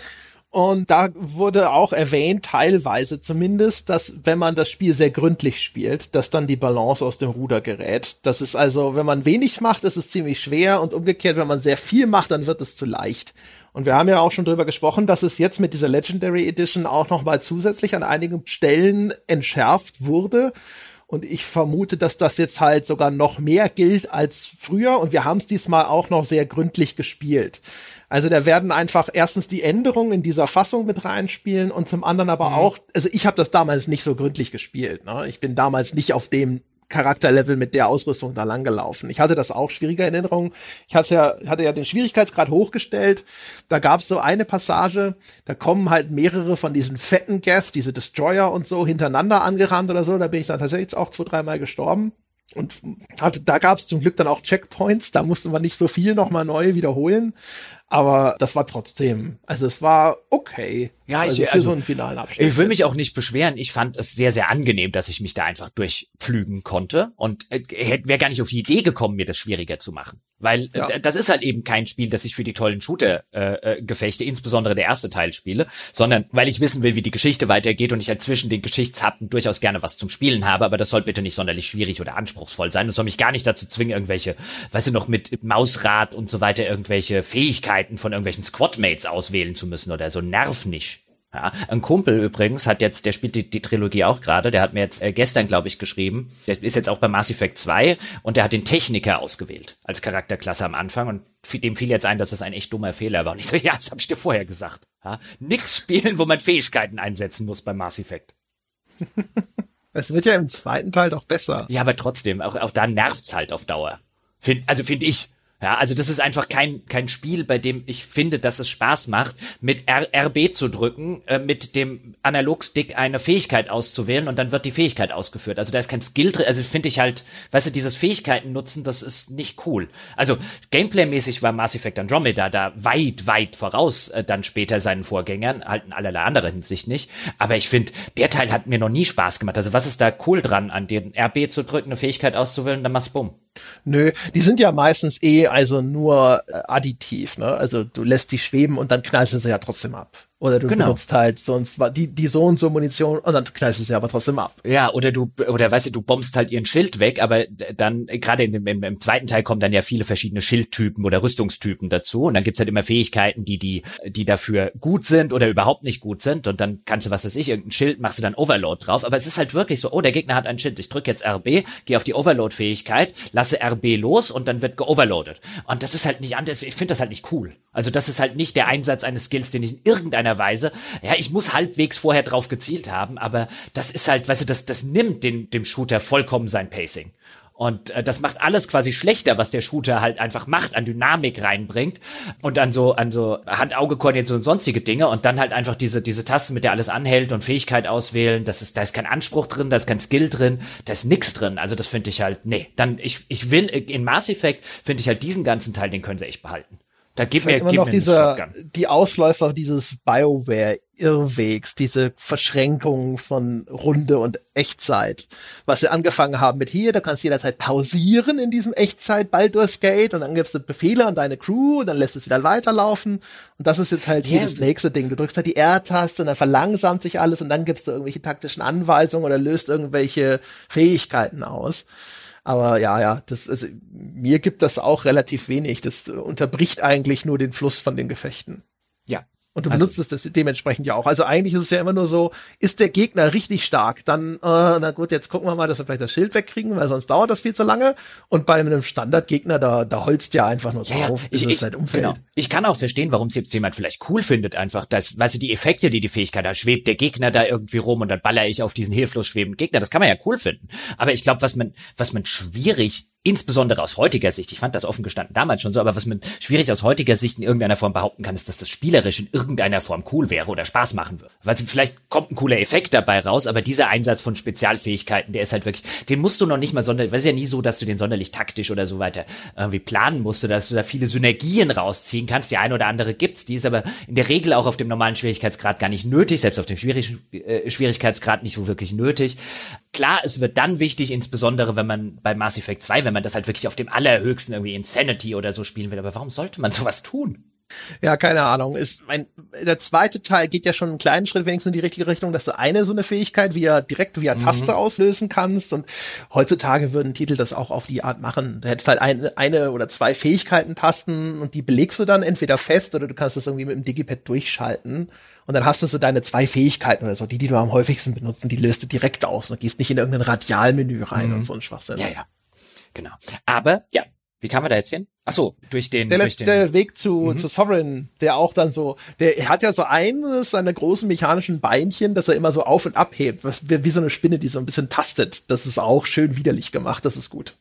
Speaker 1: und da wurde auch erwähnt, teilweise zumindest, dass wenn man das Spiel sehr gründlich spielt, dass dann die Balance aus dem Ruder gerät. Das ist also, wenn man wenig macht, ist es ziemlich schwer und umgekehrt, wenn man sehr viel macht, dann wird es zu leicht. Und wir haben ja auch schon drüber gesprochen, dass es jetzt mit dieser Legendary Edition auch noch mal zusätzlich an einigen Stellen entschärft wurde. Und ich vermute, dass das jetzt halt sogar noch mehr gilt als früher. Und wir haben es diesmal auch noch sehr gründlich gespielt. Also da werden einfach erstens die Änderungen in dieser Fassung mit reinspielen und zum anderen aber mhm. auch, also ich habe das damals nicht so gründlich gespielt. Ne? Ich bin damals nicht auf dem Charakterlevel mit der Ausrüstung da lang gelaufen. Ich hatte das auch schwieriger in Erinnerung. Ich hatte ja, hatte ja den Schwierigkeitsgrad hochgestellt. Da gab es so eine Passage, da kommen halt mehrere von diesen fetten Gas, diese Destroyer und so hintereinander angerannt oder so. Da bin ich dann tatsächlich auch zwei, dreimal gestorben. Und hatte, da gab es zum Glück dann auch Checkpoints, da musste man nicht so viel nochmal neu wiederholen. Aber das war trotzdem, also es war okay.
Speaker 2: Ja, ich, also für also, so einen finalen Abschnitt. Ich will mich auch nicht beschweren. Ich fand es sehr, sehr angenehm, dass ich mich da einfach durchpflügen konnte und äh, wäre gar nicht auf die Idee gekommen, mir das schwieriger zu machen. Weil ja. äh, das ist halt eben kein Spiel, das ich für die tollen Shooter-Gefechte, äh, insbesondere der erste Teil spiele, sondern weil ich wissen will, wie die Geschichte weitergeht und ich halt zwischen den Geschichtshappen durchaus gerne was zum Spielen habe, aber das soll bitte nicht sonderlich schwierig oder anspruchsvoll sein. Das soll mich gar nicht dazu zwingen, irgendwelche, weißt du, noch mit Mausrad und so weiter irgendwelche Fähigkeiten von irgendwelchen Squadmates auswählen zu müssen oder so. Nerv nicht. Ja, ein Kumpel übrigens hat jetzt, der spielt die, die Trilogie auch gerade, der hat mir jetzt äh, gestern, glaube ich, geschrieben, der ist jetzt auch bei Mass Effect 2 und der hat den Techniker ausgewählt als Charakterklasse am Anfang und dem fiel jetzt ein, dass das ein echt dummer Fehler war. Und ich so, ja, das habe ich dir vorher gesagt. Ja, nix spielen, wo man Fähigkeiten einsetzen muss beim Mass Effect.
Speaker 1: Es wird ja im zweiten Teil doch besser.
Speaker 2: Ja, aber trotzdem, auch, auch da nervt's halt auf Dauer. Find, also finde ich. Ja, also das ist einfach kein, kein Spiel, bei dem ich finde, dass es Spaß macht, mit R RB zu drücken, äh, mit dem Analogstick eine Fähigkeit auszuwählen und dann wird die Fähigkeit ausgeführt. Also da ist kein Skill drin, also finde ich halt, weißt du, dieses Fähigkeiten nutzen, das ist nicht cool. Also Gameplay-mäßig war Mass Effect Andromeda da weit, weit voraus äh, dann später seinen Vorgängern, halt in allerlei anderer Hinsicht nicht. Aber ich finde, der Teil hat mir noch nie Spaß gemacht. Also was ist da cool dran, an den RB zu drücken, eine Fähigkeit auszuwählen, dann machst bumm.
Speaker 1: Nö, die sind ja meistens eh also nur äh, additiv, ne? Also du lässt die schweben und dann knallst du sie ja trotzdem ab. Oder du genau. benutzt halt sonst die, die so und so Munition und dann knallst du sie aber trotzdem ab.
Speaker 2: Ja, oder du, oder weißt du, du bombst halt ihren Schild weg, aber dann, gerade im, im, zweiten Teil kommen dann ja viele verschiedene Schildtypen oder Rüstungstypen dazu und dann gibt's halt immer Fähigkeiten, die, die, die dafür gut sind oder überhaupt nicht gut sind und dann kannst du, was weiß ich, irgendein Schild, machst du dann Overload drauf, aber es ist halt wirklich so, oh, der Gegner hat ein Schild, ich drücke jetzt RB, gehe auf die Overload-Fähigkeit, lasse RB los und dann wird geoverloadet. Und das ist halt nicht anders, ich finde das halt nicht cool. Also das ist halt nicht der Einsatz eines Skills, den ich in irgendeiner Weise ja, ich muss halbwegs vorher drauf gezielt haben, aber das ist halt, weißt du, das, das nimmt den, dem Shooter vollkommen sein Pacing. Und äh, das macht alles quasi schlechter, was der Shooter halt einfach macht, an Dynamik reinbringt und an so, an so Hand-Auge-Koordination und sonstige Dinge und dann halt einfach diese, diese Taste, mit der alles anhält und Fähigkeit auswählen. Das ist, da ist kein Anspruch drin, da ist kein Skill drin, da ist nix drin. Also das finde ich halt, nee. Dann, ich, ich will, in Mass Effect finde ich halt diesen ganzen Teil, den können sie echt behalten.
Speaker 1: Da gibt mir, immer noch dieser, die Ausläufer dieses BioWare Irrwegs, diese Verschränkung von Runde und Echtzeit, was sie angefangen haben mit hier, da kannst du jederzeit pausieren in diesem Echtzeit Baldur's Gate und dann gibst du Befehle an deine Crew und dann lässt es wieder weiterlaufen und das ist jetzt halt hier yeah. das nächste Ding. Du drückst halt die R-Taste und dann verlangsamt sich alles und dann gibst du irgendwelche taktischen Anweisungen oder löst irgendwelche Fähigkeiten aus. Aber ja, ja, das, also, mir gibt das auch relativ wenig. Das unterbricht eigentlich nur den Fluss von den Gefechten.
Speaker 2: Ja,
Speaker 1: und du also, benutzt es das dementsprechend ja auch. Also eigentlich ist es ja immer nur so, ist der Gegner richtig stark, dann, äh, na gut, jetzt gucken wir mal, dass wir vielleicht das Schild wegkriegen, weil sonst dauert das viel zu lange. Und bei einem Standardgegner, da, da holst ja einfach nur drauf, ja,
Speaker 2: bis ich, es halt umfällt. Genau. Ich kann auch verstehen, warum es jetzt jemand vielleicht cool findet, einfach, dass, weißt du, die Effekte, die die Fähigkeit hat, schwebt der Gegner da irgendwie rum und dann baller ich auf diesen hilflos schwebenden Gegner. Das kann man ja cool finden. Aber ich glaube, was man, was man schwierig insbesondere aus heutiger Sicht, ich fand das offen gestanden damals schon so, aber was man schwierig aus heutiger Sicht in irgendeiner Form behaupten kann, ist, dass das spielerisch in irgendeiner Form cool wäre oder Spaß machen würde. Weil vielleicht kommt ein cooler Effekt dabei raus, aber dieser Einsatz von Spezialfähigkeiten, der ist halt wirklich, den musst du noch nicht mal sonderlich, weil es ist ja nie so, dass du den sonderlich taktisch oder so weiter irgendwie planen musst oder dass du da viele Synergien rausziehen kannst. Die eine oder andere gibt's, die ist aber in der Regel auch auf dem normalen Schwierigkeitsgrad gar nicht nötig, selbst auf dem schwierigen äh, Schwierigkeitsgrad nicht so wirklich nötig. Klar, es wird dann wichtig, insbesondere wenn man bei Mass Effect 2, wenn man das halt wirklich auf dem allerhöchsten irgendwie Insanity oder so spielen will, aber warum sollte man sowas tun?
Speaker 1: Ja, keine Ahnung. Ist mein der zweite Teil geht ja schon einen kleinen Schritt wenigstens in die richtige Richtung, dass du eine so eine Fähigkeit via direkt via mhm. Taste auslösen kannst. Und heutzutage würden Titel das auch auf die Art machen. Du hättest halt eine, eine oder zwei Fähigkeiten-Tasten und die belegst du dann entweder fest oder du kannst das irgendwie mit dem Digipad durchschalten. Und dann hast du so deine zwei Fähigkeiten oder so, die, die du am häufigsten benutzen, die löst du direkt aus und gehst nicht in irgendein Radialmenü rein mhm. und so ein Schwachsinn.
Speaker 2: Ja, ja. Genau. Aber, ja, wie kann man da jetzt hin? Ach so, durch den
Speaker 1: der
Speaker 2: durch
Speaker 1: letzte den, Weg zu mhm. zu Sovereign, der auch dann so, der hat ja so eines seiner großen mechanischen Beinchen, dass er immer so auf und abhebt, was wie, wie so eine Spinne, die so ein bisschen tastet. Das ist auch schön widerlich gemacht, das ist gut.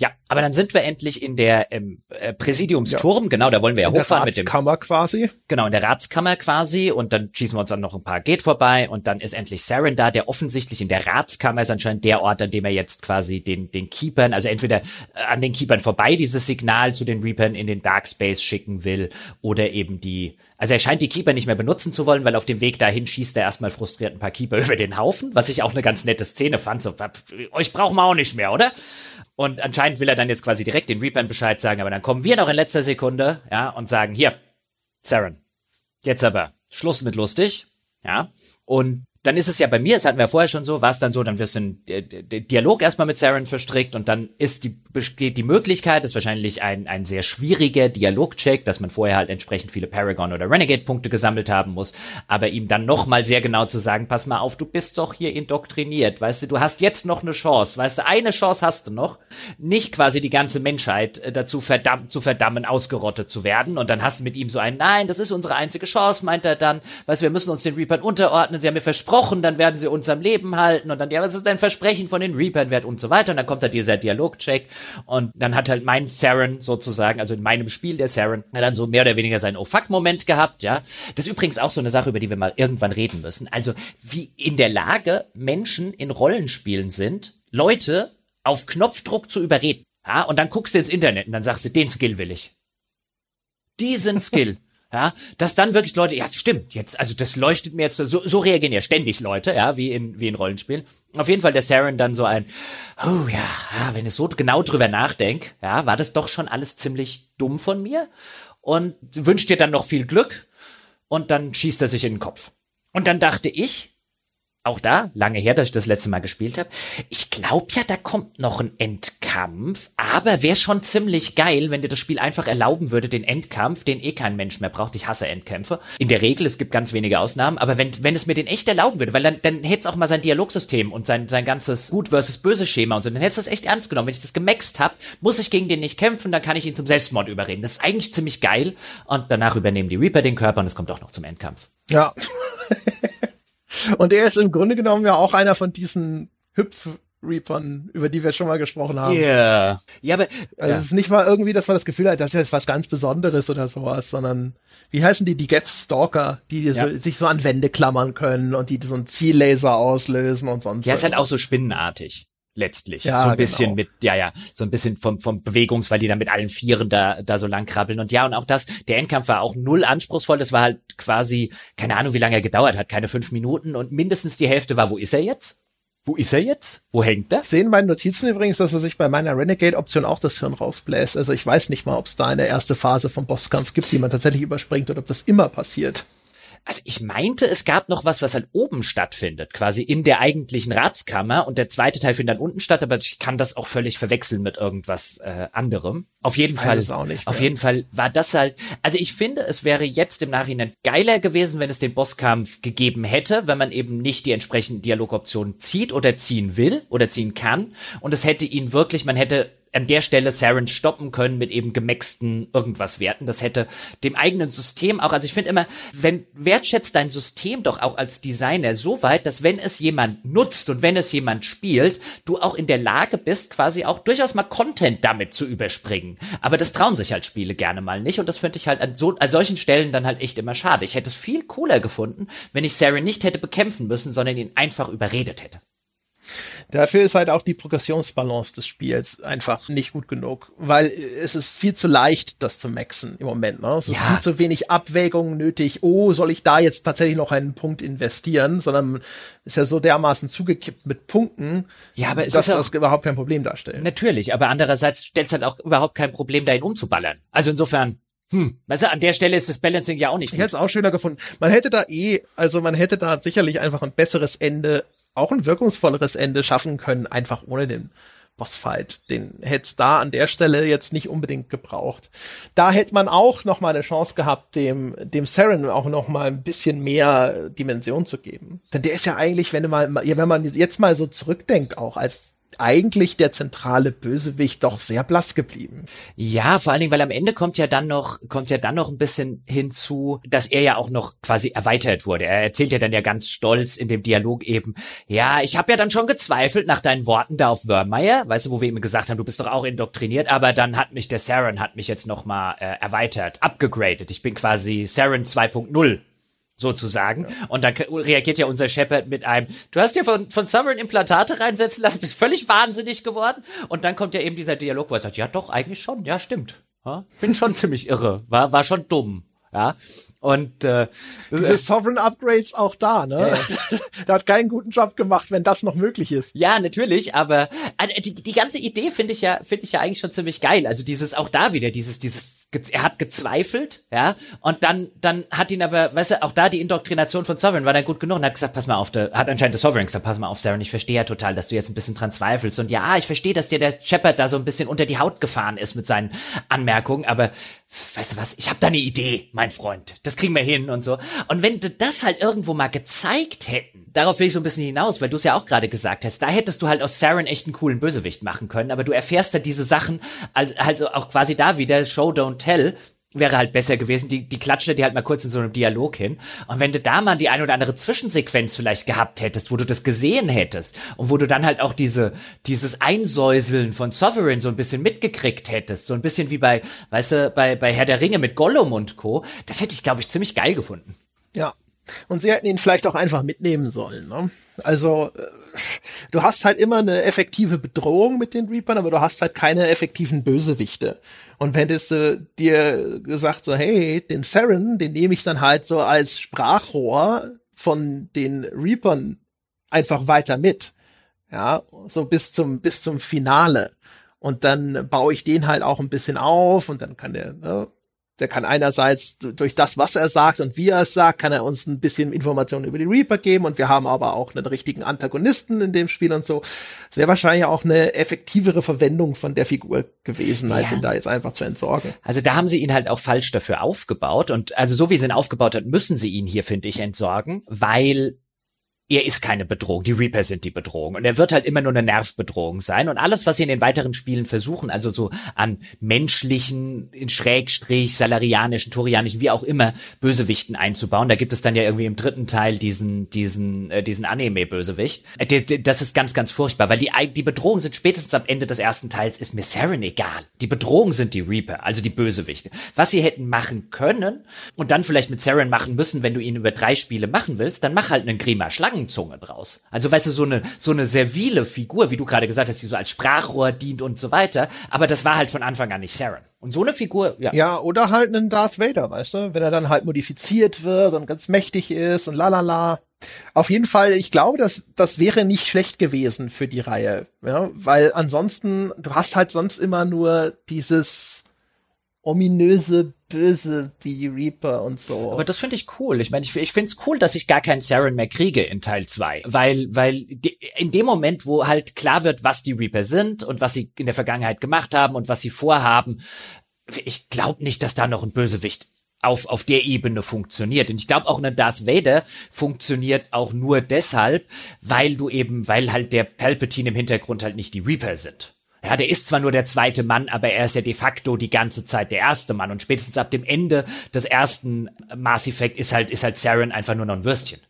Speaker 2: Ja, aber dann sind wir endlich in der ähm, äh, Präsidiumsturm, ja. genau, da wollen wir ja in hochfahren
Speaker 1: mit dem Ratskammer quasi.
Speaker 2: Genau, in der Ratskammer quasi und dann schießen wir uns dann noch ein paar Geht vorbei und dann ist endlich Saren da, der offensichtlich in der Ratskammer ist anscheinend der Ort, an dem er jetzt quasi den den Keepern, also entweder äh, an den Keepern vorbei dieses Signal zu den Reapern in den Dark Space schicken will oder eben die also er scheint die Keeper nicht mehr benutzen zu wollen, weil auf dem Weg dahin schießt er erstmal frustriert ein paar Keeper über den Haufen, was ich auch eine ganz nette Szene fand. So, euch brauchen wir auch nicht mehr, oder? Und anscheinend will er dann jetzt quasi direkt den Reapern Bescheid sagen, aber dann kommen wir noch in letzter Sekunde, ja, und sagen, hier, Saren, jetzt aber, Schluss mit lustig, ja. Und dann ist es ja bei mir, das hatten wir vorher schon so, war es dann so, dann wirst du ein Dialog erstmal mit Saren verstrickt und dann ist die, besteht die Möglichkeit, ist wahrscheinlich ein, ein sehr schwieriger Dialogcheck, dass man vorher halt entsprechend viele Paragon oder Renegade-Punkte gesammelt haben muss, aber ihm dann nochmal sehr genau zu sagen, pass mal auf, du bist doch hier indoktriniert, weißt du, du hast jetzt noch eine Chance, weißt du, eine Chance hast du noch, nicht quasi die ganze Menschheit äh, dazu verdammt, zu verdammen, ausgerottet zu werden und dann hast du mit ihm so ein, nein, das ist unsere einzige Chance, meint er dann, weißt du, wir müssen uns den Reapern unterordnen, sie haben mir versprochen, versprochen, dann werden sie uns am Leben halten und dann, ja, was ist dein Versprechen von den Reapern wert und so weiter und dann kommt da dieser Dialogcheck und dann hat halt mein Saren sozusagen, also in meinem Spiel der Saren, dann so mehr oder weniger seinen Oh-Fuck-Moment gehabt, ja. Das ist übrigens auch so eine Sache, über die wir mal irgendwann reden müssen. Also, wie in der Lage Menschen in Rollenspielen sind, Leute auf Knopfdruck zu überreden. Ja, und dann guckst du ins Internet und dann sagst du, den Skill will ich. Diesen Skill. Ja, dass dann wirklich Leute, ja, stimmt, jetzt, also das leuchtet mir jetzt so, so reagieren ja ständig Leute, ja, wie in, wie in Rollenspielen. Auf jeden Fall der Saren dann so ein, oh ja, wenn ich so genau drüber nachdenk, ja, war das doch schon alles ziemlich dumm von mir und wünscht dir dann noch viel Glück und dann schießt er sich in den Kopf. Und dann dachte ich, auch da, lange her, dass ich das letzte Mal gespielt habe. Ich glaube ja, da kommt noch ein Endkampf, aber wäre schon ziemlich geil, wenn dir das Spiel einfach erlauben würde, den Endkampf, den eh kein Mensch mehr braucht. Ich hasse Endkämpfe. In der Regel, es gibt ganz wenige Ausnahmen, aber wenn, wenn es mir den echt erlauben würde, weil dann, dann hätte es auch mal sein Dialogsystem und sein, sein ganzes Gut versus Böse Schema und so, dann hätte es das echt ernst genommen. Wenn ich das gemaxt habe, muss ich gegen den nicht kämpfen, dann kann ich ihn zum Selbstmord überreden. Das ist eigentlich ziemlich geil und danach übernehmen die Reaper den Körper und es kommt auch noch zum Endkampf.
Speaker 1: Ja. Und er ist im Grunde genommen ja auch einer von diesen Hüpf Reapern, über die wir schon mal gesprochen haben.
Speaker 2: Ja. Yeah. Ja, aber
Speaker 1: also
Speaker 2: ja.
Speaker 1: es ist nicht mal irgendwie, dass man das Gefühl hat, das ist jetzt was ganz Besonderes oder sowas, sondern wie heißen die, die Get Stalker, die ja. so, sich so an Wände klammern können und die so ein Ziellaser auslösen und sonst.
Speaker 2: Ja, ist halt auch so spinnenartig letztlich. Ja, so ein bisschen genau. mit, ja, ja, so ein bisschen vom, vom Bewegungs, weil die dann mit allen Vieren da, da so lang krabbeln. Und ja, und auch das, der Endkampf war auch null anspruchsvoll. Das war halt quasi, keine Ahnung, wie lange er gedauert hat, keine fünf Minuten. Und mindestens die Hälfte war, wo ist er jetzt? Wo ist er jetzt? Wo hängt er?
Speaker 1: Sehen meine Notizen übrigens, dass er sich bei meiner Renegade-Option auch das Hirn rausbläst. Also ich weiß nicht mal, ob es da eine erste Phase vom Bosskampf gibt, die man tatsächlich überspringt oder ob das immer passiert.
Speaker 2: Also ich meinte, es gab noch was, was halt oben stattfindet, quasi in der eigentlichen Ratskammer und der zweite Teil findet dann unten statt, aber ich kann das auch völlig verwechseln mit irgendwas äh, anderem. Auf jeden Fall. auf jeden Fall war das halt. Also ich finde, es wäre jetzt im Nachhinein geiler gewesen, wenn es den Bosskampf gegeben hätte, wenn man eben nicht die entsprechenden Dialogoptionen zieht oder ziehen will oder ziehen kann und es hätte ihn wirklich, man hätte an der Stelle Saren stoppen können mit eben gemexten irgendwas Werten. Das hätte dem eigenen System auch, also ich finde immer, wenn wertschätzt dein System doch auch als Designer so weit, dass wenn es jemand nutzt und wenn es jemand spielt, du auch in der Lage bist, quasi auch durchaus mal Content damit zu überspringen. Aber das trauen sich halt Spiele gerne mal nicht und das finde ich halt an, so, an solchen Stellen dann halt echt immer schade. Ich hätte es viel cooler gefunden, wenn ich Saren nicht hätte bekämpfen müssen, sondern ihn einfach überredet hätte.
Speaker 1: Dafür ist halt auch die Progressionsbalance des Spiels einfach nicht gut genug, weil es ist viel zu leicht, das zu maxen im Moment. Ne? Es ja. ist viel zu wenig Abwägung nötig. Oh, soll ich da jetzt tatsächlich noch einen Punkt investieren? Sondern ist ja so dermaßen zugekippt mit Punkten,
Speaker 2: ja, aber
Speaker 1: dass das überhaupt kein Problem darstellt.
Speaker 2: Natürlich, aber andererseits stellt es halt auch überhaupt kein Problem, da ihn umzuballern. Also insofern, hm, weißt du, an der Stelle ist das Balancing ja auch nicht
Speaker 1: gut. Ich hätte es auch schöner gefunden. Man hätte da eh, also man hätte da sicherlich einfach ein besseres Ende auch ein wirkungsvolleres Ende schaffen können, einfach ohne den Bossfight. Den hätte da an der Stelle jetzt nicht unbedingt gebraucht. Da hätte man auch noch mal eine Chance gehabt, dem, dem Saren auch noch mal ein bisschen mehr Dimension zu geben. Denn der ist ja eigentlich, wenn, du mal, wenn man jetzt mal so zurückdenkt, auch als eigentlich der zentrale Bösewicht doch sehr blass geblieben.
Speaker 2: Ja, vor allen Dingen, weil am Ende kommt ja dann noch, kommt ja dann noch ein bisschen hinzu, dass er ja auch noch quasi erweitert wurde. Er erzählt ja dann ja ganz stolz in dem Dialog eben, ja, ich habe ja dann schon gezweifelt nach deinen Worten da auf Wörmeier, weißt du, wo wir ihm gesagt haben, du bist doch auch indoktriniert, aber dann hat mich der Saren, hat mich jetzt noch mal äh, erweitert, abgegradet. Ich bin quasi Saren 2.0 sozusagen. Ja. Und dann reagiert ja unser Shepard mit einem, du hast ja von, von Sovereign Implantate reinsetzen lassen, bist völlig wahnsinnig geworden. Und dann kommt ja eben dieser Dialog, wo er sagt, ja doch, eigentlich schon, ja, stimmt. Ja, bin schon ziemlich irre, war, war schon dumm. Ja, und äh,
Speaker 1: diese Sovereign Upgrades auch da, ne? Äh, der hat keinen guten Job gemacht, wenn das noch möglich ist.
Speaker 2: Ja, natürlich, aber äh, die, die ganze Idee finde ich ja finde ich ja eigentlich schon ziemlich geil. Also dieses auch da wieder dieses dieses er hat gezweifelt, ja, und dann, dann hat ihn aber, weißt du, auch da die Indoktrination von Sovereign war dann gut genug und hat gesagt, pass mal auf, der, hat anscheinend der Sovereign gesagt, pass mal auf, Saren, ich verstehe ja total, dass du jetzt ein bisschen dran zweifelst und ja, ich verstehe, dass dir der Shepard da so ein bisschen unter die Haut gefahren ist mit seinen Anmerkungen, aber weißt du was, ich habe da eine Idee, mein Freund, das kriegen wir hin und so. Und wenn du das halt irgendwo mal gezeigt hätten, darauf will ich so ein bisschen hinaus, weil du es ja auch gerade gesagt hast, da hättest du halt aus Saren echt einen coolen Bösewicht machen können, aber du erfährst da diese Sachen, also auch quasi da wieder, Show, don't tell, wäre halt besser gewesen. Die, die klatschte die halt mal kurz in so einem Dialog hin. Und wenn du da mal die ein oder andere Zwischensequenz vielleicht gehabt hättest, wo du das gesehen hättest und wo du dann halt auch diese, dieses Einsäuseln von Sovereign so ein bisschen mitgekriegt hättest, so ein bisschen wie bei, weißt du, bei, bei Herr der Ringe mit Gollum und Co., das hätte ich, glaube ich, ziemlich geil gefunden.
Speaker 1: Ja. Und sie hätten ihn vielleicht auch einfach mitnehmen sollen, ne? Also, äh, du hast halt immer eine effektive Bedrohung mit den Reapern, aber du hast halt keine effektiven Bösewichte. Und wenn du dir gesagt so, hey, den Saren, den nehme ich dann halt so als Sprachrohr von den Reapern einfach weiter mit. Ja, so bis zum, bis zum Finale. Und dann baue ich den halt auch ein bisschen auf und dann kann der, ne, der kann einerseits durch das, was er sagt und wie er es sagt, kann er uns ein bisschen Informationen über die Reaper geben und wir haben aber auch einen richtigen Antagonisten in dem Spiel und so. Es wäre wahrscheinlich auch eine effektivere Verwendung von der Figur gewesen, als ja. ihn da jetzt einfach zu entsorgen.
Speaker 2: Also da haben sie ihn halt auch falsch dafür aufgebaut und also so wie sie ihn aufgebaut hat, müssen sie ihn hier, finde ich, entsorgen, weil er ist keine Bedrohung, die Reaper sind die Bedrohung und er wird halt immer nur eine Nervbedrohung sein und alles, was sie in den weiteren Spielen versuchen, also so an menschlichen, in Schrägstrich, salarianischen, torianischen, wie auch immer, Bösewichten einzubauen, da gibt es dann ja irgendwie im dritten Teil diesen, diesen, äh, diesen Anime-Bösewicht. Äh, das ist ganz, ganz furchtbar, weil die, die Bedrohungen sind spätestens am Ende des ersten Teils ist mir Saren egal. Die Bedrohungen sind die Reaper, also die Bösewichte. Was sie hätten machen können und dann vielleicht mit Saren machen müssen, wenn du ihn über drei Spiele machen willst, dann mach halt einen Grima Schlangen Schlangenzunge draus. Also weißt du, so eine, so eine servile Figur, wie du gerade gesagt hast, die so als Sprachrohr dient und so weiter. Aber das war halt von Anfang an nicht Saren. Und so eine Figur, ja.
Speaker 1: Ja, oder halt einen Darth Vader, weißt du? Wenn er dann halt modifiziert wird und ganz mächtig ist und lalala. Auf jeden Fall, ich glaube, das, das wäre nicht schlecht gewesen für die Reihe. Ja? Weil ansonsten, du hast halt sonst immer nur dieses ominöse Böse, die Reaper und so.
Speaker 2: Aber das finde ich cool. Ich meine, ich, ich finde es cool, dass ich gar keinen Saren mehr kriege in Teil 2. Weil, weil in dem Moment, wo halt klar wird, was die Reaper sind und was sie in der Vergangenheit gemacht haben und was sie vorhaben, ich glaube nicht, dass da noch ein Bösewicht auf, auf der Ebene funktioniert. Und ich glaube auch eine Darth Vader funktioniert auch nur deshalb, weil du eben, weil halt der Palpatine im Hintergrund halt nicht die Reaper sind. Ja, der ist zwar nur der zweite Mann, aber er ist ja de facto die ganze Zeit der erste Mann. Und spätestens ab dem Ende des ersten Mass Effect ist halt, ist halt Saren einfach nur noch ein Würstchen.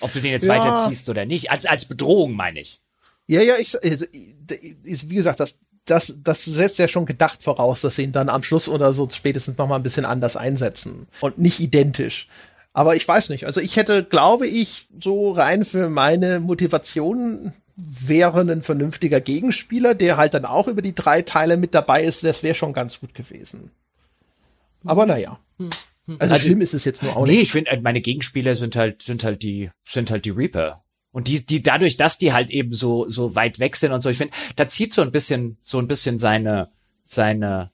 Speaker 2: Ob du den jetzt ja. weiterziehst oder nicht. Als, als Bedrohung meine ich.
Speaker 1: Ja, ja, ich, also, wie gesagt, das, das, das setzt ja schon gedacht voraus, dass sie ihn dann am Schluss oder so spätestens noch mal ein bisschen anders einsetzen. Und nicht identisch. Aber ich weiß nicht. Also ich hätte, glaube ich, so rein für meine Motivation wäre ein vernünftiger Gegenspieler, der halt dann auch über die drei Teile mit dabei ist, das wäre schon ganz gut gewesen. Aber naja. Also, also schlimm ist es jetzt nur auch
Speaker 2: nee, nicht. Nee, ich finde, äh, meine Gegenspieler sind halt, sind halt die, sind halt die Reaper. Und die, die dadurch, dass die halt eben so, so weit weg sind und so, ich finde, da zieht so ein bisschen, so ein bisschen seine, seine,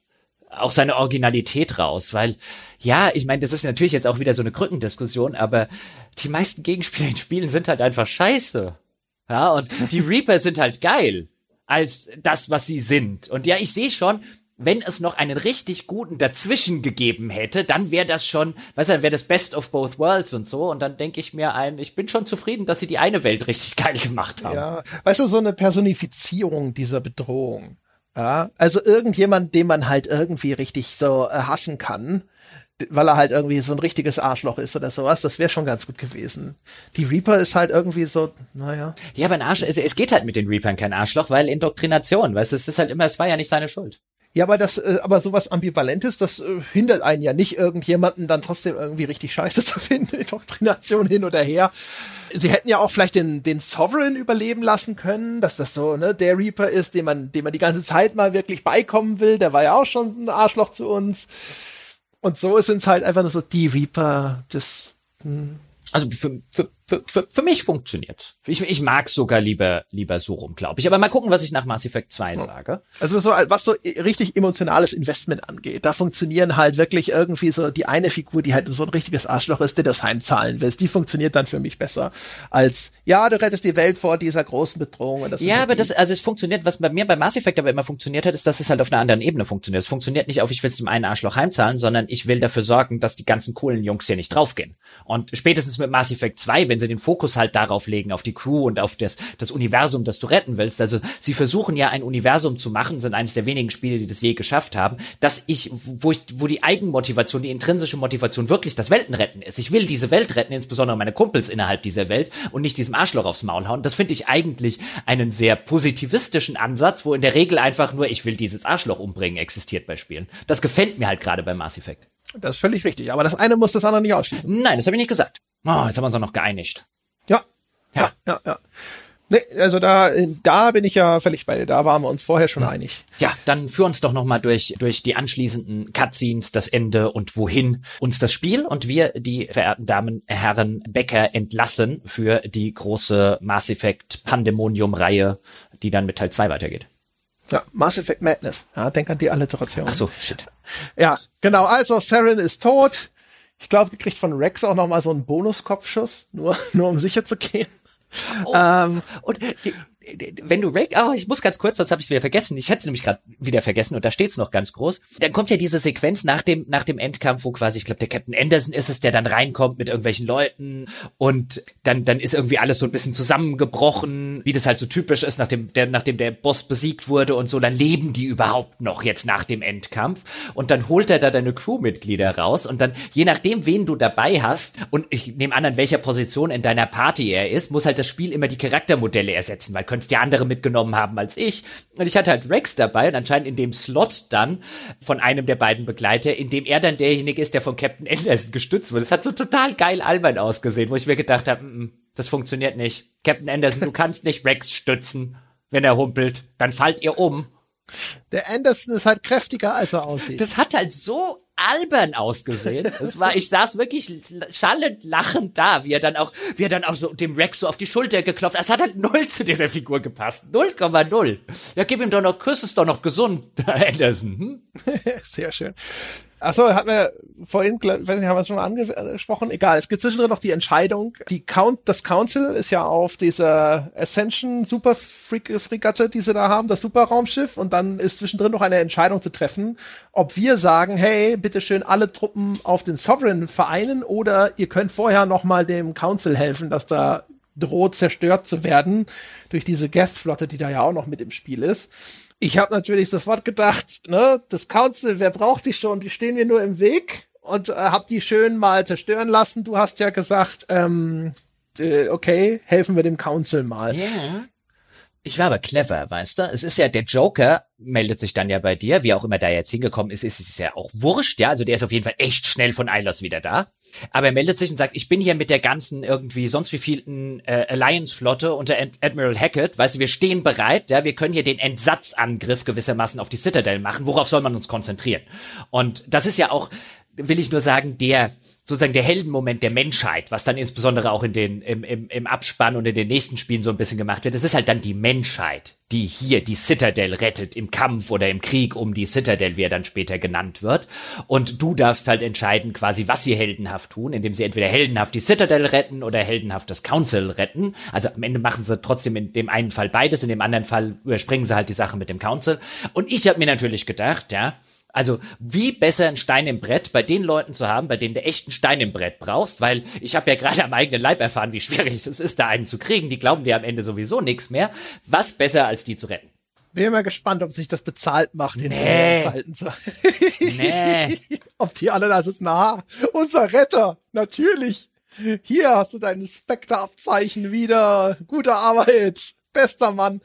Speaker 2: auch seine Originalität raus, weil, ja, ich meine, das ist natürlich jetzt auch wieder so eine Krückendiskussion, aber die meisten Gegenspieler in Spielen sind halt einfach scheiße. Ja, und die Reaper sind halt geil als das, was sie sind. Und ja, ich sehe schon, wenn es noch einen richtig guten dazwischen gegeben hätte, dann wäre das schon, weißt du, dann wäre das Best of both worlds und so. Und dann denke ich mir ein, ich bin schon zufrieden, dass sie die eine Welt richtig geil gemacht haben.
Speaker 1: Ja, weißt du, so eine Personifizierung dieser Bedrohung. Ja, also irgendjemand, den man halt irgendwie richtig so äh, hassen kann weil er halt irgendwie so ein richtiges Arschloch ist oder sowas. Das wäre schon ganz gut gewesen. Die Reaper ist halt irgendwie so, naja.
Speaker 2: Ja, aber ein Arsch, also es geht halt mit den Reapern kein Arschloch, weil Indoktrination, weißt du, es ist halt immer, es war ja nicht seine Schuld.
Speaker 1: Ja, aber das, äh, aber sowas Ambivalentes, das äh, hindert einen ja nicht, irgendjemanden dann trotzdem irgendwie richtig scheiße zu finden, Indoktrination hin oder her. Sie hätten ja auch vielleicht den, den Sovereign überleben lassen können, dass das so, ne, der Reaper ist, dem man, dem man die ganze Zeit mal wirklich beikommen will, der war ja auch schon ein Arschloch zu uns. Und so sind es halt einfach nur so die Reaper, das. Hm.
Speaker 2: Also für, für, für, für, für mich funktioniert. Ich, ich mag sogar lieber, lieber so rum, glaube ich. Aber mal gucken, was ich nach Mass Effect 2 sage.
Speaker 1: Also so, was so richtig emotionales Investment angeht, da funktionieren halt wirklich irgendwie so die eine Figur, die halt so ein richtiges Arschloch ist, der das heimzahlen willst, die funktioniert dann für mich besser als, ja, du rettest die Welt vor dieser großen Bedrohung. Und
Speaker 2: das ja, aber das, also es funktioniert, was bei mir bei Mass Effect aber immer funktioniert hat, ist, dass es halt auf einer anderen Ebene funktioniert. Es funktioniert nicht auf, ich will es dem einen Arschloch heimzahlen, sondern ich will dafür sorgen, dass die ganzen coolen Jungs hier nicht draufgehen. Und spätestens mit Mass Effect 2, wenn sie den Fokus halt darauf legen, auf die Crew und auf das, das Universum, das du retten willst. Also sie versuchen ja ein Universum zu machen, sind eines der wenigen Spiele, die das je geschafft haben, dass ich, wo ich, wo die Eigenmotivation, die intrinsische Motivation wirklich das Weltenretten ist. Ich will diese Welt retten, insbesondere meine Kumpels innerhalb dieser Welt und nicht diesem Arschloch aufs Maul hauen. Das finde ich eigentlich einen sehr positivistischen Ansatz, wo in der Regel einfach nur, ich will dieses Arschloch umbringen, existiert bei Spielen. Das gefällt mir halt gerade bei Mass Effect.
Speaker 1: Das ist völlig richtig. Aber das eine muss das andere nicht ausschließen.
Speaker 2: Nein, das habe ich nicht gesagt. Oh, jetzt haben wir uns auch noch geeinigt.
Speaker 1: Ja. Ja, ja, ja. Nee, also da, da bin ich ja völlig bei dir. Da waren wir uns vorher schon einig.
Speaker 2: Ja, dann führ uns doch noch mal durch durch die anschließenden Cutscenes, das Ende und wohin uns das Spiel und wir die verehrten Damen, Herren Becker entlassen für die große Mass Effect Pandemonium Reihe, die dann mit Teil 2 weitergeht.
Speaker 1: Ja, Mass Effect Madness. Ja, denk an die Alliteration.
Speaker 2: Ach so, shit.
Speaker 1: Ja, genau. Also Saren ist tot. Ich glaube, die kriegt von Rex auch noch mal so einen Bonuskopfschuss, nur nur um sicher zu gehen.
Speaker 2: Oh, ähm, und wenn du Rick, oh, ich muss ganz kurz, sonst habe ich wieder vergessen. Ich hätte es nämlich gerade wieder vergessen und da steht's noch ganz groß. Dann kommt ja diese Sequenz nach dem nach dem Endkampf, wo quasi, ich glaube, der Captain Anderson ist es, der dann reinkommt mit irgendwelchen Leuten und dann dann ist irgendwie alles so ein bisschen zusammengebrochen, wie das halt so typisch ist, nachdem der nachdem der Boss besiegt wurde und so, dann leben die überhaupt noch jetzt nach dem Endkampf und dann holt er da deine Crewmitglieder raus und dann je nachdem, wen du dabei hast und ich nehme an, an welcher Position in deiner Party er ist, muss halt das Spiel immer die Charaktermodelle ersetzen, weil könntest ja andere mitgenommen haben als ich. Und ich hatte halt Rex dabei und anscheinend in dem Slot dann von einem der beiden Begleiter, in dem er dann derjenige ist, der von Captain Anderson gestützt wurde. Das hat so total geil albern ausgesehen, wo ich mir gedacht habe, mm, das funktioniert nicht. Captain Anderson, du kannst nicht Rex stützen, wenn er humpelt. Dann fallt ihr um.
Speaker 1: Der Anderson ist halt kräftiger, als er aussieht.
Speaker 2: Das hat halt so albern ausgesehen. Es war, ich saß wirklich schallend lachend da, wie er dann auch, wie er dann auch so dem Rex so auf die Schulter geklopft. Es hat halt null zu dieser Figur gepasst. 0,0. Ja, gib ihm doch noch Küss, ist doch noch gesund, Anderson. Hm?
Speaker 1: Sehr schön. Achso, hat mir vorhin, weiß nicht, haben wir es schon mal angesprochen? Egal, es gibt zwischendrin noch die Entscheidung. Die Count, das Council ist ja auf dieser Ascension Super Fregatte, die sie da haben, das Superraumschiff. Und dann ist zwischendrin noch eine Entscheidung zu treffen, ob wir sagen, hey, bitteschön alle Truppen auf den Sovereign vereinen oder ihr könnt vorher noch mal dem Council helfen, dass da droht zerstört zu werden durch diese Geth-Flotte, die da ja auch noch mit im Spiel ist. Ich habe natürlich sofort gedacht, ne, das Council, wer braucht die schon? Die stehen mir nur im Weg und äh, hab die schön mal zerstören lassen. Du hast ja gesagt, ähm, äh, okay, helfen wir dem Council mal.
Speaker 2: Ja. Ich war aber clever, weißt du? Es ist ja der Joker meldet sich dann ja bei dir, wie auch immer da jetzt hingekommen ist, ist es ja auch wurscht, ja. Also der ist auf jeden Fall echt schnell von Eilos wieder da. Aber er meldet sich und sagt, ich bin hier mit der ganzen irgendwie sonst wie vielen äh, Alliance-Flotte unter Ad Admiral Hackett. Weißt du, wir stehen bereit, ja, wir können hier den Entsatzangriff gewissermaßen auf die Citadel machen. Worauf soll man uns konzentrieren? Und das ist ja auch, will ich nur sagen, der sozusagen der Heldenmoment der Menschheit, was dann insbesondere auch in den, im, im, im Abspann und in den nächsten Spielen so ein bisschen gemacht wird. Das ist halt dann die Menschheit, die hier die Citadel rettet im Kampf oder im Krieg um die Citadel, wie er dann später genannt wird. Und du darfst halt entscheiden, quasi, was sie heldenhaft tun, indem sie entweder heldenhaft die Citadel retten oder heldenhaft das Council retten. Also am Ende machen sie trotzdem in dem einen Fall beides, in dem anderen Fall überspringen sie halt die Sache mit dem Council. Und ich habe mir natürlich gedacht, ja, also wie besser ein Stein im Brett bei den Leuten zu haben, bei denen du echten Stein im Brett brauchst, weil ich habe ja gerade am eigenen Leib erfahren, wie schwierig es ist, da einen zu kriegen. Die glauben dir am Ende sowieso nichts mehr. Was besser als die zu retten?
Speaker 1: Bin mal gespannt, ob sich das bezahlt macht, in nee. Zeiten zu. nee. ob die alle da sitzen, na, unser Retter, natürlich. Hier hast du dein Spectre-Abzeichen wieder. Gute Arbeit. Bester Mann.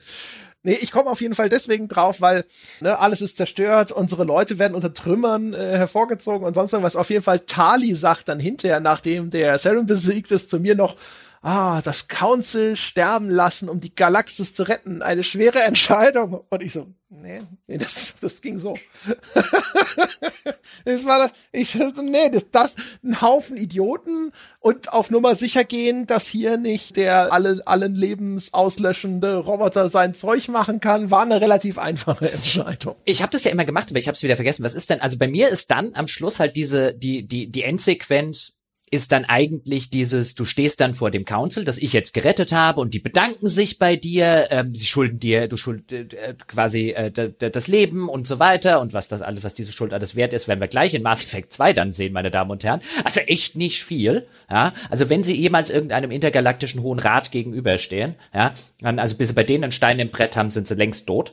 Speaker 1: Nee, ich komme auf jeden Fall deswegen drauf, weil ne, alles ist zerstört, unsere Leute werden unter Trümmern äh, hervorgezogen und sonst irgendwas. Auf jeden Fall Tali sagt dann hinterher, nachdem der Saren besiegt ist, zu mir noch, ah, das Council sterben lassen, um die Galaxis zu retten. Eine schwere Entscheidung. Und ich so, nee, nee das, das ging so. das war ich so, nee, das, das, ein Haufen Idioten und auf Nummer sicher gehen, dass hier nicht der alle, allen lebensauslöschende Roboter sein Zeug machen kann, war eine relativ einfache Entscheidung.
Speaker 2: Ich habe das ja immer gemacht, aber ich habe es wieder vergessen. Was ist denn, also bei mir ist dann am Schluss halt diese, die, die, die Endsequenz ist dann eigentlich dieses, du stehst dann vor dem Council, das ich jetzt gerettet habe und die bedanken sich bei dir, ähm, sie schulden dir, du schuld äh, quasi äh, das Leben und so weiter und was das alles, was diese Schuld alles wert ist, werden wir gleich in Mass Effect 2 dann sehen, meine Damen und Herren. Also echt nicht viel, ja. Also wenn sie jemals irgendeinem intergalaktischen Hohen Rat gegenüberstehen, ja, dann, also bis sie bei denen einen Stein im Brett haben, sind sie längst tot.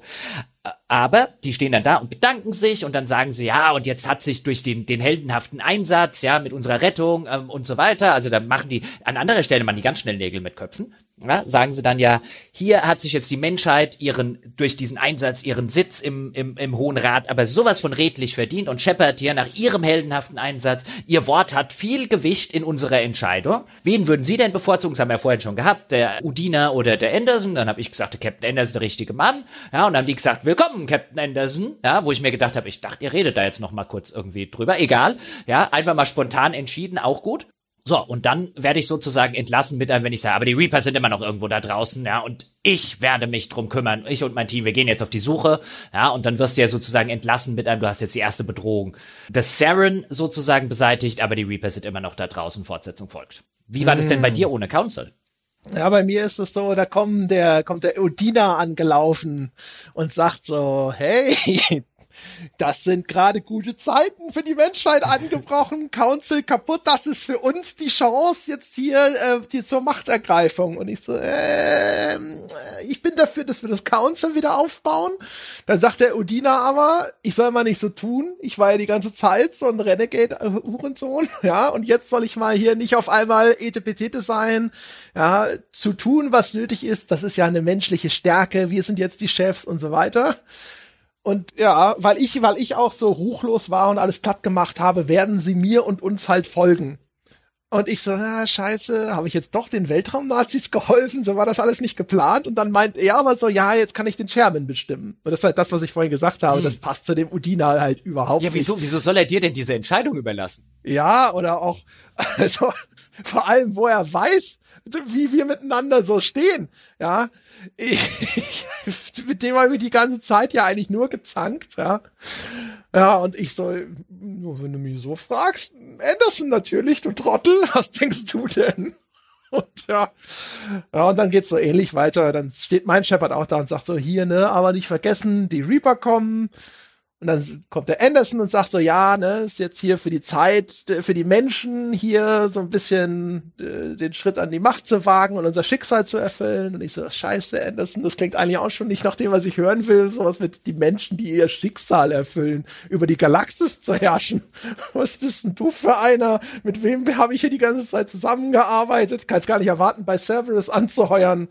Speaker 2: Aber die stehen dann da und bedanken sich und dann sagen sie, ja, und jetzt hat sich durch den, den heldenhaften Einsatz, ja, mit unserer Rettung ähm, und so weiter, also da machen die, an anderer Stelle machen die ganz schnell Nägel mit Köpfen, ja, sagen sie dann ja, hier hat sich jetzt die Menschheit ihren, durch diesen Einsatz ihren Sitz im, im, im Hohen Rat aber sowas von redlich verdient und Shepard hier nach ihrem heldenhaften Einsatz, ihr Wort hat viel Gewicht in unserer Entscheidung. Wen würden Sie denn bevorzugen? Das haben wir vorhin schon gehabt, der Udina oder der Anderson. Dann habe ich gesagt, der Captain Anderson der richtige Mann. Ja, und dann haben die gesagt, willkommen, Captain Anderson. Ja, wo ich mir gedacht habe, ich dachte, ihr redet da jetzt noch mal kurz irgendwie drüber. Egal. Ja, einfach mal spontan entschieden, auch gut. So, und dann werde ich sozusagen entlassen mit einem, wenn ich sage, aber die Reaper sind immer noch irgendwo da draußen, ja, und ich werde mich drum kümmern, ich und mein Team, wir gehen jetzt auf die Suche, ja, und dann wirst du ja sozusagen entlassen mit einem, du hast jetzt die erste Bedrohung. Das Saren sozusagen beseitigt, aber die Reaper sind immer noch da draußen, Fortsetzung folgt. Wie war das denn bei hm. dir ohne Council?
Speaker 1: Ja, bei mir ist es so, da kommt der, kommt der Odina angelaufen und sagt so, hey, das sind gerade gute Zeiten für die Menschheit angebrochen. Council kaputt. Das ist für uns die Chance jetzt hier äh, die, zur Machtergreifung. Und ich so, äh, ich bin dafür, dass wir das Council wieder aufbauen. Dann sagt der Udina aber, ich soll mal nicht so tun. Ich war ja die ganze Zeit so ein Renegade-Hurensohn. Ja, und jetzt soll ich mal hier nicht auf einmal etepetete sein. Ja, zu tun, was nötig ist. Das ist ja eine menschliche Stärke. Wir sind jetzt die Chefs und so weiter. Und ja, weil ich, weil ich auch so ruchlos war und alles platt gemacht habe, werden sie mir und uns halt folgen. Und ich so, na, scheiße, habe ich jetzt doch den Weltraumnazis geholfen? So war das alles nicht geplant. Und dann meint er aber so, ja, jetzt kann ich den Chairman bestimmen. Und das ist halt das, was ich vorhin gesagt habe. Hm. Das passt zu dem Udina halt überhaupt
Speaker 2: nicht. Ja, wieso, wieso soll er dir denn diese Entscheidung überlassen?
Speaker 1: Ja, oder auch, also, vor allem, wo er weiß, wie wir miteinander so stehen. Ja, ich, mit dem habe ich die ganze Zeit ja eigentlich nur gezankt, ja. Ja, und ich soll, nur wenn du mich so fragst, Anderson natürlich, du Trottel, was denkst du denn? Und ja, ja, und dann geht's so ähnlich weiter. Dann steht mein Shepard auch da und sagt so, hier, ne, aber nicht vergessen, die Reaper kommen, und dann kommt der Anderson und sagt so, ja, ne, ist jetzt hier für die Zeit, für die Menschen hier so ein bisschen äh, den Schritt an die Macht zu wagen und unser Schicksal zu erfüllen. Und ich so, scheiße, Anderson, das klingt eigentlich auch schon nicht nach dem, was ich hören will. Sowas mit die Menschen, die ihr Schicksal erfüllen, über die Galaxis zu herrschen. Was bist denn du für einer? Mit wem habe ich hier die ganze Zeit zusammengearbeitet? Kannst gar nicht erwarten, bei Cerberus anzuheuern.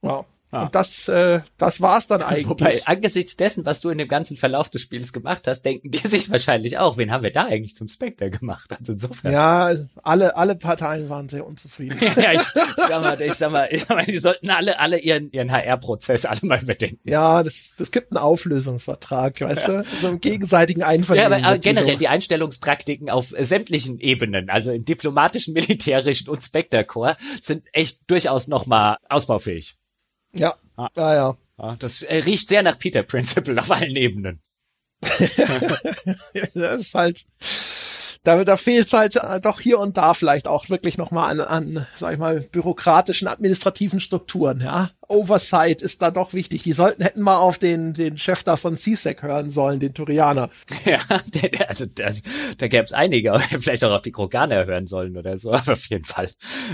Speaker 1: Wow. Ah. Und das, äh, das war's dann eigentlich. Wobei,
Speaker 2: angesichts dessen, was du in dem ganzen Verlauf des Spiels gemacht hast, denken die sich wahrscheinlich auch, wen haben wir da eigentlich zum Spectre gemacht? Also insofern.
Speaker 1: Ja, alle, alle Parteien waren sehr unzufrieden.
Speaker 2: ja, ich, ich sag mal, ich sag mal, ich sag mal, die sollten alle, alle ihren, ihren HR-Prozess alle mal bedenken.
Speaker 1: Ja, das, das gibt einen Auflösungsvertrag, weißt du? So einen gegenseitigen Einvernehmen.
Speaker 2: Ja, aber generell die Einstellungspraktiken auf sämtlichen Ebenen, also im diplomatischen, militärischen und Spectre-Core, sind echt durchaus nochmal ausbaufähig.
Speaker 1: Ja, ah. ja, ja.
Speaker 2: ja das äh, riecht sehr nach Peter Principle auf allen Ebenen.
Speaker 1: das ist halt, da, da fehlt halt äh, doch hier und da vielleicht auch wirklich nochmal an, an, sag ich mal, bürokratischen, administrativen Strukturen, ja. Oversight ist da doch wichtig. Die sollten, hätten mal auf den, den Chef da von CSEC hören sollen, den Turianer.
Speaker 2: Ja, der, der, also, der, da gäbe es einige, vielleicht auch auf die Kroganer hören sollen oder so, aber auf jeden Fall.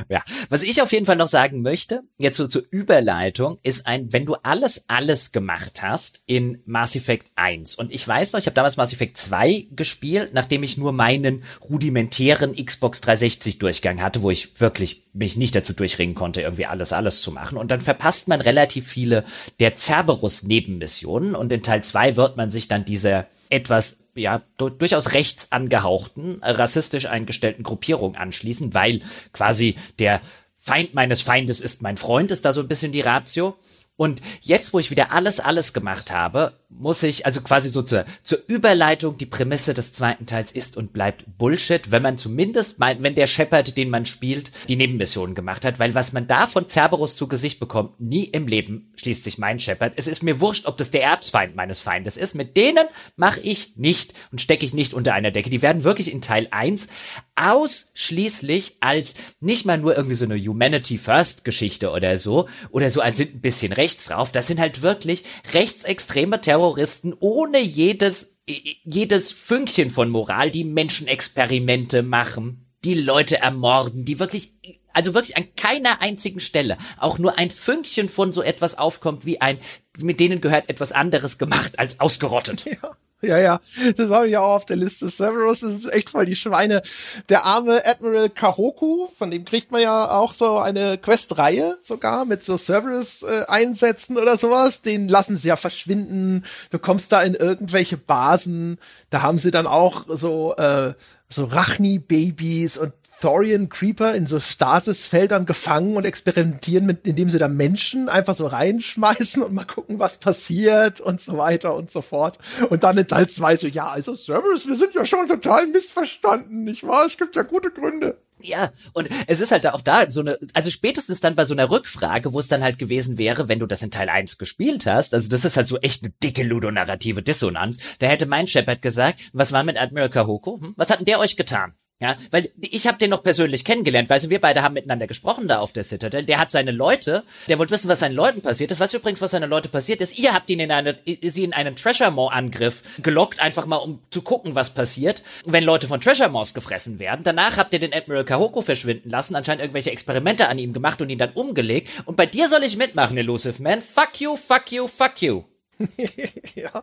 Speaker 2: Ja. Was ich auf jeden Fall noch sagen möchte, jetzt so zur Überleitung, ist ein, wenn du alles, alles gemacht hast in Mass Effect 1 und ich weiß noch, ich habe damals Mass Effect 2 gespielt, nachdem ich nur meinen rudimentären Xbox 360 Durchgang hatte, wo ich wirklich mich nicht dazu durchringen konnte, irgendwie alles, alles zu machen und dann verpasst man relativ viele der Cerberus-Nebenmissionen und in Teil 2 wird man sich dann dieser etwas ja, durchaus rechts angehauchten, rassistisch eingestellten Gruppierung anschließen, weil quasi der Feind meines Feindes ist mein Freund, ist da so ein bisschen die Ratio. Und jetzt, wo ich wieder alles, alles gemacht habe, muss ich, also quasi so zur, zur Überleitung, die Prämisse des zweiten Teils ist und bleibt Bullshit, wenn man zumindest meint, wenn der Shepard, den man spielt, die Nebenmissionen gemacht hat, weil was man da von Cerberus zu Gesicht bekommt, nie im Leben schließt sich mein Shepard. Es ist mir wurscht, ob das der Erzfeind meines Feindes ist. Mit denen mache ich nicht und stecke ich nicht unter einer Decke. Die werden wirklich in Teil 1 ausschließlich als nicht mal nur irgendwie so eine Humanity First Geschichte oder so, oder so als sind ein bisschen rechts drauf. Das sind halt wirklich rechtsextreme Terror Terroristen ohne jedes, jedes Fünkchen von Moral, die Menschenexperimente machen, die Leute ermorden, die wirklich, also wirklich an keiner einzigen Stelle auch nur ein Fünkchen von so etwas aufkommt wie ein, mit denen gehört etwas anderes gemacht als ausgerottet.
Speaker 1: Ja. Ja, ja, das habe ich auch auf der Liste. Severus, das ist echt voll die Schweine. Der arme Admiral Kahoku, von dem kriegt man ja auch so eine Quest-Reihe sogar mit so Cerberus-Einsätzen äh, oder sowas. Den lassen sie ja verschwinden. Du kommst da in irgendwelche Basen. Da haben sie dann auch so, äh, so Rachni-Babys und Thorian Creeper in so Stasisfeldern gefangen und experimentieren mit, indem sie da Menschen einfach so reinschmeißen und mal gucken, was passiert und so weiter und so fort. Und dann in Teil 2 so, ja, also Servers, wir sind ja schon total missverstanden, nicht wahr? Es gibt ja gute Gründe.
Speaker 2: Ja, und es ist halt auch da so eine, also spätestens dann bei so einer Rückfrage, wo es dann halt gewesen wäre, wenn du das in Teil 1 gespielt hast, also das ist halt so echt eine dicke ludonarrative Dissonanz, da hätte mein Shepard gesagt, was war mit Admiral Kahoko? Hm? Was hat denn der euch getan? Ja, weil ich habe den noch persönlich kennengelernt, weil wir beide haben miteinander gesprochen da auf der Citadel. Der hat seine Leute, der wollte wissen, was seinen Leuten passiert ist. Weißt du übrigens, was seine Leute passiert ist? Ihr habt ihn in eine, sie in einen Treasure Maw Angriff gelockt, einfach mal um zu gucken, was passiert, wenn Leute von Treasure Maws gefressen werden. Danach habt ihr den Admiral Kahoko verschwinden lassen, anscheinend irgendwelche Experimente an ihm gemacht und ihn dann umgelegt. Und bei dir soll ich mitmachen, Elusive Man. Fuck you, fuck you, fuck you.
Speaker 1: ja,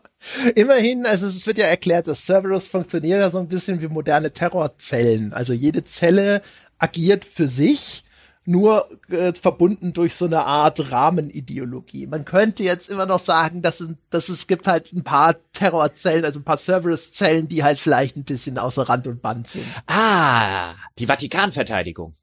Speaker 1: immerhin, also es wird ja erklärt, dass Cerberus funktioniert ja so ein bisschen wie moderne Terrorzellen. Also jede Zelle agiert für sich, nur äh, verbunden durch so eine Art Rahmenideologie. Man könnte jetzt immer noch sagen, dass, dass es gibt halt ein paar Terrorzellen, also ein paar Cerberus-Zellen, die halt vielleicht ein bisschen außer Rand und Band sind.
Speaker 2: Ah, die Vatikanverteidigung.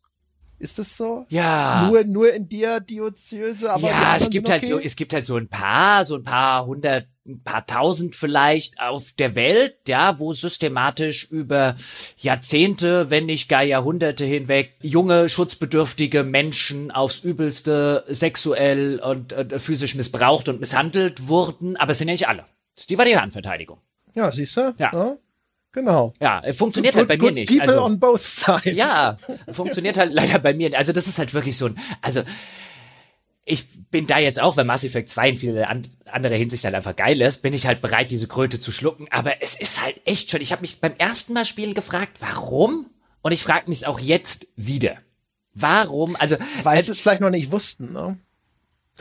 Speaker 1: Ist das so?
Speaker 2: Ja.
Speaker 1: Nur, nur in der Diözese, aber.
Speaker 2: Ja, es gibt halt okay? halt so, es gibt halt so ein paar, so ein paar hundert, ein paar tausend vielleicht auf der Welt, ja, wo systematisch über Jahrzehnte, wenn nicht gar Jahrhunderte hinweg junge, schutzbedürftige Menschen aufs Übelste sexuell und äh, physisch missbraucht und misshandelt wurden, aber es sind ja nicht alle. Das ist die Vatikanverteidigung.
Speaker 1: Ja, siehst du?
Speaker 2: Ja. ja.
Speaker 1: Genau.
Speaker 2: Ja, funktioniert good, halt bei mir nicht.
Speaker 1: People also, on both sides.
Speaker 2: Ja, funktioniert halt leider bei mir. Also das ist halt wirklich so ein, also ich bin da jetzt auch, weil Mass Effect 2 in viele an, andere Hinsicht halt einfach geil ist, bin ich halt bereit, diese Kröte zu schlucken. Aber es ist halt echt schon, ich habe mich beim ersten Mal spielen gefragt, warum? Und ich frage mich auch jetzt wieder. Warum? Also
Speaker 1: weil sie es vielleicht noch nicht wussten, ne?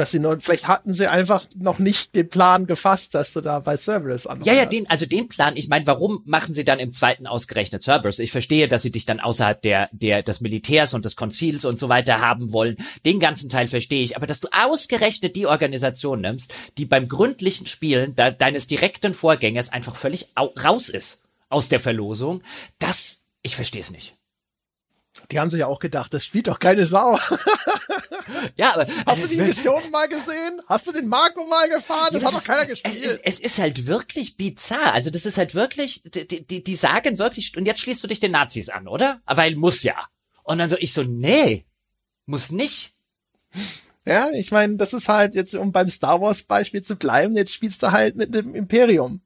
Speaker 1: Dass sie nur, vielleicht hatten sie einfach noch nicht den Plan gefasst, dass du da bei Cerberus
Speaker 2: anrufst. Ja, ja, den, also den Plan, ich meine, warum machen sie dann im zweiten ausgerechnet Cerberus? Ich verstehe, dass sie dich dann außerhalb der, der, des Militärs und des Konzils und so weiter haben wollen. Den ganzen Teil verstehe ich. Aber dass du ausgerechnet die Organisation nimmst, die beim gründlichen Spielen de deines direkten Vorgängers einfach völlig raus ist aus der Verlosung, das, ich verstehe es nicht.
Speaker 1: Die haben sich ja auch gedacht, das spielt doch keine Sau.
Speaker 2: ja, aber
Speaker 1: hast du die Mission mal gesehen? Hast du den Marco mal gefahren? Das, ja, das hat doch keiner gespielt.
Speaker 2: Es ist, es ist halt wirklich bizarr. Also das ist halt wirklich, die, die, die sagen wirklich, und jetzt schließt du dich den Nazis an, oder? Weil muss ja. Und dann so ich so, nee, muss nicht.
Speaker 1: Ja, ich meine, das ist halt jetzt, um beim Star Wars Beispiel zu bleiben, jetzt spielst du halt mit dem Imperium.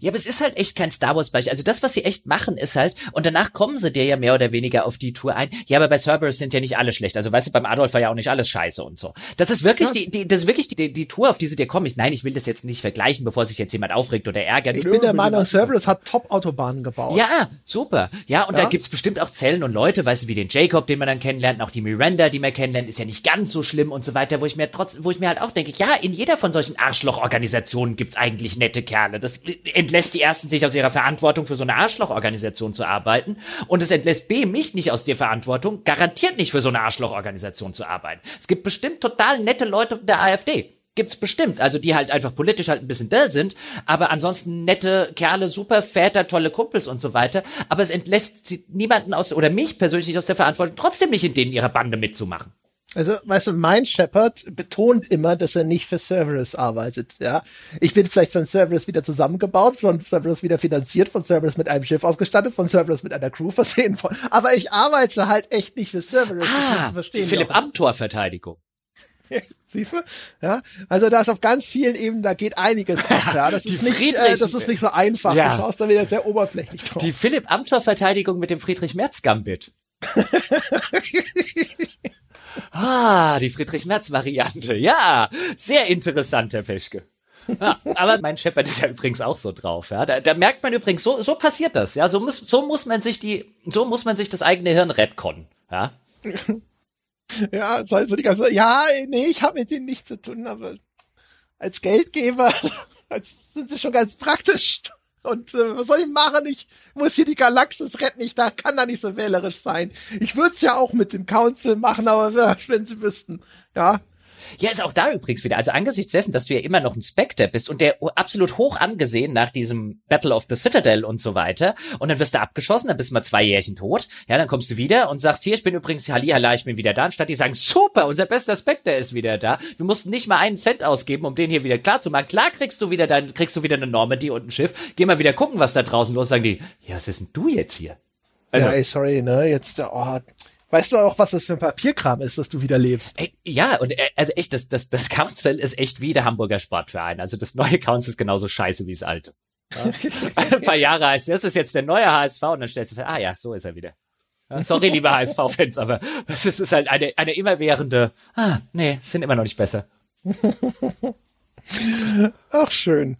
Speaker 2: Ja, aber es ist halt echt kein Star Wars Beispiel. Also das, was sie echt machen, ist halt, und danach kommen sie dir ja mehr oder weniger auf die Tour ein. Ja, aber bei Cerberus sind ja nicht alle schlecht. Also weißt du, beim Adolf war ja auch nicht alles scheiße und so. Das ist wirklich ja. die, die, das ist wirklich die, die Tour, auf die sie dir kommen. Ich, nein, ich will das jetzt nicht vergleichen, bevor sich jetzt jemand aufregt oder ärgert.
Speaker 1: Ich bin der Meinung, Cerberus hat Top-Autobahnen gebaut.
Speaker 2: Ja, super. Ja, und ja? da gibt's bestimmt auch Zellen und Leute, weißt du, wie den Jacob, den man dann kennenlernt, auch die Miranda, die man kennenlernt, ist ja nicht ganz so schlimm und so weiter, wo ich mir trotz, wo ich mir halt auch denke, ja, in jeder von solchen Arschlochorganisationen gibt's eigentlich nette Kerle. Das entlässt die ersten sich aus ihrer Verantwortung für so eine Arschlochorganisation zu arbeiten und es entlässt B mich nicht aus der Verantwortung, garantiert nicht für so eine Arschlochorganisation zu arbeiten. Es gibt bestimmt total nette Leute der AfD. gibt's bestimmt, also die halt einfach politisch halt ein bisschen da sind, aber ansonsten nette Kerle, super Väter, tolle Kumpels und so weiter, aber es entlässt niemanden aus, oder mich persönlich nicht aus der Verantwortung, trotzdem nicht in denen ihrer Bande mitzumachen.
Speaker 1: Also, weißt du, mein Shepard betont immer, dass er nicht für Cerberus arbeitet, ja. Ich bin vielleicht von Cerberus wieder zusammengebaut, von Cerberus wieder finanziert, von Cerberus mit einem Schiff ausgestattet, von Cerberus mit einer Crew versehen, von, aber ich arbeite halt echt nicht für Cerberus.
Speaker 2: Ah, die Philipp Amthor Verteidigung.
Speaker 1: Siehst du? Ja, also da ist auf ganz vielen Ebenen, da geht einiges ab. Ja, das ist nicht, äh, das ist nicht so einfach. Ja. Du schaust da wieder sehr oberflächlich drauf.
Speaker 2: Die Philipp Amthor Verteidigung mit dem Friedrich Merz Gambit. ah, die Friedrich Merz Variante. Ja, sehr interessant, Herr Peschke. Ja, aber mein Shepard ist ja übrigens auch so drauf, ja. Da, da merkt man übrigens, so, so passiert das, ja. So muss, so muss man sich die, so muss man sich das eigene Hirn retconnen, ja.
Speaker 1: Ja, das heißt so die ganze, ja, nee, ich habe mit denen nichts zu tun, aber als Geldgeber als, sind sie schon ganz praktisch. Und äh, was soll ich machen? Ich muss hier die Galaxis retten. Ich da kann da nicht so wählerisch sein. Ich würde es ja auch mit dem Council machen, aber wenn sie wüssten, ja,
Speaker 2: ja, ist auch da übrigens wieder. Also angesichts dessen, dass du ja immer noch ein Spectre bist und der absolut hoch angesehen nach diesem Battle of the Citadel und so weiter. Und dann wirst du abgeschossen, dann bist du mal zwei Jährchen tot. Ja, dann kommst du wieder und sagst, hier, ich bin übrigens Hallihallah, ich bin wieder da. Anstatt die sagen, super, unser bester Spectre ist wieder da. Wir mussten nicht mal einen Cent ausgeben, um den hier wieder klar zu machen. Klar kriegst du wieder dein, kriegst du wieder eine Normandy und ein Schiff. Geh mal wieder gucken, was da draußen los. Sagen die, ja, was bist denn du jetzt hier?
Speaker 1: Also, ja, ey, sorry, ne, jetzt, oh, Weißt du auch, was das für ein Papierkram ist, dass du wieder lebst?
Speaker 2: Ey, ja, und äh, also echt, das, das, das Council ist echt wie der Hamburger Sportverein. Also das neue Council ist genauso scheiße wie das alte. Ja. ein paar Jahre heißt, das ist jetzt der neue HSV und dann stellst du fest, ah ja, so ist er wieder. Sorry, liebe HSV-Fans, aber das ist, ist halt eine, eine immerwährende, ah, nee, sind immer noch nicht besser.
Speaker 1: Ach, schön.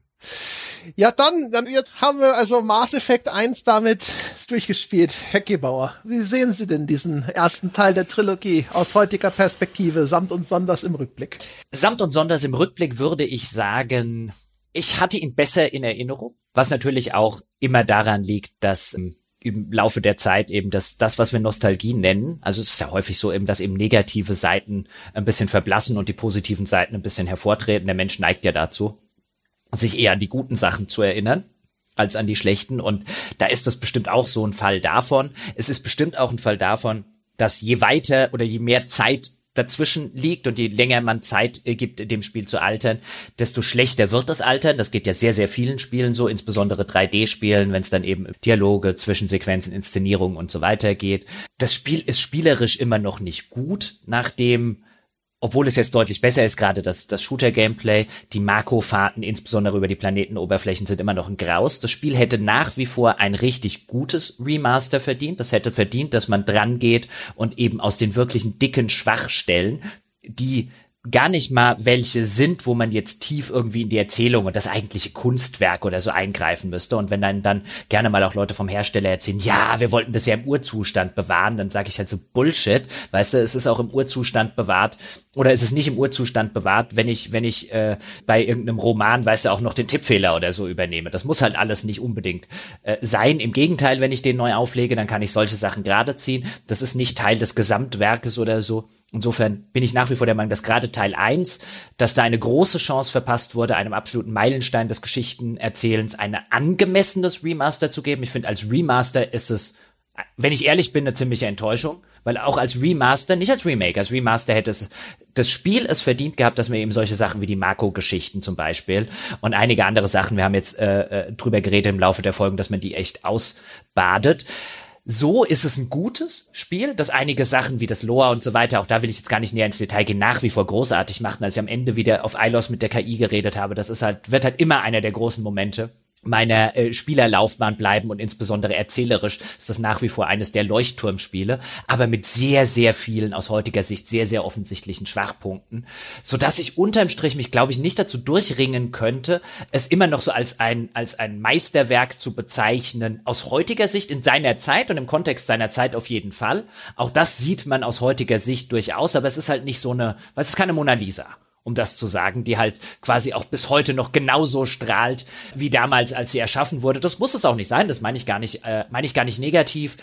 Speaker 1: Ja, dann, dann haben wir also Mass Effect 1 damit durchgespielt. Herr Gebauer, wie sehen Sie denn diesen ersten Teil der Trilogie aus heutiger Perspektive, samt und sonders im Rückblick?
Speaker 2: Samt und sonders im Rückblick würde ich sagen, ich hatte ihn besser in Erinnerung, was natürlich auch immer daran liegt, dass ähm, im Laufe der Zeit eben das, das, was wir Nostalgie nennen, also es ist ja häufig so eben, dass eben negative Seiten ein bisschen verblassen und die positiven Seiten ein bisschen hervortreten. Der Mensch neigt ja dazu sich eher an die guten Sachen zu erinnern als an die schlechten. Und da ist das bestimmt auch so ein Fall davon. Es ist bestimmt auch ein Fall davon, dass je weiter oder je mehr Zeit dazwischen liegt und je länger man Zeit äh, gibt, dem Spiel zu altern, desto schlechter wird das Altern. Das geht ja sehr, sehr vielen Spielen so, insbesondere 3D-Spielen, wenn es dann eben Dialoge, Zwischensequenzen, Inszenierungen und so weiter geht. Das Spiel ist spielerisch immer noch nicht gut, nachdem obwohl es jetzt deutlich besser ist, gerade das, das Shooter-Gameplay, die Makrofahrten, insbesondere über die Planetenoberflächen, sind immer noch ein Graus. Das Spiel hätte nach wie vor ein richtig gutes Remaster verdient. Das hätte verdient, dass man dran geht und eben aus den wirklichen dicken Schwachstellen, die gar nicht mal welche sind, wo man jetzt tief irgendwie in die Erzählung und das eigentliche Kunstwerk oder so eingreifen müsste. Und wenn dann dann gerne mal auch Leute vom Hersteller erzählen, ja, wir wollten das ja im Urzustand bewahren, dann sage ich halt so Bullshit. Weißt du, es ist auch im Urzustand bewahrt oder ist es nicht im Urzustand bewahrt, wenn ich wenn ich äh, bei irgendeinem Roman, weißt du, auch noch den Tippfehler oder so übernehme. Das muss halt alles nicht unbedingt äh, sein. Im Gegenteil, wenn ich den neu auflege, dann kann ich solche Sachen gerade ziehen. Das ist nicht Teil des Gesamtwerkes oder so. Insofern bin ich nach wie vor der Meinung, dass gerade Teil 1, dass da eine große Chance verpasst wurde, einem absoluten Meilenstein des Geschichtenerzählens ein angemessenes Remaster zu geben. Ich finde, als Remaster ist es, wenn ich ehrlich bin, eine ziemliche Enttäuschung, weil auch als Remaster, nicht als Remake, als Remaster hätte es das Spiel es verdient gehabt, dass wir eben solche Sachen wie die Marco-Geschichten zum Beispiel und einige andere Sachen, wir haben jetzt äh, äh drüber geredet im Laufe der Folgen, dass man die echt ausbadet. So ist es ein gutes Spiel, das einige Sachen wie das Lore und so weiter, auch da will ich jetzt gar nicht näher ins Detail gehen, nach wie vor großartig machen, als ich am Ende wieder auf Ilos mit der KI geredet habe. Das ist halt, wird halt immer einer der großen Momente meiner äh, Spielerlaufbahn bleiben und insbesondere erzählerisch ist das nach wie vor eines der Leuchtturmspiele, aber mit sehr, sehr vielen aus heutiger Sicht sehr, sehr offensichtlichen Schwachpunkten, so dass ich unterm Strich mich, glaube ich, nicht dazu durchringen könnte, es immer noch so als ein, als ein Meisterwerk zu bezeichnen, aus heutiger Sicht in seiner Zeit und im Kontext seiner Zeit auf jeden Fall. Auch das sieht man aus heutiger Sicht durchaus, aber es ist halt nicht so eine, was ist keine Mona Lisa um das zu sagen, die halt quasi auch bis heute noch genauso strahlt wie damals, als sie erschaffen wurde. Das muss es auch nicht sein, das meine ich gar nicht, äh, meine ich gar nicht negativ.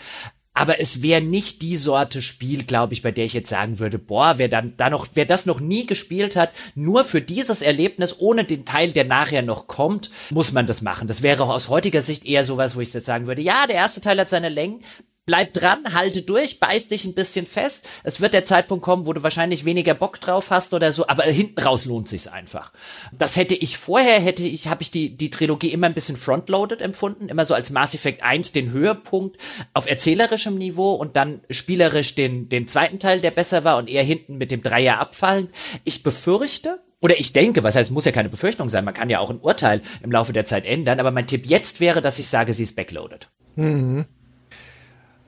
Speaker 2: aber es wäre nicht die Sorte Spiel, glaube ich, bei der ich jetzt sagen würde, boah, wer dann da noch, wer das noch nie gespielt hat, nur für dieses Erlebnis, ohne den Teil, der nachher noch kommt, muss man das machen. Das wäre aus heutiger Sicht eher sowas, wo ich jetzt sagen würde, ja, der erste Teil hat seine Längen, bleib dran, halte durch, beiß dich ein bisschen fest. Es wird der Zeitpunkt kommen, wo du wahrscheinlich weniger Bock drauf hast oder so, aber hinten raus lohnt sich's einfach. Das hätte ich vorher, hätte ich, habe ich die, die Trilogie immer ein bisschen frontloaded empfunden, immer so als Mass Effect 1 den Höhepunkt auf erzählerischem Niveau und dann spielerisch den, den zweiten Teil, der besser war und eher hinten mit dem Dreier abfallend. Ich befürchte, oder ich denke, was heißt, muss ja keine Befürchtung sein, man kann ja auch ein Urteil im Laufe der Zeit ändern, aber mein Tipp jetzt wäre, dass ich sage, sie ist backloaded. Mhm.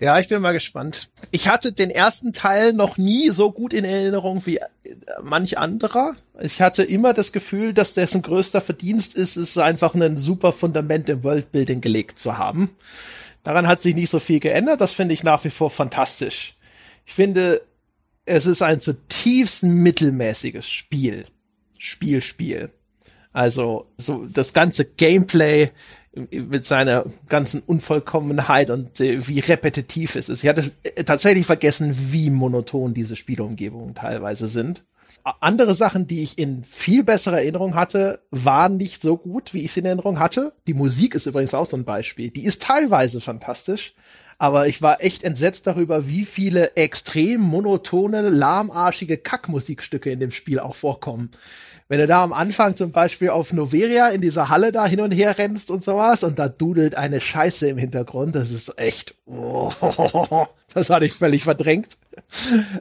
Speaker 1: Ja, ich bin mal gespannt. Ich hatte den ersten Teil noch nie so gut in Erinnerung wie äh, manch anderer. Ich hatte immer das Gefühl, dass dessen größter Verdienst ist, ist einfach ein super Fundament im Worldbuilding gelegt zu haben. Daran hat sich nicht so viel geändert. Das finde ich nach wie vor fantastisch. Ich finde, es ist ein zutiefst mittelmäßiges Spiel. Spiel, Spiel. Also, so das ganze Gameplay mit seiner ganzen Unvollkommenheit und äh, wie repetitiv es ist. Ich hatte äh, tatsächlich vergessen, wie monoton diese Spielumgebungen teilweise sind. Andere Sachen, die ich in viel besserer Erinnerung hatte, waren nicht so gut, wie ich sie in Erinnerung hatte. Die Musik ist übrigens auch so ein Beispiel. Die ist teilweise fantastisch, aber ich war echt entsetzt darüber, wie viele extrem monotone, lahmarschige Kackmusikstücke in dem Spiel auch vorkommen wenn du da am Anfang zum Beispiel auf Noveria in dieser Halle da hin und her rennst und sowas und da dudelt eine Scheiße im Hintergrund, das ist echt, oh, das hatte ich völlig verdrängt.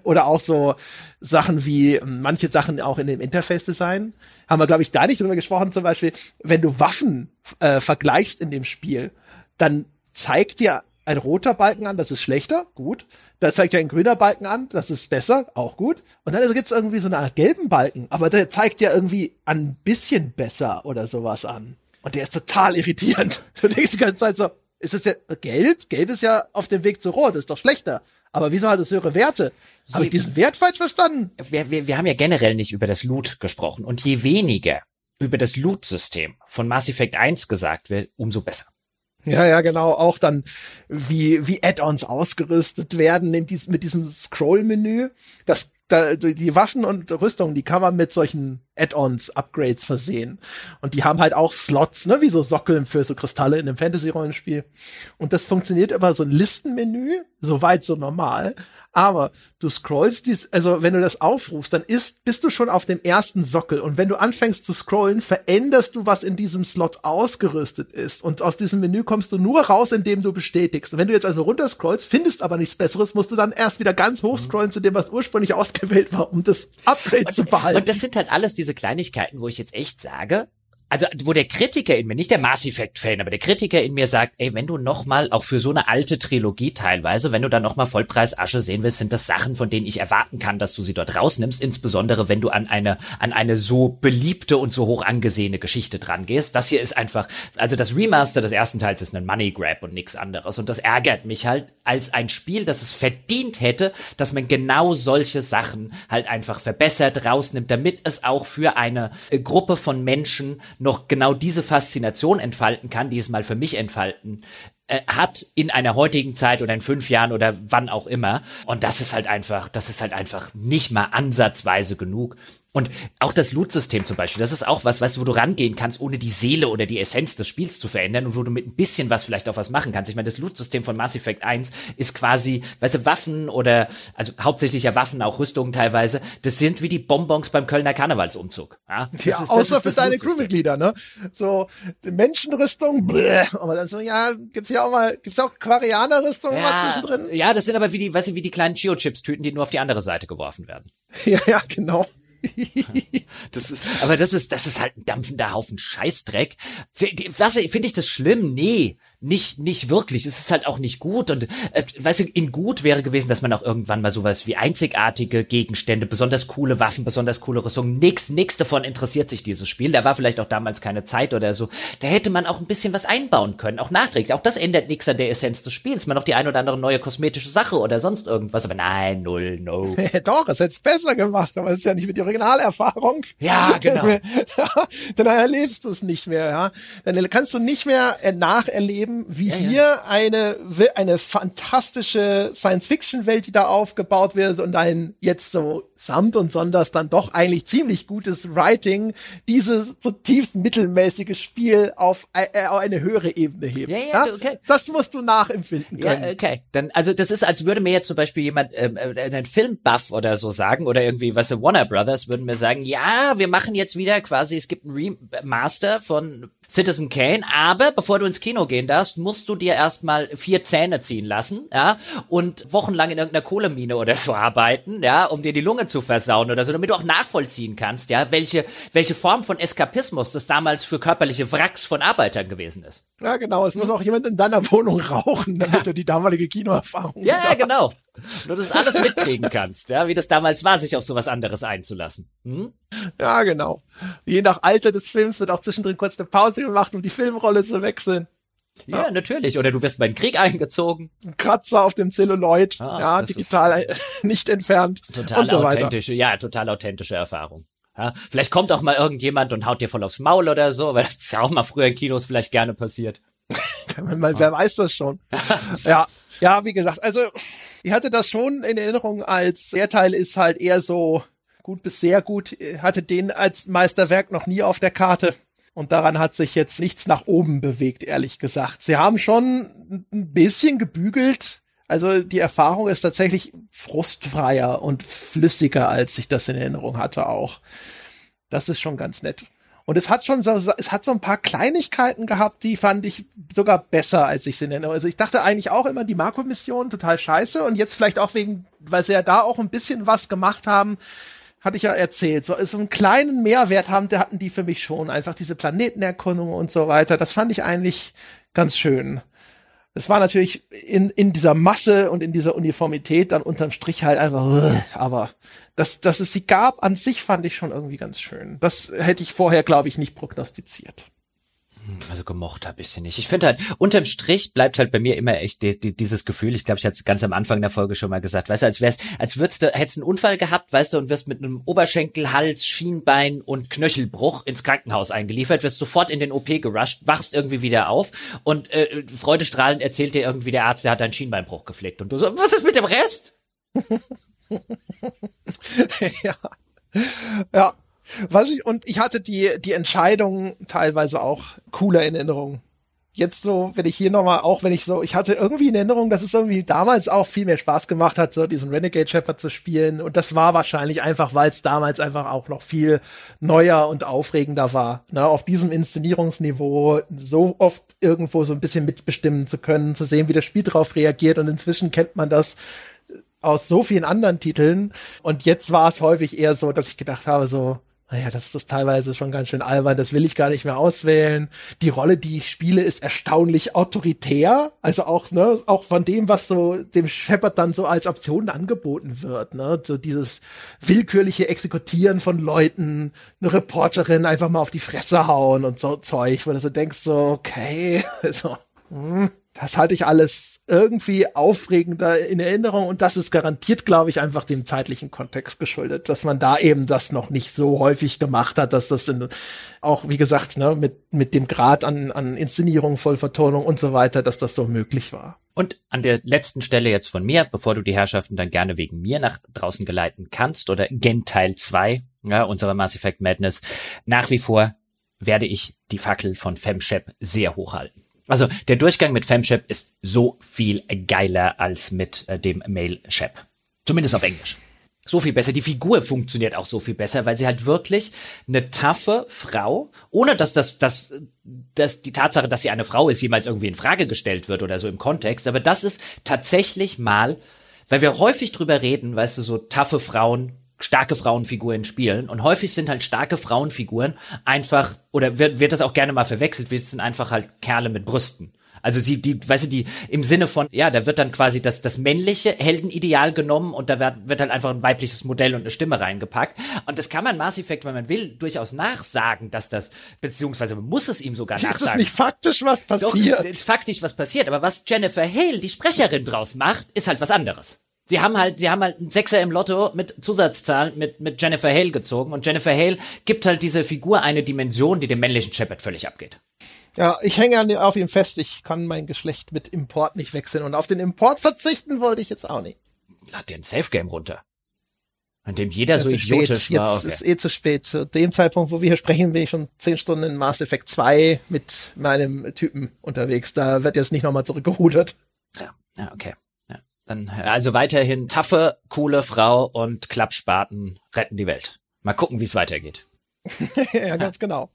Speaker 1: Oder auch so Sachen wie, manche Sachen auch in dem Interface-Design, haben wir, glaube ich, gar nicht drüber gesprochen, zum Beispiel, wenn du Waffen äh, vergleichst in dem Spiel, dann zeigt dir ein roter Balken an, das ist schlechter, gut. Da zeigt ja ein grüner Balken an, das ist besser, auch gut. Und dann gibt es irgendwie so eine Art gelben Balken, aber der zeigt ja irgendwie ein bisschen besser oder sowas an. Und der ist total irritierend. Du denkst die ganze Zeit so, ist es ja gelb? Gelb ist ja auf dem Weg zu rot, das ist doch schlechter. Aber wieso hat es höhere Werte? Habe ich diesen Wert falsch verstanden?
Speaker 2: Wir, wir, wir haben ja generell nicht über das Loot gesprochen. Und je weniger über das Loot-System von Mass Effect 1 gesagt wird, umso besser.
Speaker 1: Ja, ja, genau. Auch dann, wie, wie Add-ons ausgerüstet werden in dies, mit diesem Scroll-Menü. Das, da, die Waffen und Rüstungen, die kann man mit solchen Add-ons, Upgrades versehen. Und die haben halt auch Slots, ne, wie so Sockeln für so Kristalle in einem Fantasy-Rollenspiel. Und das funktioniert über so ein Listenmenü, soweit so normal. Aber du scrollst dies, also wenn du das aufrufst, dann ist, bist du schon auf dem ersten Sockel. Und wenn du anfängst zu scrollen, veränderst du, was in diesem Slot ausgerüstet ist. Und aus diesem Menü kommst du nur raus, indem du bestätigst. Und wenn du jetzt also runterscrollst, findest aber nichts Besseres, musst du dann erst wieder ganz hoch scrollen mhm. zu dem, was ursprünglich ausgewählt war, um das Upgrade
Speaker 2: und,
Speaker 1: zu behalten.
Speaker 2: Und das sind halt alles diese Kleinigkeiten, wo ich jetzt echt sage, also wo der Kritiker in mir, nicht der Mass Effect Fan, aber der Kritiker in mir sagt, ey, wenn du noch mal auch für so eine alte Trilogie teilweise, wenn du dann noch mal Vollpreis Asche sehen willst, sind das Sachen, von denen ich erwarten kann, dass du sie dort rausnimmst, insbesondere wenn du an eine an eine so beliebte und so hoch angesehene Geschichte dran gehst. Das hier ist einfach, also das Remaster des ersten Teils ist ein Money Grab und nichts anderes und das ärgert mich halt als ein Spiel, das es verdient hätte, dass man genau solche Sachen halt einfach verbessert rausnimmt, damit es auch für eine Gruppe von Menschen noch genau diese Faszination entfalten kann, die es mal für mich entfalten äh, hat in einer heutigen Zeit oder in fünf Jahren oder wann auch immer. Und das ist halt einfach, das ist halt einfach nicht mal ansatzweise genug. Und auch das Loot-System zum Beispiel, das ist auch was, weißt du, wo du rangehen kannst, ohne die Seele oder die Essenz des Spiels zu verändern und wo du mit ein bisschen was vielleicht auch was machen kannst. Ich meine, das Loot-System von Mass Effect 1 ist quasi, weißt du, Waffen oder, also hauptsächlich ja Waffen, auch Rüstungen teilweise, das sind wie die Bonbons beim Kölner Karnevalsumzug.
Speaker 1: Ja, das ja ist, außer für deine Crewmitglieder, ne? So, Menschenrüstung, bläh, aber dann so, ja, gibt's hier auch mal, gibt's auch Quarianer-Rüstung
Speaker 2: ja,
Speaker 1: mal zwischendrin?
Speaker 2: Ja, das sind aber wie die, weißt du, wie die kleinen Chio-Chips-Tüten, die nur auf die andere Seite geworfen werden.
Speaker 1: Ja, ja, genau.
Speaker 2: das ist, aber das ist, das ist halt ein dampfender Haufen Scheißdreck. Finde ich das schlimm? Nee nicht, nicht wirklich. Es ist halt auch nicht gut. Und äh, weißt du, in gut wäre gewesen, dass man auch irgendwann mal sowas wie einzigartige Gegenstände, besonders coole Waffen, besonders coole Rüstungen, nix, nix davon interessiert sich dieses Spiel. Da war vielleicht auch damals keine Zeit oder so. Da hätte man auch ein bisschen was einbauen können, auch nachträglich. Auch das ändert nichts an der Essenz des Spiels. Man noch die ein oder andere neue kosmetische Sache oder sonst irgendwas. Aber nein, null, no.
Speaker 1: Doch, es hätte es besser gemacht, aber es ist ja nicht mit der Originalerfahrung.
Speaker 2: Ja, genau.
Speaker 1: Dann erlebst du es nicht mehr, ja. Dann kannst du nicht mehr nacherleben, erleben, wie ja, hier ja. eine, eine fantastische Science-Fiction-Welt, die da aufgebaut wird und ein jetzt so samt und sonders dann doch eigentlich ziemlich gutes Writing dieses zutiefst mittelmäßige Spiel auf, äh, auf eine höhere Ebene heben. Ja, ja, ja? Okay. Das musst du nachempfinden können.
Speaker 2: Ja, okay. Dann, also das ist, als würde mir jetzt zum Beispiel jemand, ähm, äh, ein Filmbuff oder so sagen oder irgendwie, was Warner Brothers würden mir sagen, ja, wir machen jetzt wieder quasi, es gibt ein Remaster von Citizen Kane, aber bevor du ins Kino gehen darfst, musst du dir erstmal vier Zähne ziehen lassen, ja, und wochenlang in irgendeiner Kohlemine oder so arbeiten, ja, um dir die Lunge zu versauen oder so, damit du auch nachvollziehen kannst, ja, welche, welche Form von Eskapismus das damals für körperliche Wracks von Arbeitern gewesen ist.
Speaker 1: Ja, genau. Es muss auch jemand in deiner Wohnung rauchen, damit ja. du die damalige Kinoerfahrung
Speaker 2: Ja, hast. genau. Nur das alles mitkriegen kannst, ja, wie das damals war, sich auf sowas anderes einzulassen. Hm?
Speaker 1: Ja, genau. Je nach Alter des Films wird auch zwischendrin kurz eine Pause gemacht, um die Filmrolle zu wechseln.
Speaker 2: Ja, ja, natürlich. Oder du wirst bei den Krieg eingezogen.
Speaker 1: Ein Kratzer auf dem Zelluloid. Ah, ja, digital nicht entfernt.
Speaker 2: Total so authentische, ja, total authentische Erfahrung. Ja, vielleicht kommt auch mal irgendjemand und haut dir voll aufs Maul oder so, weil das ist ja auch mal früher in Kinos vielleicht gerne passiert.
Speaker 1: mal, wer weiß das schon. ja, ja, wie gesagt, also ich hatte das schon in Erinnerung als der Teil ist halt eher so gut bis sehr gut, hatte den als Meisterwerk noch nie auf der Karte. Und daran hat sich jetzt nichts nach oben bewegt, ehrlich gesagt. Sie haben schon ein bisschen gebügelt. Also die Erfahrung ist tatsächlich frustfreier und flüssiger, als ich das in Erinnerung hatte auch. Das ist schon ganz nett. Und es hat schon so, es hat so ein paar Kleinigkeiten gehabt, die fand ich sogar besser, als ich sie nenne. Also ich dachte eigentlich auch immer, die Marco-Mission total scheiße und jetzt vielleicht auch wegen, weil sie ja da auch ein bisschen was gemacht haben, hatte ich ja erzählt, so, einen kleinen Mehrwert haben, der hatten die für mich schon. Einfach diese Planetenerkundung und so weiter. Das fand ich eigentlich ganz schön. Es war natürlich in, in dieser Masse und in dieser Uniformität dann unterm Strich halt einfach, aber dass, dass es sie gab an sich fand ich schon irgendwie ganz schön. Das hätte ich vorher, glaube ich, nicht prognostiziert.
Speaker 2: Also gemocht habe ich sie nicht. Ich finde halt, unterm Strich bleibt halt bei mir immer echt die, die, dieses Gefühl, ich glaube, ich hatte es ganz am Anfang der Folge schon mal gesagt, weißt du, als wär's, als würdest du, hättest einen Unfall gehabt, weißt du, und wirst mit einem Oberschenkel, Hals, Schienbein und Knöchelbruch ins Krankenhaus eingeliefert, wirst sofort in den OP gerusht, wachst irgendwie wieder auf und äh, freudestrahlend erzählt dir irgendwie der Arzt, der hat deinen Schienbeinbruch gepflegt. Und du so, was ist mit dem Rest?
Speaker 1: ja. Ja, was ich, und ich hatte die, die Entscheidung teilweise auch cooler in Erinnerung. Jetzt so, wenn ich hier nochmal, auch wenn ich so, ich hatte irgendwie in Erinnerung, dass es irgendwie damals auch viel mehr Spaß gemacht hat, so diesen Renegade Shepherd zu spielen. Und das war wahrscheinlich einfach, weil es damals einfach auch noch viel neuer und aufregender war. Ne, auf diesem Inszenierungsniveau so oft irgendwo so ein bisschen mitbestimmen zu können, zu sehen, wie das Spiel drauf reagiert. Und inzwischen kennt man das aus so vielen anderen Titeln. Und jetzt war es häufig eher so, dass ich gedacht habe, so, naja, das ist teilweise schon ganz schön albern, das will ich gar nicht mehr auswählen. Die Rolle, die ich spiele, ist erstaunlich autoritär, also auch, ne, auch von dem, was so dem Shepard dann so als Option angeboten wird, ne, so dieses willkürliche Exekutieren von Leuten, eine Reporterin einfach mal auf die Fresse hauen und so Zeug, wo du so denkst, so, okay, so, hm, das halte ich alles irgendwie aufregender in Erinnerung und das ist garantiert, glaube ich, einfach dem zeitlichen Kontext geschuldet, dass man da eben das noch nicht so häufig gemacht hat, dass das in, auch, wie gesagt, ne, mit, mit dem Grad an, an Inszenierung, Vollvertonung und so weiter, dass das so möglich war.
Speaker 2: Und an der letzten Stelle jetzt von mir, bevor du die Herrschaften dann gerne wegen mir nach draußen geleiten kannst oder Gen Teil 2, ja, unserer Mass Effect Madness, nach wie vor werde ich die Fackel von Femshep sehr hochhalten. Also der Durchgang mit Femshep ist so viel geiler als mit äh, dem Mail-Shep. Zumindest auf Englisch. So viel besser. Die Figur funktioniert auch so viel besser, weil sie halt wirklich eine taffe Frau, ohne dass das, das, dass die Tatsache, dass sie eine Frau ist, jemals irgendwie in Frage gestellt wird oder so im Kontext. Aber das ist tatsächlich mal, weil wir häufig drüber reden, weißt du, so taffe Frauen starke Frauenfiguren spielen. Und häufig sind halt starke Frauenfiguren einfach, oder wird, wird das auch gerne mal verwechselt, wir sind einfach halt Kerle mit Brüsten. Also sie, die, weißt du, die im Sinne von, ja, da wird dann quasi das, das männliche Heldenideal genommen und da wird, wird halt einfach ein weibliches Modell und eine Stimme reingepackt. Und das kann man Mass Effect, wenn man will, durchaus nachsagen, dass das, beziehungsweise man muss es ihm sogar nachsagen.
Speaker 1: Ist nicht faktisch was passiert?
Speaker 2: Doch, ist faktisch was passiert. Aber was Jennifer Hale, die Sprecherin draus macht, ist halt was anderes. Sie haben halt, sie haben halt einen Sechser im Lotto mit Zusatzzahlen mit, mit Jennifer Hale gezogen und Jennifer Hale gibt halt dieser Figur eine Dimension, die dem männlichen Shepard völlig abgeht.
Speaker 1: Ja, ich hänge auf ihm fest. Ich kann mein Geschlecht mit Import nicht wechseln und auf den Import verzichten wollte ich jetzt auch nicht.
Speaker 2: Lad dir ein Safe Game runter. An dem jeder ja, so idiotisch
Speaker 1: spät. war. Jetzt okay. ist eh zu spät. Zu dem Zeitpunkt, wo wir hier sprechen, bin ich schon zehn Stunden in Mass Effect 2 mit meinem Typen unterwegs. Da wird jetzt nicht nochmal zurückgerudert.
Speaker 2: Ja, ja, okay. Also weiterhin taffe, coole Frau und Klappspaten retten die Welt. Mal gucken, wie es weitergeht.
Speaker 1: ja, ganz genau.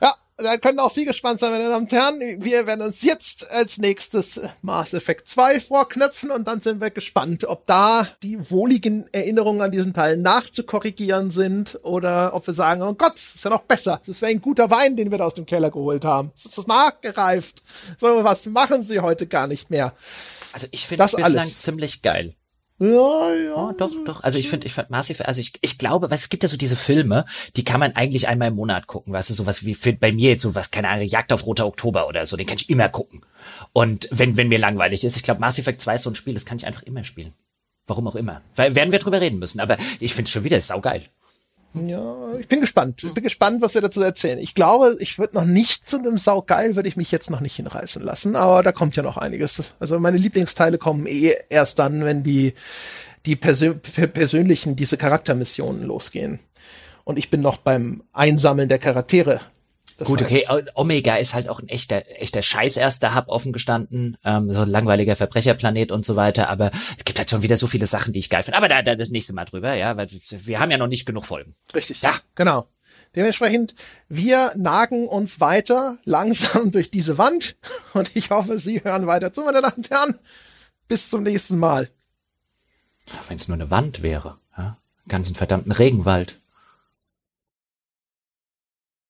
Speaker 1: Ja, da können auch Sie gespannt sein, meine Damen und Herren. Wir werden uns jetzt als nächstes Mass Effect 2 vorknöpfen und dann sind wir gespannt, ob da die wohligen Erinnerungen an diesen Teil nachzukorrigieren sind oder ob wir sagen, oh Gott, ist ja noch besser. Das wäre ein guter Wein, den wir da aus dem Keller geholt haben. Das ist nachgereift. So was machen Sie heute gar nicht mehr.
Speaker 2: Also ich finde das bislang alles. ziemlich geil.
Speaker 1: Ja, ja.
Speaker 2: Oh, doch, doch. Also ich finde, ich fand Massive, also ich, ich glaube, was es gibt ja so diese Filme, die kann man eigentlich einmal im Monat gucken, weißt du, sowas wie für, bei mir jetzt sowas, keine Ahnung, Jagd auf Roter Oktober oder so, den kann ich immer gucken. Und wenn, wenn mir langweilig ist, ich glaube, Mass Effect 2 ist so ein Spiel, das kann ich einfach immer spielen. Warum auch immer. Weil werden wir drüber reden müssen, aber ich finde es schon wieder, ist saugeil.
Speaker 1: Ja, ich bin gespannt. Ich bin gespannt, was wir dazu erzählen. Ich glaube, ich würde noch nicht zu einem Saugeil, würde ich mich jetzt noch nicht hinreißen lassen, aber da kommt ja noch einiges. Also meine Lieblingsteile kommen eh erst dann, wenn die, die persö persönlichen, diese Charaktermissionen losgehen. Und ich bin noch beim Einsammeln der Charaktere
Speaker 2: das Gut, heißt, okay, Omega ist halt auch ein echter, echter Scheiß erster Hub offen gestanden, ähm, so ein langweiliger Verbrecherplanet und so weiter, aber es gibt halt schon wieder so viele Sachen, die ich geil finde. Aber da, da das nächste Mal drüber, ja, weil wir haben ja noch nicht genug Folgen.
Speaker 1: Richtig. Ja. Genau. Dementsprechend, wir nagen uns weiter langsam durch diese Wand und ich hoffe, Sie hören weiter zu, meine Damen und Herren. Bis zum nächsten Mal.
Speaker 2: Wenn es nur eine Wand wäre, ja? Ganzen verdammten Regenwald.